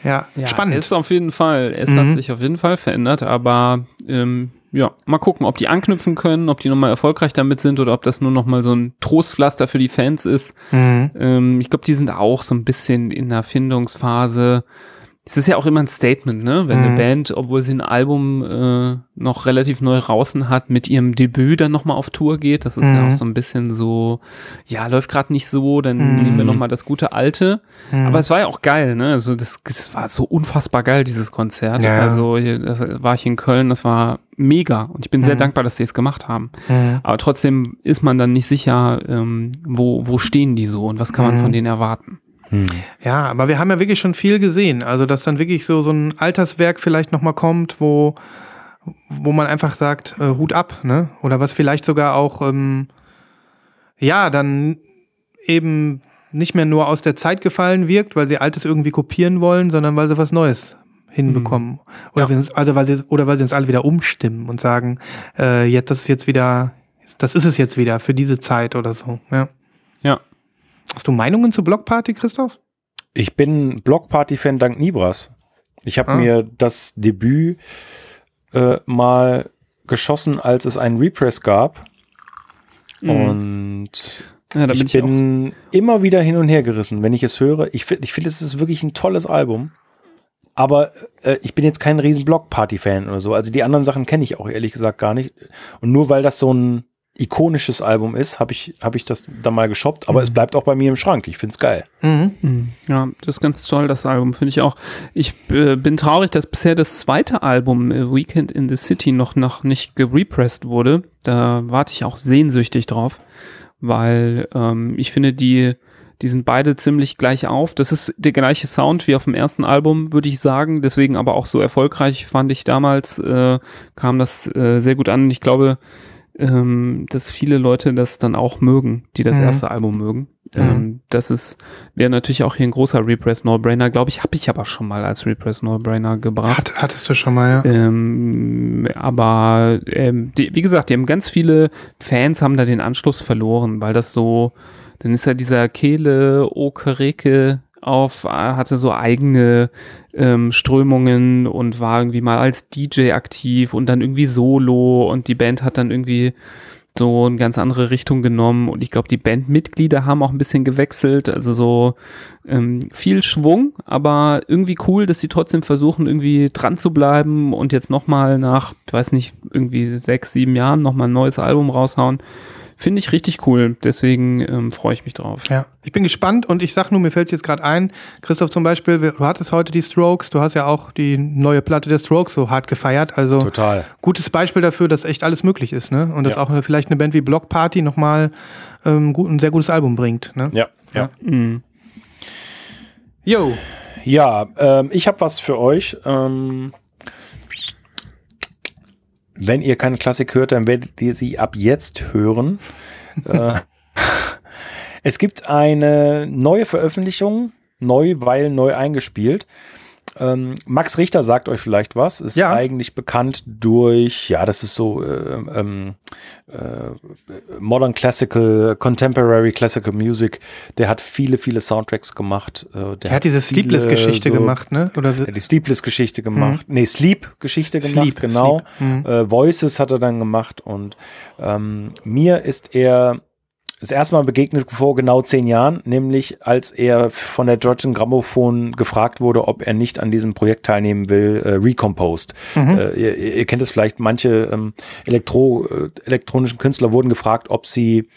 ja, ja, spannend. Ist auf jeden Fall, es mhm. hat sich auf jeden Fall verändert, aber ähm, ja, mal gucken, ob die anknüpfen können, ob die nochmal erfolgreich damit sind oder ob das nur nochmal so ein Trostpflaster für die Fans ist. Mhm. Ähm, ich glaube, die sind auch so ein bisschen in der Findungsphase es ist ja auch immer ein Statement, ne? Wenn mhm. eine Band, obwohl sie ein Album äh, noch relativ neu draußen hat, mit ihrem Debüt dann nochmal auf Tour geht. Das ist mhm. ja auch so ein bisschen so, ja, läuft gerade nicht so, dann mhm. nehmen wir nochmal das gute Alte. Mhm. Aber es war ja auch geil, ne? Also das, das war so unfassbar geil, dieses Konzert. Ja. Also hier, das war ich in Köln, das war mega. Und ich bin sehr mhm. dankbar, dass sie es gemacht haben. Mhm. Aber trotzdem ist man dann nicht sicher, ähm, wo, wo stehen die so und was kann man von denen erwarten. Hm. Ja, aber wir haben ja wirklich schon viel gesehen. Also, dass dann wirklich so, so ein Alterswerk vielleicht nochmal kommt, wo, wo man einfach sagt, äh, Hut ab, ne? Oder was vielleicht sogar auch, ähm, ja, dann eben nicht mehr nur aus der Zeit gefallen wirkt, weil sie Altes irgendwie kopieren wollen, sondern weil sie was Neues hinbekommen. Hm. Oder, ja. also weil sie, oder weil sie uns alle wieder umstimmen und sagen, äh, jetzt, das ist jetzt wieder, das ist es jetzt wieder für diese Zeit oder so, ja. Ja. Hast du Meinungen zu Blockparty, Christoph? Ich bin Blockparty-Fan dank Nibras. Ich habe ah. mir das Debüt äh, mal geschossen, als es einen Repress gab. Mhm. Und ja, ich, ich bin immer wieder hin und her gerissen, wenn ich es höre. Ich finde, ich find, es ist wirklich ein tolles Album. Aber äh, ich bin jetzt kein riesen Blockparty-Fan oder so. Also die anderen Sachen kenne ich auch ehrlich gesagt gar nicht. Und nur weil das so ein ikonisches Album ist, habe ich, hab ich das da mal geshoppt, aber mhm. es bleibt auch bei mir im Schrank. Ich finde es geil. Mhm. mhm. Ja, das ist ganz toll, das Album, finde ich auch. Ich äh, bin traurig, dass bisher das zweite Album, äh, Weekend in the City, noch, noch nicht gerepressed wurde. Da warte ich auch sehnsüchtig drauf, weil ähm, ich finde, die, die sind beide ziemlich gleich auf. Das ist der gleiche Sound wie auf dem ersten Album, würde ich sagen. Deswegen aber auch so erfolgreich fand ich damals, äh, kam das äh, sehr gut an. Ich glaube, ähm, dass viele Leute das dann auch mögen, die das mhm. erste Album mögen. Mhm. Ähm, das ist, wäre natürlich auch hier ein großer Repress No-Brainer, glaube ich, habe ich aber schon mal als Repress No-Brainer gebracht. Hat, hattest du schon mal, ja. Ähm, aber ähm, die, wie gesagt, die haben ganz viele Fans haben da den Anschluss verloren, weil das so, dann ist ja dieser Kehle Okereke auf, äh, hatte so eigene ähm, Strömungen und war irgendwie mal als DJ aktiv und dann irgendwie solo und die Band hat dann irgendwie so eine ganz andere Richtung genommen und ich glaube, die Bandmitglieder haben auch ein bisschen gewechselt, also so ähm, viel Schwung, aber irgendwie cool, dass sie trotzdem versuchen, irgendwie dran zu bleiben und jetzt nochmal nach, ich weiß nicht, irgendwie sechs, sieben Jahren nochmal ein neues Album raushauen. Finde ich richtig cool. Deswegen ähm, freue ich mich drauf. Ja, ich bin gespannt und ich sag nur, mir fällt es jetzt gerade ein, Christoph zum Beispiel, du hattest heute die Strokes, du hast ja auch die neue Platte der Strokes so hart gefeiert. Also Total. gutes Beispiel dafür, dass echt alles möglich ist, ne? Und dass ja. auch eine, vielleicht eine Band wie Block Party nochmal ähm, gut, ein sehr gutes Album bringt. Ne? Ja, ja. ja. Mhm. Jo. Ja, ähm, ich habe was für euch. Ähm, wenn ihr keine Klassik hört, dann werdet ihr sie ab jetzt hören. äh, es gibt eine neue Veröffentlichung, neu, weil neu eingespielt. Ähm, Max Richter sagt euch vielleicht was, ist ja. eigentlich bekannt durch, ja, das ist so äh, ähm, äh, Modern Classical, Contemporary Classical Music. Der hat viele, viele Soundtracks gemacht. Äh, der, der, hat diese Sleepless-Geschichte so, gemacht, ne? Oder hat die Sleepless-Geschichte gemacht. Mhm. Nee, Sleep-Geschichte gemacht, Sleep, genau. Sleep. Mhm. Äh, Voices hat er dann gemacht und ähm, mir ist er das erste Mal begegnet vor genau zehn Jahren, nämlich als er von der Georgian Grammophon gefragt wurde, ob er nicht an diesem Projekt teilnehmen will, äh, Recomposed. Mhm. Äh, ihr, ihr, kennt es vielleicht, manche ähm, Elektro, äh, elektronischen Künstler wurden gefragt, ob sie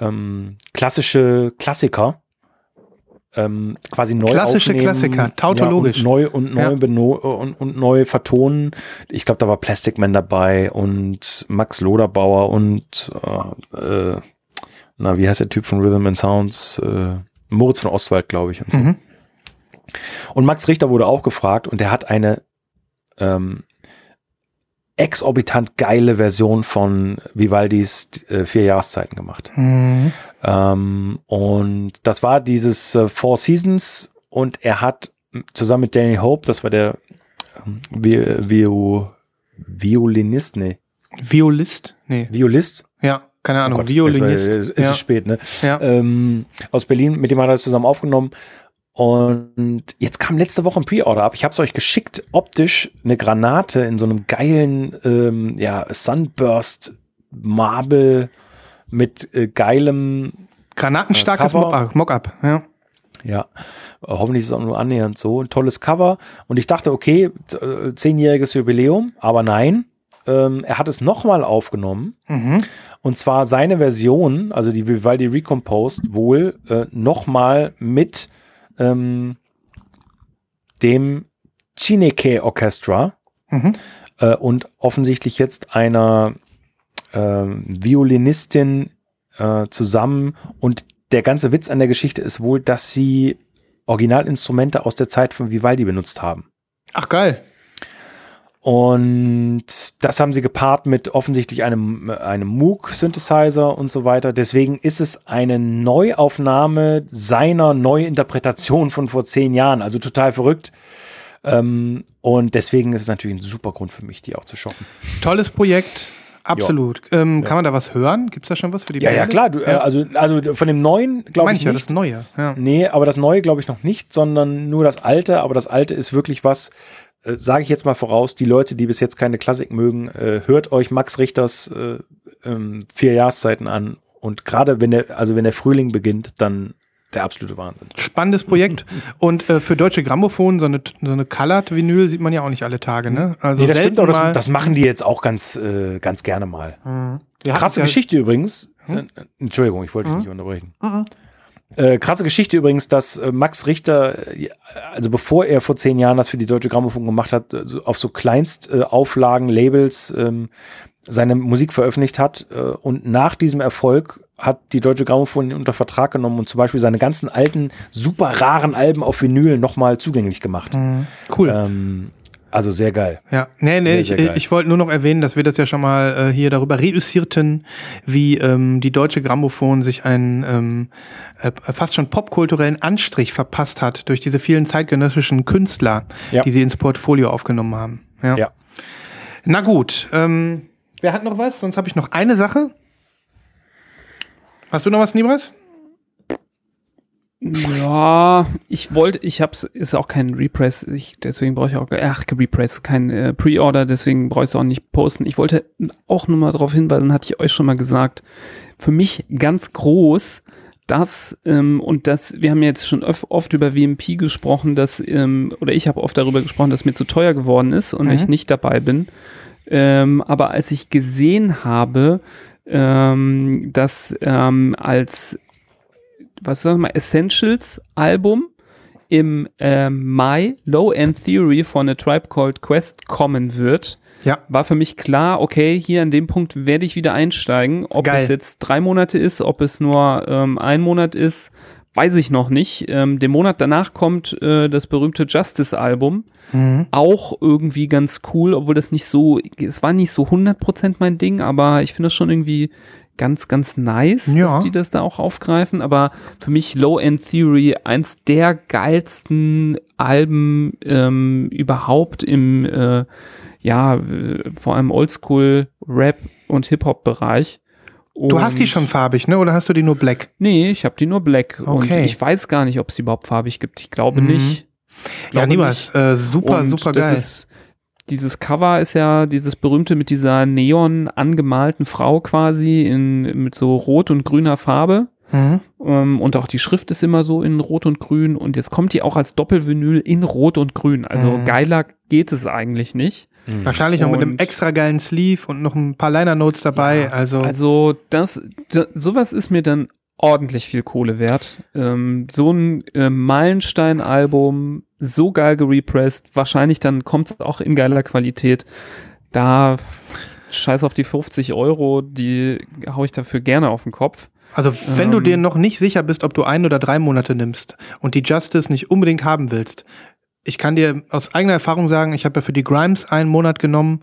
ähm, klassische Klassiker ähm, quasi neu Klassische Klassiker, tautologisch. Ja, und neu und neu, ja. und, und neu vertonen. Ich glaube, da war Plastic Man dabei und Max Loderbauer und äh, äh, na, wie heißt der Typ von Rhythm and Sounds? Äh, Moritz von Ostwald, glaube ich. Und, so. mhm. und Max Richter wurde auch gefragt und der hat eine ähm, exorbitant geile Version von Vivaldis äh, Vier Jahreszeiten gemacht. Mhm. Ähm, und das war dieses äh, Four Seasons und er hat zusammen mit Danny Hope, das war der ähm, Vi Violinist, nee. Violist? Nee. Violist? Ja keine Ahnung, oh Gott, Violinist. Es, ist ja. spät, ne? Ja. Ähm, aus Berlin, mit dem hat er das zusammen aufgenommen. Und jetzt kam letzte Woche ein Pre-Order ab. Ich habe es euch geschickt, optisch eine Granate in so einem geilen ähm, ja, Sunburst Marble mit äh, geilem Granatenstarkes äh, Mockup, ja. Ja, hoffentlich ist es auch nur annähernd so. Ein tolles Cover. Und ich dachte, okay, äh, zehnjähriges Jubiläum, aber nein. Ähm, er hat es nochmal aufgenommen. Mhm. Und zwar seine Version, also die Vivaldi Recomposed, wohl äh, nochmal mit ähm, dem Chineke Orchestra mhm. äh, und offensichtlich jetzt einer äh, Violinistin zusammen. Und der ganze Witz an der Geschichte ist wohl, dass sie Originalinstrumente aus der Zeit von Vivaldi benutzt haben. Ach geil. Und das haben sie gepaart mit offensichtlich einem, einem Moog-Synthesizer und so weiter. Deswegen ist es eine Neuaufnahme seiner Neuinterpretation von vor zehn Jahren. Also total verrückt. Ähm, und deswegen ist es natürlich ein super Grund für mich, die auch zu shoppen. Tolles Projekt. Absolut. Ähm, ja. Kann man da was hören? Gibt es da schon was für die Ja, Band? ja, klar. Du, ja. Äh, also, also von dem neuen glaube ich, ich nicht. Ja, das neue. Ja. Nee, aber das neue glaube ich noch nicht, sondern nur das alte. Aber das alte ist wirklich was, äh, sage ich jetzt mal voraus, die Leute, die bis jetzt keine Klassik mögen, äh, hört euch Max Richters äh, ähm, vier Jahreszeiten an. Und gerade wenn der, also wenn der Frühling beginnt, dann der absolute Wahnsinn. Spannendes Projekt. Und äh, für deutsche Grammophon, so eine, so eine Colored-Vinyl sieht man ja auch nicht alle Tage, ne? Also nee, das stimmt auch, das, das, machen die jetzt auch ganz, äh, ganz gerne mal. Mhm. Krasse ja Geschichte übrigens. Hm? Äh, Entschuldigung, ich wollte dich hm? nicht unterbrechen. Hm. Äh, krasse Geschichte übrigens, dass äh, Max Richter, äh, also bevor er vor zehn Jahren das für die Deutsche Grammophon gemacht hat, also auf so Kleinstauflagen, äh, Labels ähm, seine Musik veröffentlicht hat. Äh, und nach diesem Erfolg hat die Deutsche Grammophon ihn unter Vertrag genommen und zum Beispiel seine ganzen alten, super raren Alben auf Vinyl nochmal zugänglich gemacht. Mhm. Cool. Ähm, also sehr geil. Ja, nee, nee, sehr, ich, sehr ich wollte nur noch erwähnen, dass wir das ja schon mal äh, hier darüber reüssierten, wie ähm, die deutsche Grammophon sich einen ähm, äh, fast schon popkulturellen Anstrich verpasst hat durch diese vielen zeitgenössischen Künstler, ja. die sie ins Portfolio aufgenommen haben. Ja. ja. Na gut, ähm, wer hat noch was? Sonst habe ich noch eine Sache. Hast du noch was, Nibras? Ja, ich wollte, ich hab's, ist auch kein Repress, ich, deswegen brauche ich auch, ach, Repress, kein äh, Pre-Order, deswegen brauche ich es auch nicht posten. Ich wollte auch nur mal darauf hinweisen, hatte ich euch schon mal gesagt, für mich ganz groß, dass, ähm, und das, wir haben jetzt schon öf, oft über WMP gesprochen, dass, ähm, oder ich habe oft darüber gesprochen, dass mir zu teuer geworden ist und mhm. ich nicht dabei bin. Ähm, aber als ich gesehen habe, ähm, dass ähm, als was sagen wir, Essentials Album im äh, Mai Low End Theory von A Tribe Called Quest kommen wird, ja. war für mich klar, okay, hier an dem Punkt werde ich wieder einsteigen. Ob Geil. es jetzt drei Monate ist, ob es nur ähm, ein Monat ist, weiß ich noch nicht. Ähm, den Monat danach kommt äh, das berühmte Justice-Album. Mhm. Auch irgendwie ganz cool, obwohl das nicht so, es war nicht so 100% mein Ding, aber ich finde das schon irgendwie ganz, ganz nice, ja. dass die das da auch aufgreifen. Aber für mich Low End Theory eins der geilsten Alben ähm, überhaupt im, äh, ja, äh, vor allem Oldschool Rap und Hip Hop Bereich. Und du hast die schon farbig, ne? Oder hast du die nur black? Nee, ich habe die nur black. Okay. Und ich weiß gar nicht, ob es die überhaupt farbig gibt. Ich glaube mhm. nicht. Glaube ja, niemals. Äh, super, und super geil. Ist, dieses Cover ist ja dieses berühmte mit dieser neon angemalten Frau quasi in, mit so rot und grüner Farbe. Mhm. Um, und auch die Schrift ist immer so in Rot und Grün. Und jetzt kommt die auch als Doppelvinyl in Rot und Grün. Also mhm. geiler geht es eigentlich nicht. Mhm. Wahrscheinlich noch und mit einem extra geilen Sleeve und noch ein paar Liner Notes dabei. Ja, also, also das, das, sowas ist mir dann ordentlich viel Kohle wert. Ähm, so ein äh, Meilenstein-Album, so geil gerepressed, wahrscheinlich dann kommt es auch in geiler Qualität. Da scheiß auf die 50 Euro, die hau ich dafür gerne auf den Kopf. Also wenn ähm, du dir noch nicht sicher bist, ob du ein oder drei Monate nimmst und die Justice nicht unbedingt haben willst, ich kann dir aus eigener Erfahrung sagen, ich habe ja für die Grimes einen Monat genommen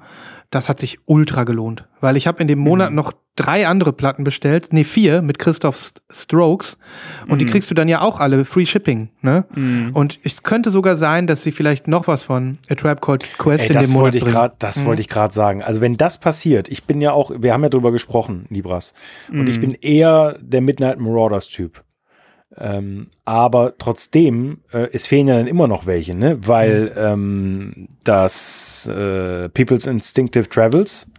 das hat sich ultra gelohnt, weil ich habe in dem Monat mhm. noch drei andere Platten bestellt, nee vier mit Christoph Strokes und mhm. die kriegst du dann ja auch alle Free Shipping, ne? Mhm. Und es könnte sogar sein, dass sie vielleicht noch was von A Trap Called Quest Ey, in dem Monat grad, Das wollte mhm. ich gerade sagen. Also wenn das passiert, ich bin ja auch, wir haben ja drüber gesprochen, Libras, und ich mhm. bin eher der Midnight Marauders Typ. Ähm, aber trotzdem, äh, es fehlen ja dann immer noch welche, ne? weil mhm. ähm, das äh, People's Instinctive Travels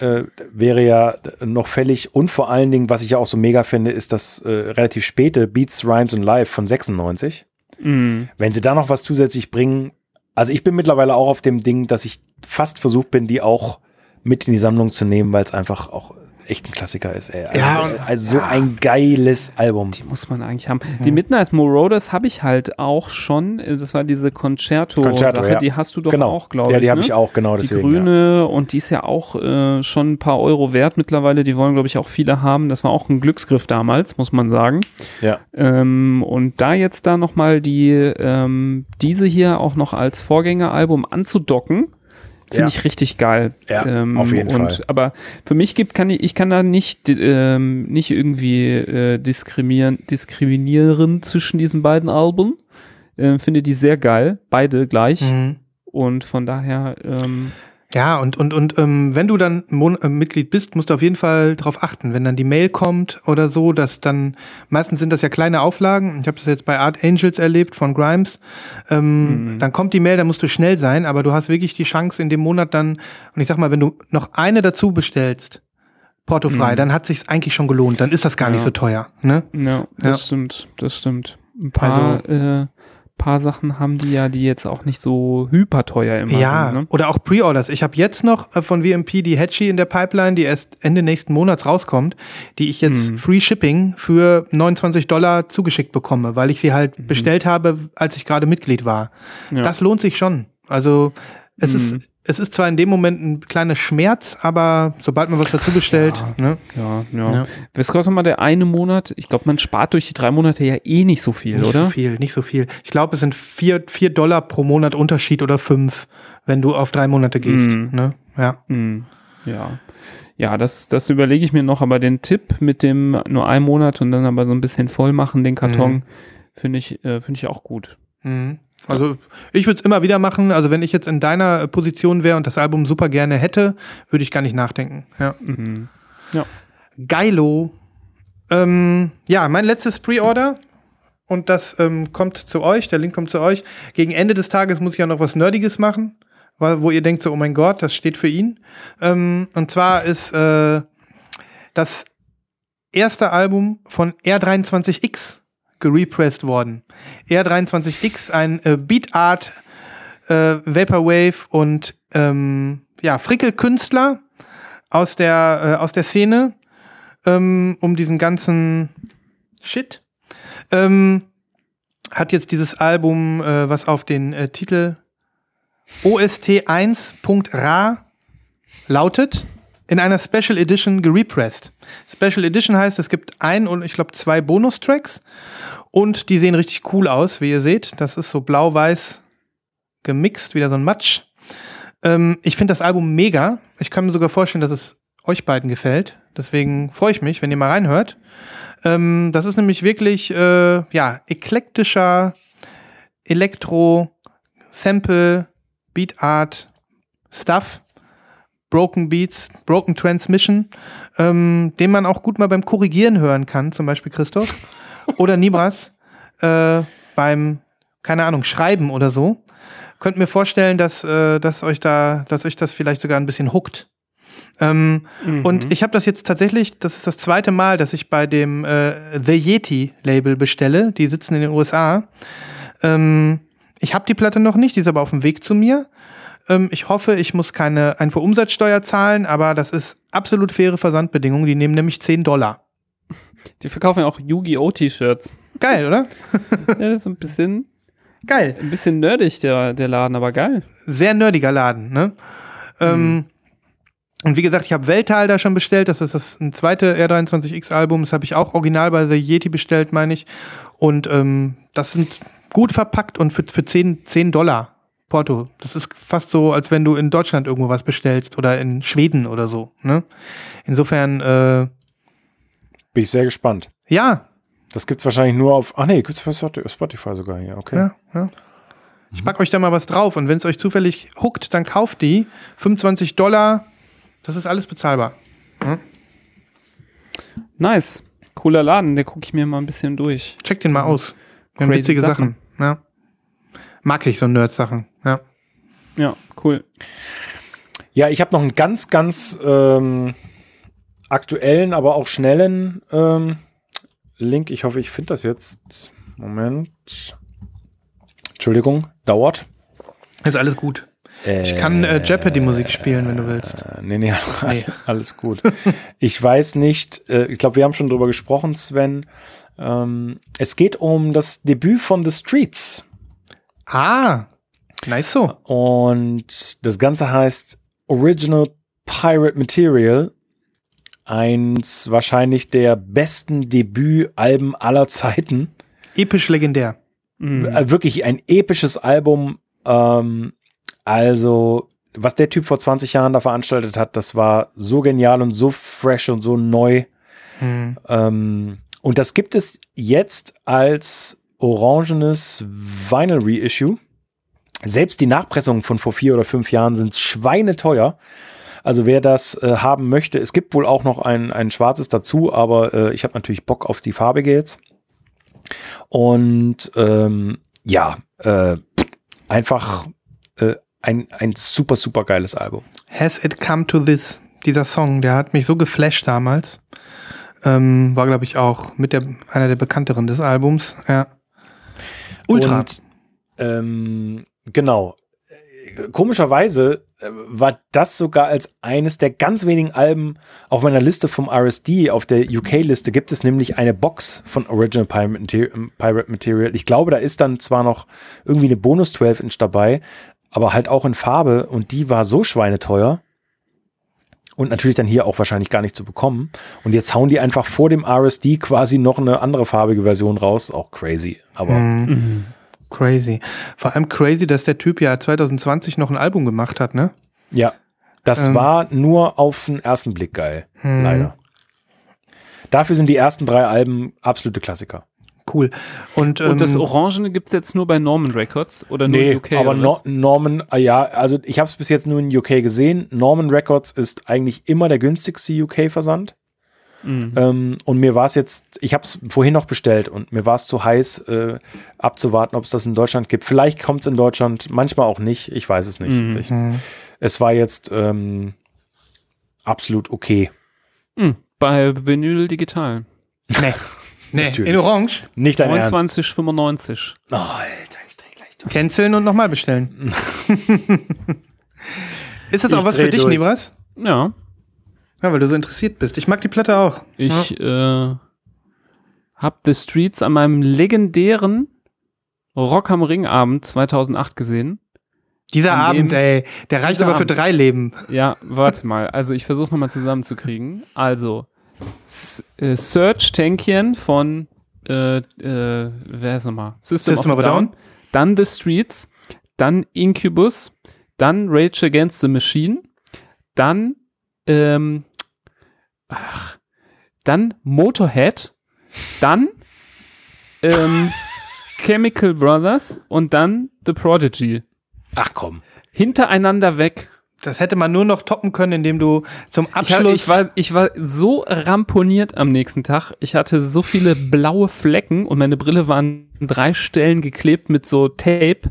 äh, wäre ja noch fällig und vor allen Dingen, was ich ja auch so mega finde, ist das äh, relativ späte Beats, Rhymes and Live von 96. Mhm. Wenn sie da noch was zusätzlich bringen, also ich bin mittlerweile auch auf dem Ding, dass ich fast versucht bin, die auch mit in die Sammlung zu nehmen, weil es einfach auch echt ein Klassiker ist, ey. Also, ja, also so ja. ein geiles Album. Die muss man eigentlich haben. Die Midnight Marauders habe ich halt auch schon. Das war diese Concerto, Concerto Sache, ja. die hast du doch genau. auch, glaube ich. Ja, die ne? habe ich auch, genau deswegen. Die grüne und die ist ja auch äh, schon ein paar Euro wert mittlerweile. Die wollen, glaube ich, auch viele haben. Das war auch ein Glücksgriff damals, muss man sagen. Ja. Ähm, und da jetzt da nochmal die, ähm, diese hier auch noch als Vorgängeralbum anzudocken, Finde ja. ich richtig geil. Ja, ähm, auf jeden und, Fall. Aber für mich gibt, kann ich, ich kann da nicht, ähm, nicht irgendwie äh, diskriminieren, diskriminieren zwischen diesen beiden Alben. Äh, finde die sehr geil, beide gleich. Mhm. Und von daher, ähm, ja, und, und, und ähm, wenn du dann Mon äh, Mitglied bist, musst du auf jeden Fall darauf achten, wenn dann die Mail kommt oder so, dass dann, meistens sind das ja kleine Auflagen, ich habe das jetzt bei Art Angels erlebt von Grimes, ähm, mhm. dann kommt die Mail, dann musst du schnell sein, aber du hast wirklich die Chance in dem Monat dann, und ich sag mal, wenn du noch eine dazu bestellst, portofrei, mhm. dann hat sich's eigentlich schon gelohnt, dann ist das gar ja. nicht so teuer. Ne? Ja, das ja. stimmt, das stimmt. Ein paar, also, äh, paar Sachen haben die ja, die jetzt auch nicht so hyper teuer immer Ja, sind. Ne? oder auch Pre-Orders. Ich habe jetzt noch äh, von VMP die Hatchie in der Pipeline, die erst Ende nächsten Monats rauskommt, die ich jetzt Mhm. Free Shipping für 29 Dollar zugeschickt bekomme, weil ich sie halt bestellt habe, als ich gerade Mitglied war. Ja. Das lohnt sich schon. Also es Mhm. ist es ist zwar in dem Moment ein kleiner Schmerz, aber sobald man was dazu bestellt, ne, Ja, ja. Ja. Was kostet mal der eine Monat? Ich glaube, man spart durch die drei Monate ja eh nicht so viel, nicht oder? so viel, nicht so viel. Ich glaube, es sind vier, vier Dollar pro Monat Unterschied oder fünf, wenn du auf drei Monate gehst. Mhm. Ne? Ja. Hm, ja. Ja, das, das überlege ich mir noch, aber den Tipp mit dem nur ein Monat und dann aber so ein bisschen voll machen, den Karton, Mhm. finde ich, äh, finde ich auch gut. Mhm. Also ich würde es immer wieder machen. Also wenn ich jetzt in deiner äh, Position wäre und das Album super gerne hätte, würde ich gar nicht nachdenken. Ja. Mhm. Geilo. Ähm, ja, mein letztes Pre-Order. Und das ähm, kommt zu euch, der Link kommt zu euch. Gegen Ende des Tages muss ich ja noch was Nerdiges machen, weil, wo ihr denkt so, oh mein Gott, das steht für ihn. Ähm, und zwar ist äh, das erste Album von R23X gerepressed worden. R23X, ein äh, Beat Art, äh, Vaporwave und ähm, ja, Frickelkünstler aus der, äh, aus der Szene ähm, um diesen ganzen Shit. Ähm, hat jetzt dieses Album, äh, was auf den äh, Titel OST1.ra lautet, in einer Special Edition gerepressed. Special Edition heißt, es gibt ein und ich glaube zwei Bonustracks und die sehen richtig cool aus, wie ihr seht. Das ist so blau-weiß gemixt, wieder so ein Matsch. Ähm, ich finde das Album mega. Ich kann mir sogar vorstellen, dass es euch beiden gefällt. Deswegen freue ich mich, wenn ihr mal reinhört. Ähm, das ist nämlich wirklich, äh, ja, eklektischer Elektro, Sample, Beat Art, Stuff, Broken Beats, Broken Transmission, ähm, den man auch gut mal beim Korrigieren hören kann, zum Beispiel Christoph. Oder Nibras äh, beim, keine Ahnung, Schreiben oder so. Könnt mir vorstellen, dass, äh, dass euch da, dass euch das vielleicht sogar ein bisschen huckt. Ähm, Mhm. Und ich habe das jetzt tatsächlich, das ist das zweite Mal, dass ich bei dem äh, The Yeti Label bestelle. Die sitzen in den USA. Ähm, ich habe die Platte noch nicht, die ist aber auf dem Weg zu mir. Ähm, ich hoffe, ich muss keine Einfuhrumsatzsteuer zahlen, aber das ist absolut faire Versandbedingungen. Die nehmen nämlich 10 Dollar. Die verkaufen ja auch Yu-Gi-Oh! T-Shirts. Geil, oder? ja, das ist ein bisschen, Geil. ein bisschen nerdig, der, der Laden, aber geil. Sehr nerdiger Laden, ne? Ähm, und wie gesagt, ich habe Welttal da schon bestellt. Das ist das zweite R23X-Album. Das habe ich auch original bei The Yeti bestellt, meine ich. Und ähm, das sind gut verpackt und für, für 10, 10 Dollar Porto. Das ist fast so, als wenn du in Deutschland irgendwo was bestellst oder in Schweden oder so. Ne? Insofern, äh, Bin ich sehr gespannt. ja, Das gibt's wahrscheinlich nur auf. Ach nee, gibt's bei Spotify sogar hier, okay. Ja, ja. Ich pack euch da mal was drauf und wenn es euch zufällig huckt, dann kauft die. 25 Dollar, das ist alles bezahlbar. Nice. Cooler Laden, der gucke ich mir mal ein bisschen durch. Check den mal aus. Wir haben Crazy witzige Sachen. Sachen. Ja. Mag ich so Nerd-Sachen. Ja. Ja, cool. Ja, ich habe noch einen ganz, ganz ähm, aktuellen, aber auch schnellen ähm, Link. Ich hoffe, ich finde das jetzt. Moment. Entschuldigung, dauert. Ist alles gut. Ich kann äh, Jeopardy-Musik spielen, wenn du willst. Äh, nee, nee, Nee. alles gut. Ich weiß nicht, äh, ich glaube, wir haben schon drüber gesprochen, Sven. Ähm, es geht um das Debüt von The Streets. Ah, nice so. Und das Ganze heißt Original Pirate Material. Eins wahrscheinlich der besten Debütalben aller Zeiten. Episch legendär. Mhm. Äh, Wirklich ein episches Album. Ähm, also, was der Typ vor 20 Jahren da veranstaltet hat, das war so genial und so fresh und so neu. Hm. Ähm, und das gibt es jetzt als orangenes Vinyl Reissue. Selbst die Nachpressungen von vor vier oder fünf Jahren sind schweineteuer. Also wer das äh, haben möchte, es gibt wohl auch noch ein, ein schwarzes dazu, aber äh, ich habe natürlich Bock auf die farbige jetzt. Und ähm, ja, äh, einfach äh, ein, ein super, super geiles Album. Has It Come to This? Dieser Song, der hat mich so geflasht damals. Ähm, war, glaube ich, auch mit der, einer der bekannteren des Albums. Ja. Ultra. Und Ähm, genau. Komischerweise äh, war das sogar als eines der ganz wenigen Alben auf meiner Liste vom RSD. Auf der UK-Liste gibt es nämlich eine Box von Original Pirate Material, Pirate Material. Ich glaube, da ist dann zwar noch irgendwie eine Bonus 12-Inch dabei, aber halt auch in Farbe und die war so schweineteuer. Und natürlich dann hier auch wahrscheinlich gar nicht zu bekommen. Und jetzt hauen die einfach vor dem RSD quasi noch eine andere farbige Version raus. Auch crazy. Aber Mhm. Crazy. Vor allem crazy, dass der Typ ja 2020 noch ein Album gemacht hat, ne? Ja, das Ähm. war nur auf den ersten Blick geil. Hm. Leider. Dafür sind die ersten drei Alben absolute Klassiker. Cool. Und, ähm, Und das Orangene gibt es jetzt nur bei Norman Records oder nur Nee, in UK? aber no? Norman, ah ja, also ich habe es bis jetzt nur in UK gesehen. Norman Records ist eigentlich immer der günstigste UK-Versand. Mhm. Ähm, und mir war es jetzt, ich habe es vorhin noch bestellt und mir war es zu heiß äh, abzuwarten, ob es das in Deutschland gibt. Vielleicht kommt es in Deutschland, manchmal auch nicht. Ich weiß es nicht. Mhm. Ich, es war jetzt ähm, absolut okay. Mhm. Bei Vinyl Digital. nee. Nee, Natürlich. in Orange. Nicht dein Ernst. 29,95. Oh, Alter, ich dreh gleich durch. Canceln und nochmal bestellen. Ist das Ich auch was für dich, durch. Nibras? Ja, Ja, weil du so interessiert bist. Ich mag die Platte auch. ich äh, hab The Streets an meinem legendären Rock am Ring Abend 2008 gesehen. Dieser An Abend, ey, der reicht aber für Abend. drei Leben. Ja, warte mal. Also ich versuche nochmal zusammenzukriegen. Also Search Tankien von äh, äh, wer ist nochmal? System, System of a Down. Dann The Streets, dann Incubus, dann Rage Against the Machine, dann ähm, ach, dann Motorhead, dann ähm, Chemical Brothers und dann The Prodigy. Ach komm. Hintereinander weg. Das hätte man nur noch toppen können, indem du zum Ich, hab, Abschluss. ich, war, ich war so ramponiert am nächsten Tag. Ich hatte so viele blaue Flecken und meine Brille war an drei Stellen geklebt mit so Tape.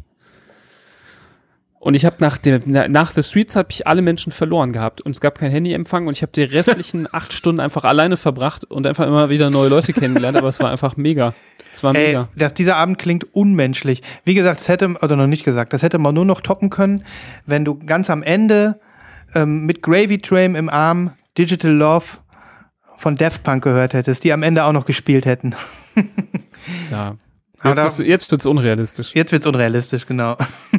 Und ich habe nach, dem- nach The Streets habe ich alle Menschen verloren gehabt und es gab kein Handyempfang und ich habe die restlichen acht Stunden einfach alleine verbracht und einfach immer wieder neue Leute kennengelernt, aber es war einfach mega. Es war Ey, mega. dass dieser Abend klingt unmenschlich. Wie gesagt, das hätte, oder noch nicht gesagt, das hätte man nur noch toppen können, wenn du ganz am Ende ähm, mit Gravy Train im Arm Digital Love von Daft Punk gehört hättest, die am Ende auch noch gespielt hätten. Ja. Jetzt, wird's- jetzt wird's unrealistisch. Jetzt wird's unrealistisch, genau.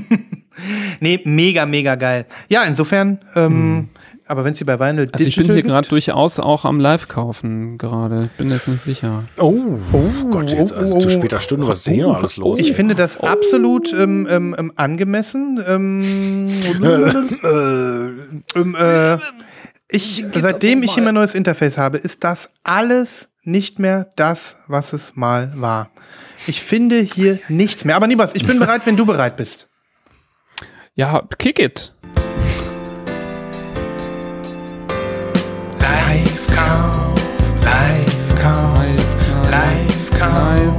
nee, mega, mega geil. Ja, insofern, ähm, aber wenn es die bei Vinyl Also ich bin hier gerade durchaus auch am Live-Kaufen gerade. Ich bin jetzt nicht sicher. Oh, Gott, jetzt also zu später Stunde, was ist denn hier noch alles los? Ich finde das absolut ähm, ähm, ähm, angemessen. Ähm, ähm, äh, ich, seitdem ich hier mein neues Interface habe, ist das alles nicht mehr das, was es mal war. Ich finde hier nichts mehr. Aber Nibas, ich bin bereit, wenn du bereit bist. Ja, kick it. Live Kauf, Live Kauf, Live Kauf,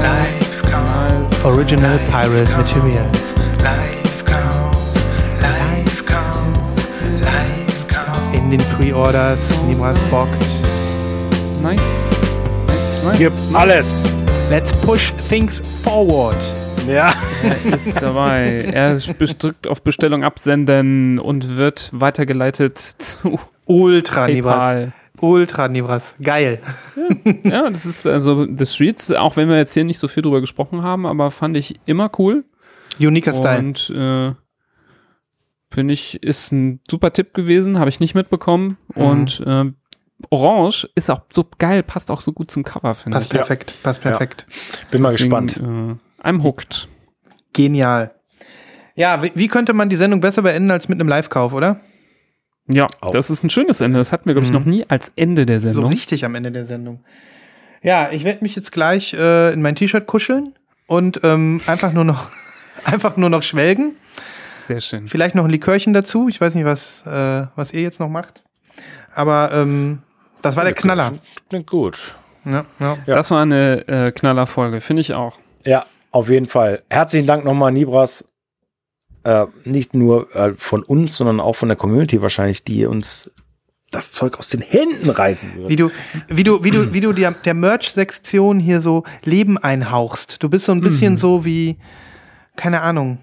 Live Kauf. Original Pirate Material. Live Kauf, Live Kauf, Live Kauf. In den Pre-Orders, Nibras bockt. Nice. Nice, nice. Gib alles. Let's push things forward. Ja. Er ist dabei. Er drückt auf Bestellung absenden und wird weitergeleitet zu Ultra Nibras. Ultra Nibras. Geil. Ja, das ist also The Streets, auch wenn wir jetzt hier nicht so viel drüber gesprochen haben, aber fand ich immer cool. Uniker Style. Und äh, finde ich, ist ein super Tipp gewesen, habe ich nicht mitbekommen. Mhm. Und äh, Orange ist auch so geil, passt auch so gut zum Cover, finde Passt ich. perfekt. Passt perfekt. Bin mal Deswegen, gespannt. Äh, I'm hooked. Genial. Ja, wie, wie könnte man die Sendung besser beenden als mit einem Live-Kauf, oder? Ja, Auch. das ist ein schönes Ende. Das hatten wir, glaube ich, Mhm. noch nie als Ende der So Sendung. richtig am Ende der Sendung. Ja, ich werde mich jetzt gleich äh, in mein T-Shirt kuscheln und ähm, einfach nur noch einfach nur noch schwelgen. Sehr schön. Vielleicht noch ein Likörchen dazu. Ich weiß nicht, was, äh, was ihr jetzt noch macht. Aber ähm, das war der Knaller. Klingt gut. Ja, ja. Ja. Das war eine äh, Knallerfolge, finde ich auch. Ja, auf jeden Fall. Herzlichen Dank nochmal, Nibras. Äh, nicht nur äh, von uns, sondern auch von der Community wahrscheinlich, die uns das Zeug aus den Händen reißen wird. Wie du, wie du, wie du, wie du der, der Merch-Sektion hier so Leben einhauchst. Du bist so ein bisschen so wie, keine Ahnung,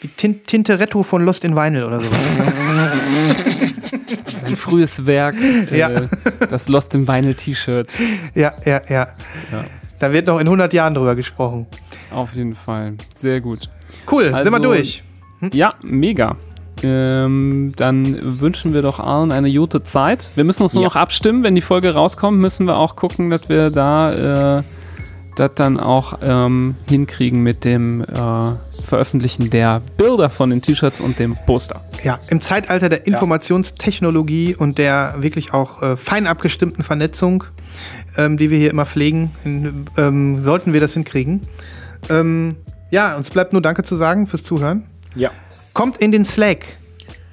wie Tin Tinteretto von Lost in Vinyl oder so. Sein frühes Werk, Ja. äh, das Lost in Vinyl T-Shirt. ja, ja, ja, Ja. Da wird noch in 100 Jahren drüber gesprochen. Auf jeden Fall. Sehr gut. Cool, sind wir Also- durch. Ja, mega. Ähm, dann wünschen wir doch allen eine gute Zeit. Wir müssen uns nur Ja. noch abstimmen. Wenn die Folge rauskommt, müssen wir auch gucken, dass wir da äh, das dann auch ähm, hinkriegen mit dem äh, Veröffentlichen der Bilder von den T-Shirts und dem Poster. Ja, im Zeitalter der Informationstechnologie und der wirklich auch äh, fein abgestimmten Vernetzung, ähm, die wir hier immer pflegen, in, ähm, sollten wir das hinkriegen. Ähm, ja, uns bleibt nur Danke zu sagen fürs Zuhören. Ja. Kommt in den Slack.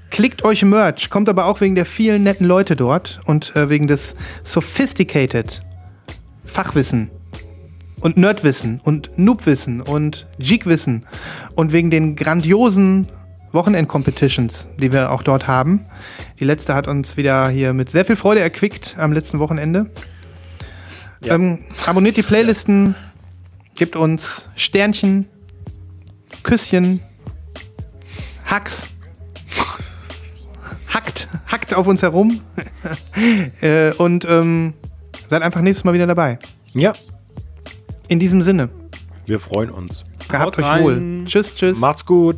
Klickt euch Merch, kommt aber auch wegen der vielen netten Leute dort und äh, wegen des Sophisticated Fachwissen und Nerdwissen und Noobwissen und Geekwissen und wegen den grandiosen Wochenend-Competitions, die wir auch dort haben. Die letzte hat uns wieder hier mit sehr viel Freude erquickt am letzten Wochenende. Ja. Ähm, abonniert die Playlisten, gebt uns Sternchen, Küsschen, Hacks. Hackt, hackt auf uns herum. äh, und ähm, seid einfach nächstes Mal wieder dabei. Ja. In diesem Sinne, Wir freuen uns. gehabt Haut euch rein. wohl. Tschüss, tschüss. Macht's gut.